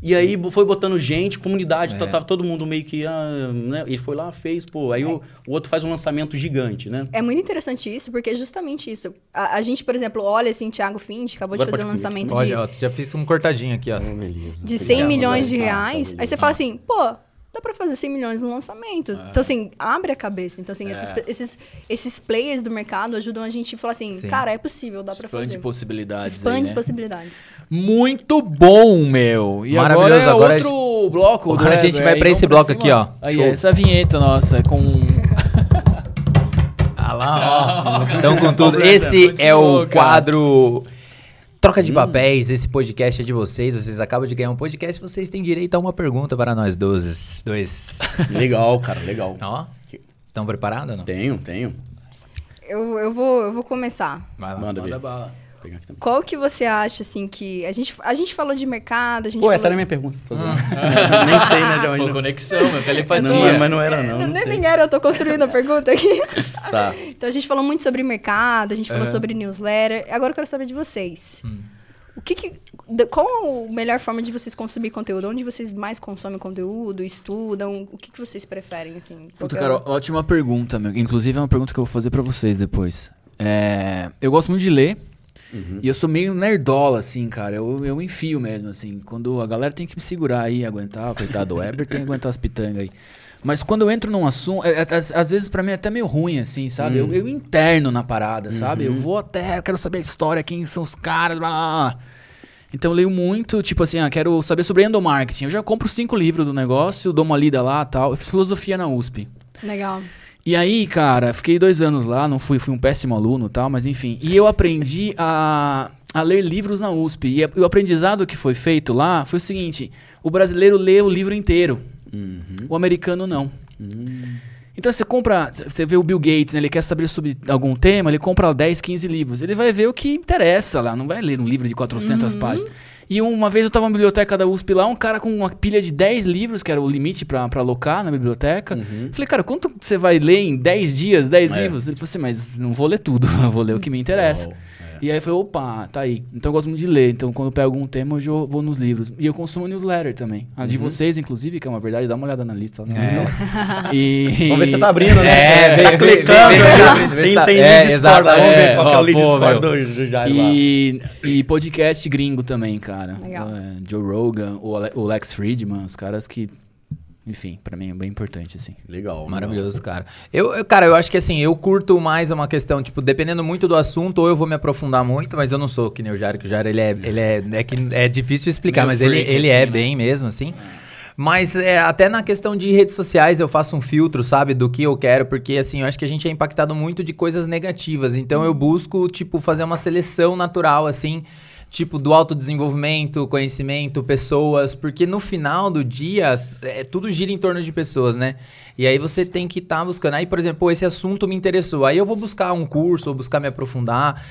E aí foi botando gente, comunidade, É. tá- tava todo mundo meio que. Ah, né? Ele foi lá, fez, pô. Aí o, o outro faz um lançamento gigante, né? É muito interessante isso, porque é justamente isso. A, a gente, por exemplo, olha assim, Thiago Fint acabou Agora de fazer um lançamento de, Olha, ó, já fiz um cortadinho aqui, ó. beleza. de 100 milhões de Ah, tá, reais. Aí você fala assim, pô, dá pra fazer 100 milhões no lançamento. Ah. Então, assim, abre a cabeça. Então, assim, É. esses, esses, esses players do mercado ajudam a gente a falar assim, Sim. cara, é possível, dá pra Expande fazer. possibilidades Expande aí, né? possibilidades. Muito bom, meu. E Maravilhoso, agora é agora outro bloco. agora a gente vai pra esse bloco cima. aqui, ó. Aí, Show. essa vinheta nossa, com... Ah lá, ó. Então, com tudo, esse é o cara. Troca Hum. de Papéis. Esse podcast é de vocês. Vocês acabam de ganhar um podcast. Vocês têm direito a uma pergunta para nós dois. dois. Legal, cara, legal. Ó, estão preparados ou não? Tenho, tenho. Eu, eu, vou, eu vou começar. Vai lá. Manda, Manda bala. Pegar aqui também. Qual que você acha, assim, que... A gente, a gente falou de mercado, a gente Pô, falou... essa era a minha pergunta. Ah. Nem sei, né, de Pô, onde. conexão, meu, telepatia. Não, é, mas não era, não. Não, não nem sei. nem era, eu tô construindo a pergunta aqui. Tá. Então a gente falou muito sobre mercado, a gente falou Aham. sobre newsletter. Agora eu quero saber de vocês. Hum. O que que, qual a melhor forma de vocês consumir conteúdo? Onde vocês mais consomem conteúdo, estudam? O que, que vocês preferem, assim? Puta, é cara, ótima pergunta, meu. Inclusive é uma pergunta que eu vou fazer pra vocês depois. É, eu gosto muito de ler. E eu sou meio nerdola, assim, cara. Eu, eu enfio mesmo, assim. Quando a galera tem que me segurar aí, aguentar, coitado do Weber, tem que aguentar as pitangas aí. Mas quando eu entro num assunto, é- é- às, às vezes pra mim é até meio ruim, assim, sabe? Eu, eu interno na parada, sabe? Eu vou até, eu quero saber a história, quem são os caras, blá, blá, blá. Então eu leio muito, tipo assim, ah, quero saber sobre endomarketing. Eu já compro cinco livros do negócio, dou uma lida lá tal. Eu fiz filosofia na USP. Legal. E aí, cara, fiquei dois anos lá, não fui, fui um péssimo aluno tal, mas enfim. E eu aprendi a, a ler livros na USP. E, a- e o aprendizado que foi feito lá foi o seguinte: o brasileiro lê o livro inteiro, o americano não. Então você compra, você vê o Bill Gates, né, ele quer saber sobre algum tema, ele compra 10, 15 livros. Ele vai ver o que interessa lá, não vai ler um livro de 400 páginas. E uma vez eu tava na biblioteca da USP lá, um cara com uma pilha de 10 livros, que era o limite pra, pra alocar na biblioteca. Falei, cara, quanto você vai ler em 10 dias, 10 É. livros? Ele falou assim, mas não vou ler tudo, eu vou ler o que me interessa. E aí eu falei, opa, tá aí. Então eu gosto muito de ler. Então quando eu pego algum tema, eu já vou nos livros. E eu consumo newsletter também. A Uhum. de vocês, inclusive, que é uma verdade, dá uma olhada na lista. Né? É. Então, e... Vamos ver se você tá abrindo, né? É, tá vê- clicando. vê- né? Tem, tem é, lead Discord vamos ver qual que é o lead Discord do, lá. E, e podcast gringo também, cara. Legal. É, Joe Rogan, o, Ale- o Lex Friedman, os caras que. Enfim, pra mim é bem importante, assim. Legal. Maravilhoso, cara. Eu, eu- cara, eu acho que assim, eu curto mais uma questão, tipo, dependendo muito do assunto, ou eu vou me aprofundar muito, mas eu não sou que nem o Jairo, que o Jairo, ele é, ele é, é, que é difícil explicar, Meio mas ele, ele assim, é né? bem mesmo, assim. Mas é, até na questão de redes sociais eu faço um filtro, sabe, do que eu quero, porque assim, eu acho que a gente é impactado muito de coisas negativas. Então eu busco, tipo, fazer uma seleção natural, assim, tipo, do autodesenvolvimento, conhecimento, pessoas, porque no final do dia, é, tudo gira em torno de pessoas, né? E aí você tem que estar buscando. Aí, por exemplo, esse assunto me interessou. Aí eu vou buscar um curso, ou buscar me aprofundar.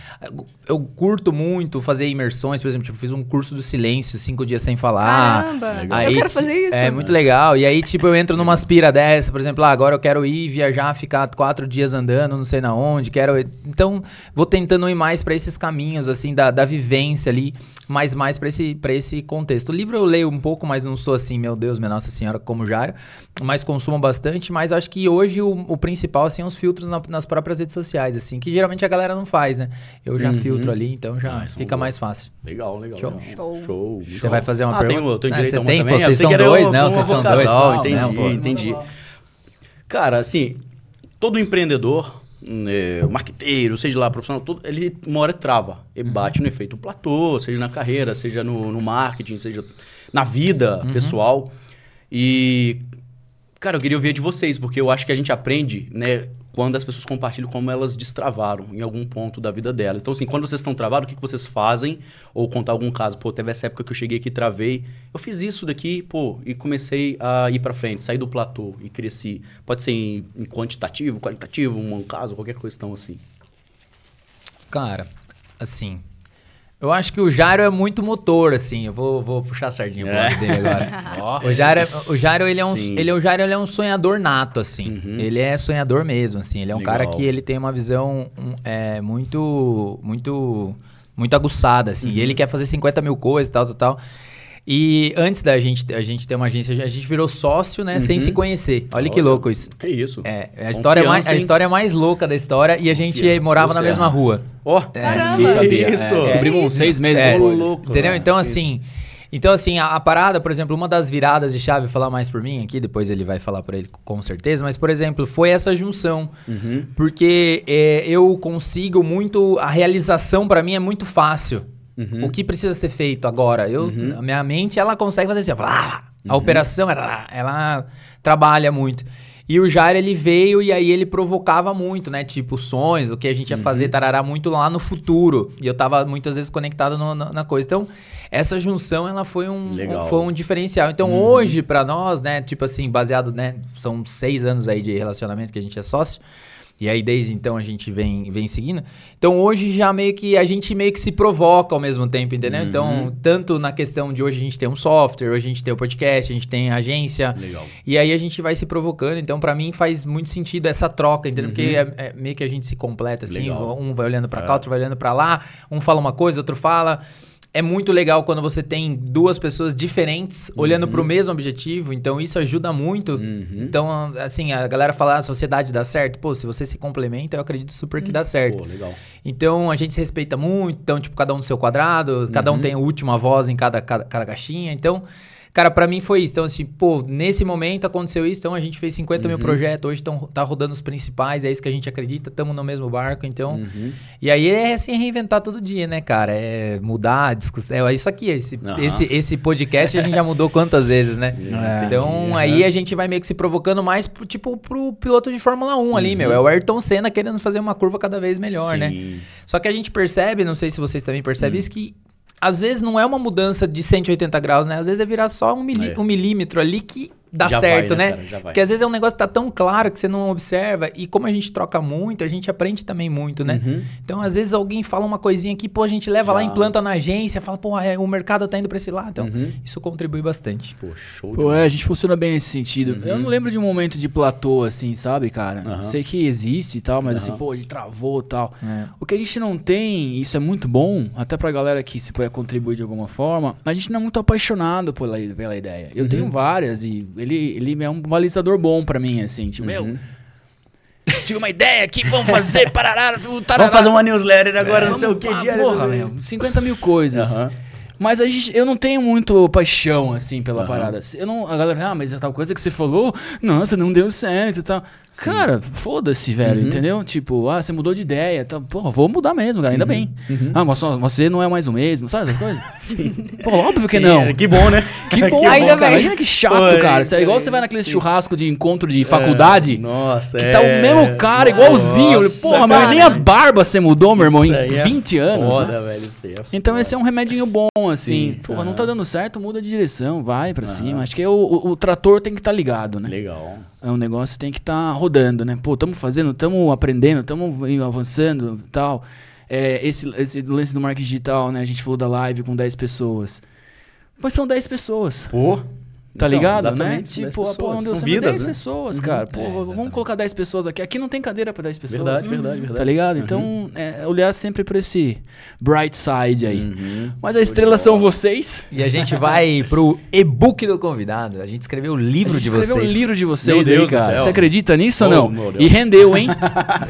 Eu curto muito fazer imersões, por exemplo, tipo, fiz um curso do silêncio, cinco dias sem falar. Caramba, legal. eu quero fazer isso. É muito legal. E aí, tipo, eu entro numa aspira dessa, por exemplo, ah, agora eu quero ir viajar, ficar quatro dias andando, não sei na onde, quero. Então, vou tentando ir mais pra esses caminhos, assim, da, da vivência ali, mas mais pra esse, pra esse contexto. O livro eu leio um pouco, mas não sou assim, meu Deus, minha Nossa Senhora, como Jário, mas consumo bastante. Mas acho que hoje o, o principal, assim, é os filtros na- nas próprias redes sociais, assim, que geralmente a galera não faz, né? Eu já Uhum. filtro ali, então já Ah, fica bom. mais fácil. Legal, legal. Show. legal. Show. Show. Você vai fazer uma ah, pergunta? Tenho, eu tenho Ah, direito você a uma tem? também. Pô, Ah, vocês você são dois, né? Vocês são dois Entendi, entendi. Cara, assim, todo empreendedor, é, marqueteiro, seja lá, profissional, todo, ele uma hora trava. Ele bate no efeito platô, seja na carreira, seja no, no marketing, seja na vida pessoal. E, cara, eu queria ouvir de vocês, porque eu acho que a gente aprende, né, quando as pessoas compartilham como elas destravaram em algum ponto da vida dela. Então, assim, quando vocês estão travados, o que, que vocês fazem? Ou contar algum caso, pô, teve essa época que eu cheguei aqui e travei. Eu fiz isso daqui, pô, e comecei a ir pra frente, sair do platô e cresci. Pode ser em quantitativo, qualitativo, um caso, qualquer questão assim. Cara, assim. Eu acho que o Jairo é muito motor, assim. Eu vou, vou puxar a sardinha pro lado dele agora. O Jairo, é- o Jairo, ele é um, Sim. ele, é- o Jairo, ele é um sonhador nato, assim. Uhum. Ele é sonhador mesmo, assim. Ele é um Legal. cara que ele tem uma visão um, é, muito, muito, muito aguçada, assim. E ele Uhum. quer fazer 50 mil coisas, tal, tal, tal. E antes da gente, a gente ter uma agência, a gente virou sócio, né? Sem Uhum. se conhecer. Olha que Olha, louco isso. Que isso? É, a história, mais, Confiança, a história mais louca da história e a gente Confiança, morava na mesma certo. rua. Ó, Caramba. que sabia. isso? É, descobrimos uns seis meses É, depois. louco. Entendeu? Então, isso. assim. Então, assim, a, a parada, por exemplo, uma das viradas de chave, vou falar mais por mim aqui, depois ele vai falar pra ele com certeza, mas, por exemplo, foi essa junção. Uhum. Porque é, eu consigo muito. A realização pra mim é muito fácil. Uhum. O que precisa ser feito agora? Eu, A minha mente, ela consegue fazer assim, blá, a Uhum. operação, ela, ela trabalha muito. E o Jair, ele veio e aí ele provocava muito, né? Tipo, sonhos, o que a gente ia Uhum. fazer, tarará, muito lá no futuro. E eu tava muitas vezes conectado no- na, na coisa. Então, essa junção, ela foi um, um- foi um diferencial. Então, hoje, pra nós, né? Tipo assim, baseado, né? São seis anos aí de relacionamento que a gente é sócio. E aí, desde então, a gente vem, vem seguindo. Então, hoje já meio que a gente meio que se provoca ao mesmo tempo, entendeu? Uhum. Então, tanto na questão de hoje a gente tem um software, hoje a gente tem o podcast, a gente tem a agência. Legal. E aí a gente vai se provocando. Então, pra mim, faz muito sentido essa troca, entendeu? Porque é, é meio que a gente se completa, assim. Uhum. Legal. Um vai olhando pra cá, É. outro vai olhando pra lá. Um fala uma coisa, outro fala. É muito legal quando você tem duas pessoas diferentes olhando pro mesmo objetivo. Então, isso ajuda muito. Uhum. Então, assim, a galera fala, "Ah, a sociedade dá certo. Pô, se você se complementa, eu acredito super que dá certo. Pô, legal. Então a gente se respeita muito, então, tipo, cada um no seu quadrado, cada Uhum. um tem a última voz em cada, cada, cada caixinha. Então, Cara, pra mim foi isso. Então, assim, pô, nesse momento aconteceu isso, então a gente fez 50 mil projetos, hoje tão, tá rodando os principais, é isso que a gente acredita, estamos no mesmo barco, então. E aí é assim, reinventar todo dia, né, cara? É mudar, discussão. É isso aqui, esse, Aham. esse, esse podcast a gente já mudou quantas vezes, né? É. então aí a gente vai meio que se provocando mais, pro, tipo, pro piloto de Fórmula 1 ali, meu. É o Ayrton Senna querendo fazer uma curva cada vez melhor, né? Sim. Só que a gente percebe, não sei se vocês também percebem isso, que às vezes não é uma mudança de 180 graus, né? Às vezes é virar só um, É. um milímetro ali que dá Já certo, vai, né, né? cara? Porque às vezes é um negócio que tá tão claro que você não observa. E como a gente troca muito, a gente aprende também muito, né? Então, às vezes alguém fala uma coisinha que, pô, a gente leva lá, Uhum. Já. implanta na agência, fala, pô, é, o mercado tá indo pra esse lado. Então, Uhum. isso contribui bastante. Pô, show Pô, é, a gente funciona bem nesse sentido. Eu não lembro de um momento de platô, assim, sabe, cara? Sei que existe e tal, mas assim, pô, ele travou e tal. É. O que a gente não tem, isso é muito bom, até pra galera que se puder contribuir de alguma forma, a gente não é muito apaixonado pela, pela ideia. Eu Uhum. tenho várias e ele, ele é um balizador bom pra mim, assim, tipo, Uhum. meu, tive uma ideia aqui, vamos fazer, parará, tarará. Vamos fazer uma newsletter agora, É, não sei o que. Porra, do- meu, 50 mil coisas. Aham. Mas a gente, eu não tenho muito paixão, assim, pela Aham. parada. Eu não, a galera, ah, mas é tal coisa que você falou, nossa, não deu certo e tal. Cara, foda-se, velho, Uhum. entendeu? Tipo, ah, você mudou de ideia. Tá, porra, vou mudar mesmo, cara, ainda bem. Ah, mas você não é mais o mesmo, sabe essas coisas? Sim. Pô, óbvio que Sim, não. é, Que bom, né? Que bom, Ainda cara. bem. Imagina que chato, Pô, cara. é, É igual é, você vai naquele sim. churrasco de encontro de faculdade. É, Nossa, Que é. tá o mesmo cara, igualzinho. Nossa, Porra, mas cara. nem a barba você mudou, meu irmão, em Isso aí é 20 anos. né? Foda, velho, isso aí é Então foda. esse é um remedinho bom, assim. Sim, Porra, não tá dando certo, muda de direção, vai pra cima. Acho que é o, o- o trator tem que estar ligado, né? Legal. É um negócio tem que estar rodando, né? Pô, estamos fazendo, estamos aprendendo, estamos avançando e tal. É, esse, esse lance do marketing digital, né? A gente falou da live com 10 pessoas. Mas são 10 pessoas. Pô. Tá Então, ligado, né? exatamente, são 10 Tipo, pô, pessoas. não certo. vidas, 10 né? pessoas, cara. Pô, É, vamos colocar 10 pessoas aqui. Aqui não tem cadeira pra 10 pessoas. Verdade, verdade, verdade. Tá ligado? Então, é, olhar sempre pra esse bright side aí. Uhum. Mas a estrela são vocês. E a gente vai pro e-book do convidado. A gente escreveu o livro A gente de escreveu vocês. um livro de vocês Meu Deus aí, cara. Você acredita nisso ou não? E rendeu, hein?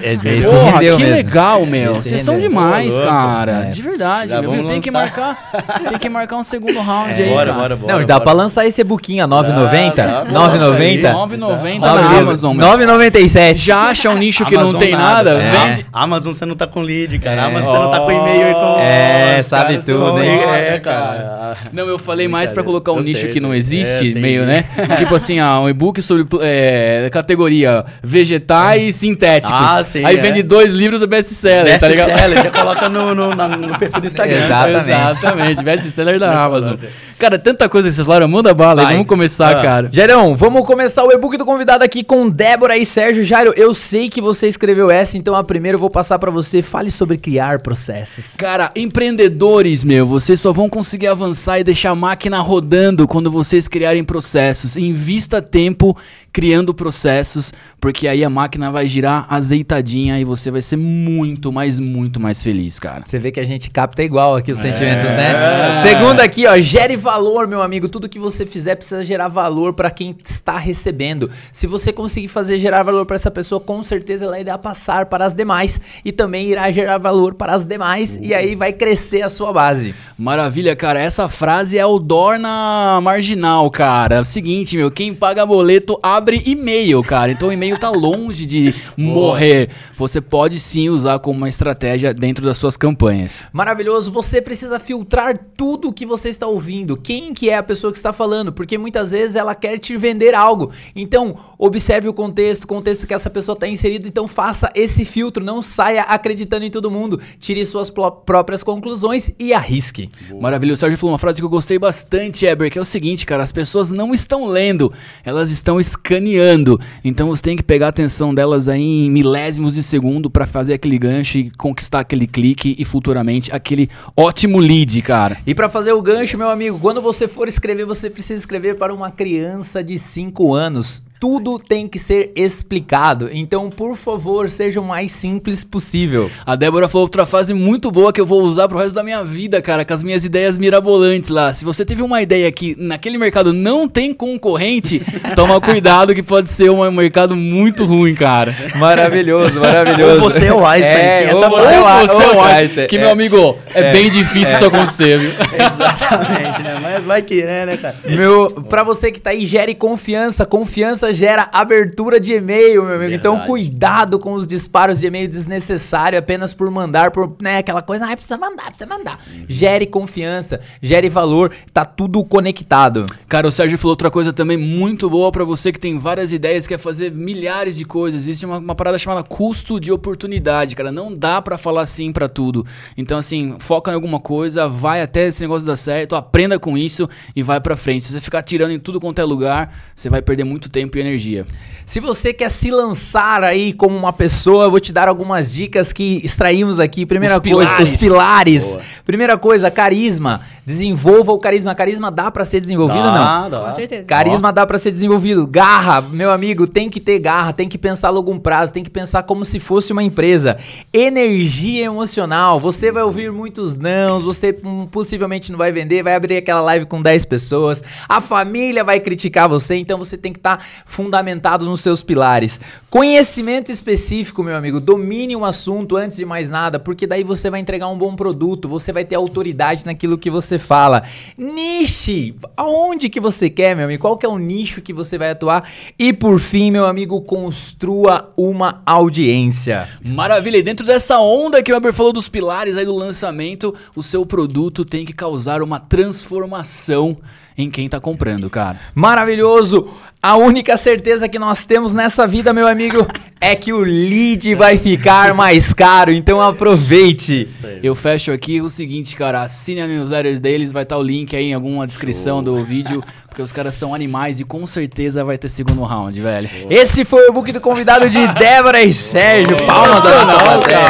Esse, esse Porra, rendeu que mesmo. legal, meu. Esse Vocês são demais, cara. É. De verdade, Já meu. Tem que marcar. Tem que marcar um segundo round aí, Bora, cara. bora, bora. Não, dá pra lançar esse e-bookinho a 9,90? Dá, dá, 9,90? 9,90 Dá. na. Amazon, meu. 9,97. Já acha um nicho que não Amazon tem nada, É. vende. Amazon você não tá com lead, cara. É. Amazon você não tá com e-mail e com. É, sabe tudo, hein? É, cara. Não, eu falei mais pra colocar um Eu nicho sei, que não existe, É, meio, né? tipo assim, ah, um e-book sobre é, categoria vegetais sintéticos. Ah, sim, Aí é. vende dois livros do best-seller, tá ligado? Best-seller, já coloca no, no, na- no perfil do Instagram. Exatamente. Exatamente, best-seller da Amazon. Cara, tanta coisa que vocês falaram, manda bala aí, Vai. vamos começar, Ah. cara. Jairão, vamos começar o e-book do convidado aqui com Débora e Sérgio. Jairo, eu sei que você escreveu essa, então a primeira eu vou passar pra você. Fale sobre criar processos. Cara, empreendedores, meu, vocês só vão conseguir avançar e deixar a máquina rodando quando vocês criarem processos. Invista tempo criando processos, porque aí a máquina vai girar azeitadinha e você vai ser muito, mas muito mais feliz, cara. Você vê que a gente capta igual aqui os sentimentos, É. né? Segunda aqui, ó, gere valor, meu amigo. Tudo que você fizer precisa gerar valor pra quem está recebendo. Se você conseguir fazer gerar valor pra essa pessoa, com certeza ela irá passar para as demais e também irá gerar valor para as demais e aí vai crescer a sua base. Maravilha, cara. Essa frase é o Dorna marginal, cara. É o seguinte, meu, quem paga boleto abre e-mail, cara. Então o e-mail tá longe de morrer. Você pode sim usar como uma estratégia dentro das suas campanhas. Maravilhoso, você precisa filtrar tudo que você está ouvindo. Quem que é a pessoa que está falando? Porque muitas vezes ela quer te vender algo. Então, observe o contexto, o contexto que essa pessoa está inserido. Então, faça esse filtro. Não saia acreditando em todo mundo. Tire suas próprias conclusões e arrisque. Maravilha, o Sérgio falou uma frase que eu gostei bastante, Eber, que é o seguinte, cara, as pessoas não estão lendo, elas estão escaneando. Então você tem que pegar a atenção delas aí em milésimos de segundo pra fazer aquele gancho e conquistar aquele clique e futuramente aquele ótimo lead, cara. E para fazer o gancho, meu amigo, quando você for escrever, você precisa escrever para uma criança de 5 anos. Tudo tem que ser explicado. Então, por favor, seja o mais simples possível. A Débora falou outra frase muito boa que eu vou usar pro resto da minha vida, cara, com as minhas ideias mirabolantes lá. Se você teve uma ideia que naquele mercado não tem concorrente, toma cuidado que pode ser um mercado muito ruim, cara. Maravilhoso, maravilhoso. Ou você é o Einstein, É, tem ou essa você é o Ou você é o Einstein, que, é. meu amigo, é, bem difícil isso acontecer, viu? Exatamente, né? Mas vai querer, né, cara? Meu, pra você que tá aí, gere confiança. Confiança gera abertura de e-mail, meu amigo. Então, Verdade. cuidado com os disparos de e-mail desnecessário apenas por mandar, por, né, aquela coisa, ah, precisa mandar, precisa mandar. Gere confiança, gere valor, tá tudo conectado. Cara, o Sérgio falou outra coisa também muito boa pra você que tem várias ideias, quer fazer milhares de coisas. Existe uma, uma parada chamada custo de oportunidade, cara. Não dá pra falar sim pra tudo. Então, assim, foca em alguma coisa, vai até esse negócio dar certo, aprenda com isso e vai pra frente. Se você ficar tirando em tudo quanto é lugar, você vai perder muito tempo e energia. Se você quer se lançar aí como uma pessoa, eu vou te dar algumas dicas que extraímos aqui. Primeira Os coisa, pilares. os pilares. Boa. Primeira coisa, carisma. Desenvolva o carisma. Carisma dá pra ser desenvolvido ou não? Dá, dá. Com certeza. Carisma dá pra ser desenvolvido. Garra, meu amigo, tem que ter garra, tem que pensar a longo prazo, tem que pensar como se fosse uma empresa. Energia emocional. Você vai ouvir muitos nãos, você hum, possivelmente não vai vender, vai abrir aquela live com 10 pessoas. A família vai criticar você, então você tem que estar fundamentado nos seus pilares. Conhecimento específico, meu amigo. Domine um assunto antes de mais nada, porque daí você vai entregar um bom produto, você vai ter autoridade naquilo que você fala. Niche, aonde que você quer, meu amigo? Qual que é o nicho que você vai atuar? E por fim, meu amigo, construa uma audiência. Maravilha, e dentro dessa onda que o Weber falou dos pilares aí do lançamento, o seu produto tem que causar uma transformação em quem tá comprando, cara. Maravilhoso! A única certeza que nós temos nessa vida, meu amigo, é que o lead vai ficar mais caro, então aproveite. Eu fecho aqui o seguinte, cara, assine a newsletter deles, vai estar o link aí em alguma descrição do vídeo, porque os caras são animais e com certeza vai ter segundo round, velho. Esse foi o book do convidado de Débora e Sérgio. Palmas da nossa plateia.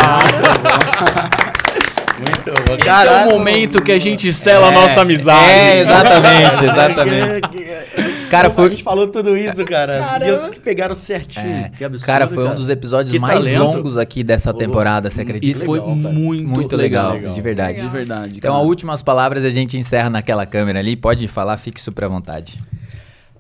Muito bom. Esse é o momento que a gente sela a nossa amizade. É, exatamente, exatamente. Cara, A foi, gente falou tudo isso, cara. Caramba. E os que pegaram certinho. É, Que absurdo, cara, foi um dos episódios Que mais talento. longos aqui dessa temporada, você E acredita? foi legal, cara. muito, Muito legal. legal, de verdade. De verdade. Então, cara. as últimas palavras a gente encerra naquela câmera ali. Pode falar, fique super à vontade.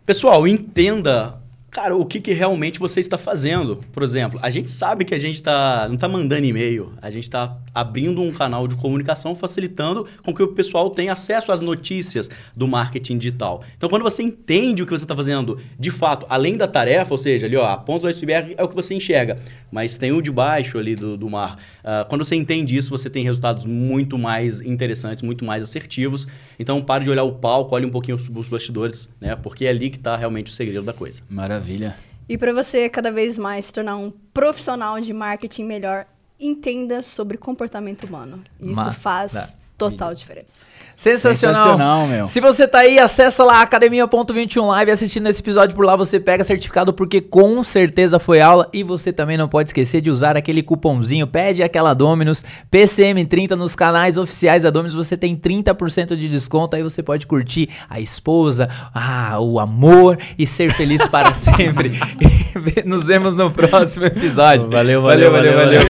Pessoal, entenda, cara, o que, que realmente você está fazendo. Por exemplo, a gente sabe que a gente tá, não está mandando e-mail, a gente está abrindo um canal de comunicação, facilitando com que o pessoal tenha acesso às notícias do marketing digital. Então, quando você entende o que você está fazendo de fato, além da tarefa, ou seja, ali, ó, a ponta do iceberg é o que você enxerga, mas tem o de baixo ali do, do mar. Ah, quando você entende isso, você tem resultados muito mais interessantes, muito mais assertivos. Então, pare de olhar o palco, olhe um pouquinho os, os bastidores, né? Porque é ali que está realmente o segredo da coisa. Maravilha. E para você cada vez mais se tornar um profissional de marketing melhor, entenda sobre comportamento humano. Isso Ma- faz total diferença. Sensacional. Sensacional, meu. Se você tá aí, acessa lá academia.21 live assistindo esse episódio por lá, você pega certificado porque com certeza foi aula e você também não pode esquecer de usar aquele cupomzinho, pede aquela Dominus PCM30 nos canais oficiais da Dominus, você tem 30% de desconto, aí você pode curtir a esposa, ah, o amor e ser feliz para sempre. Nos vemos no próximo episódio. Valeu, valeu, valeu, valeu.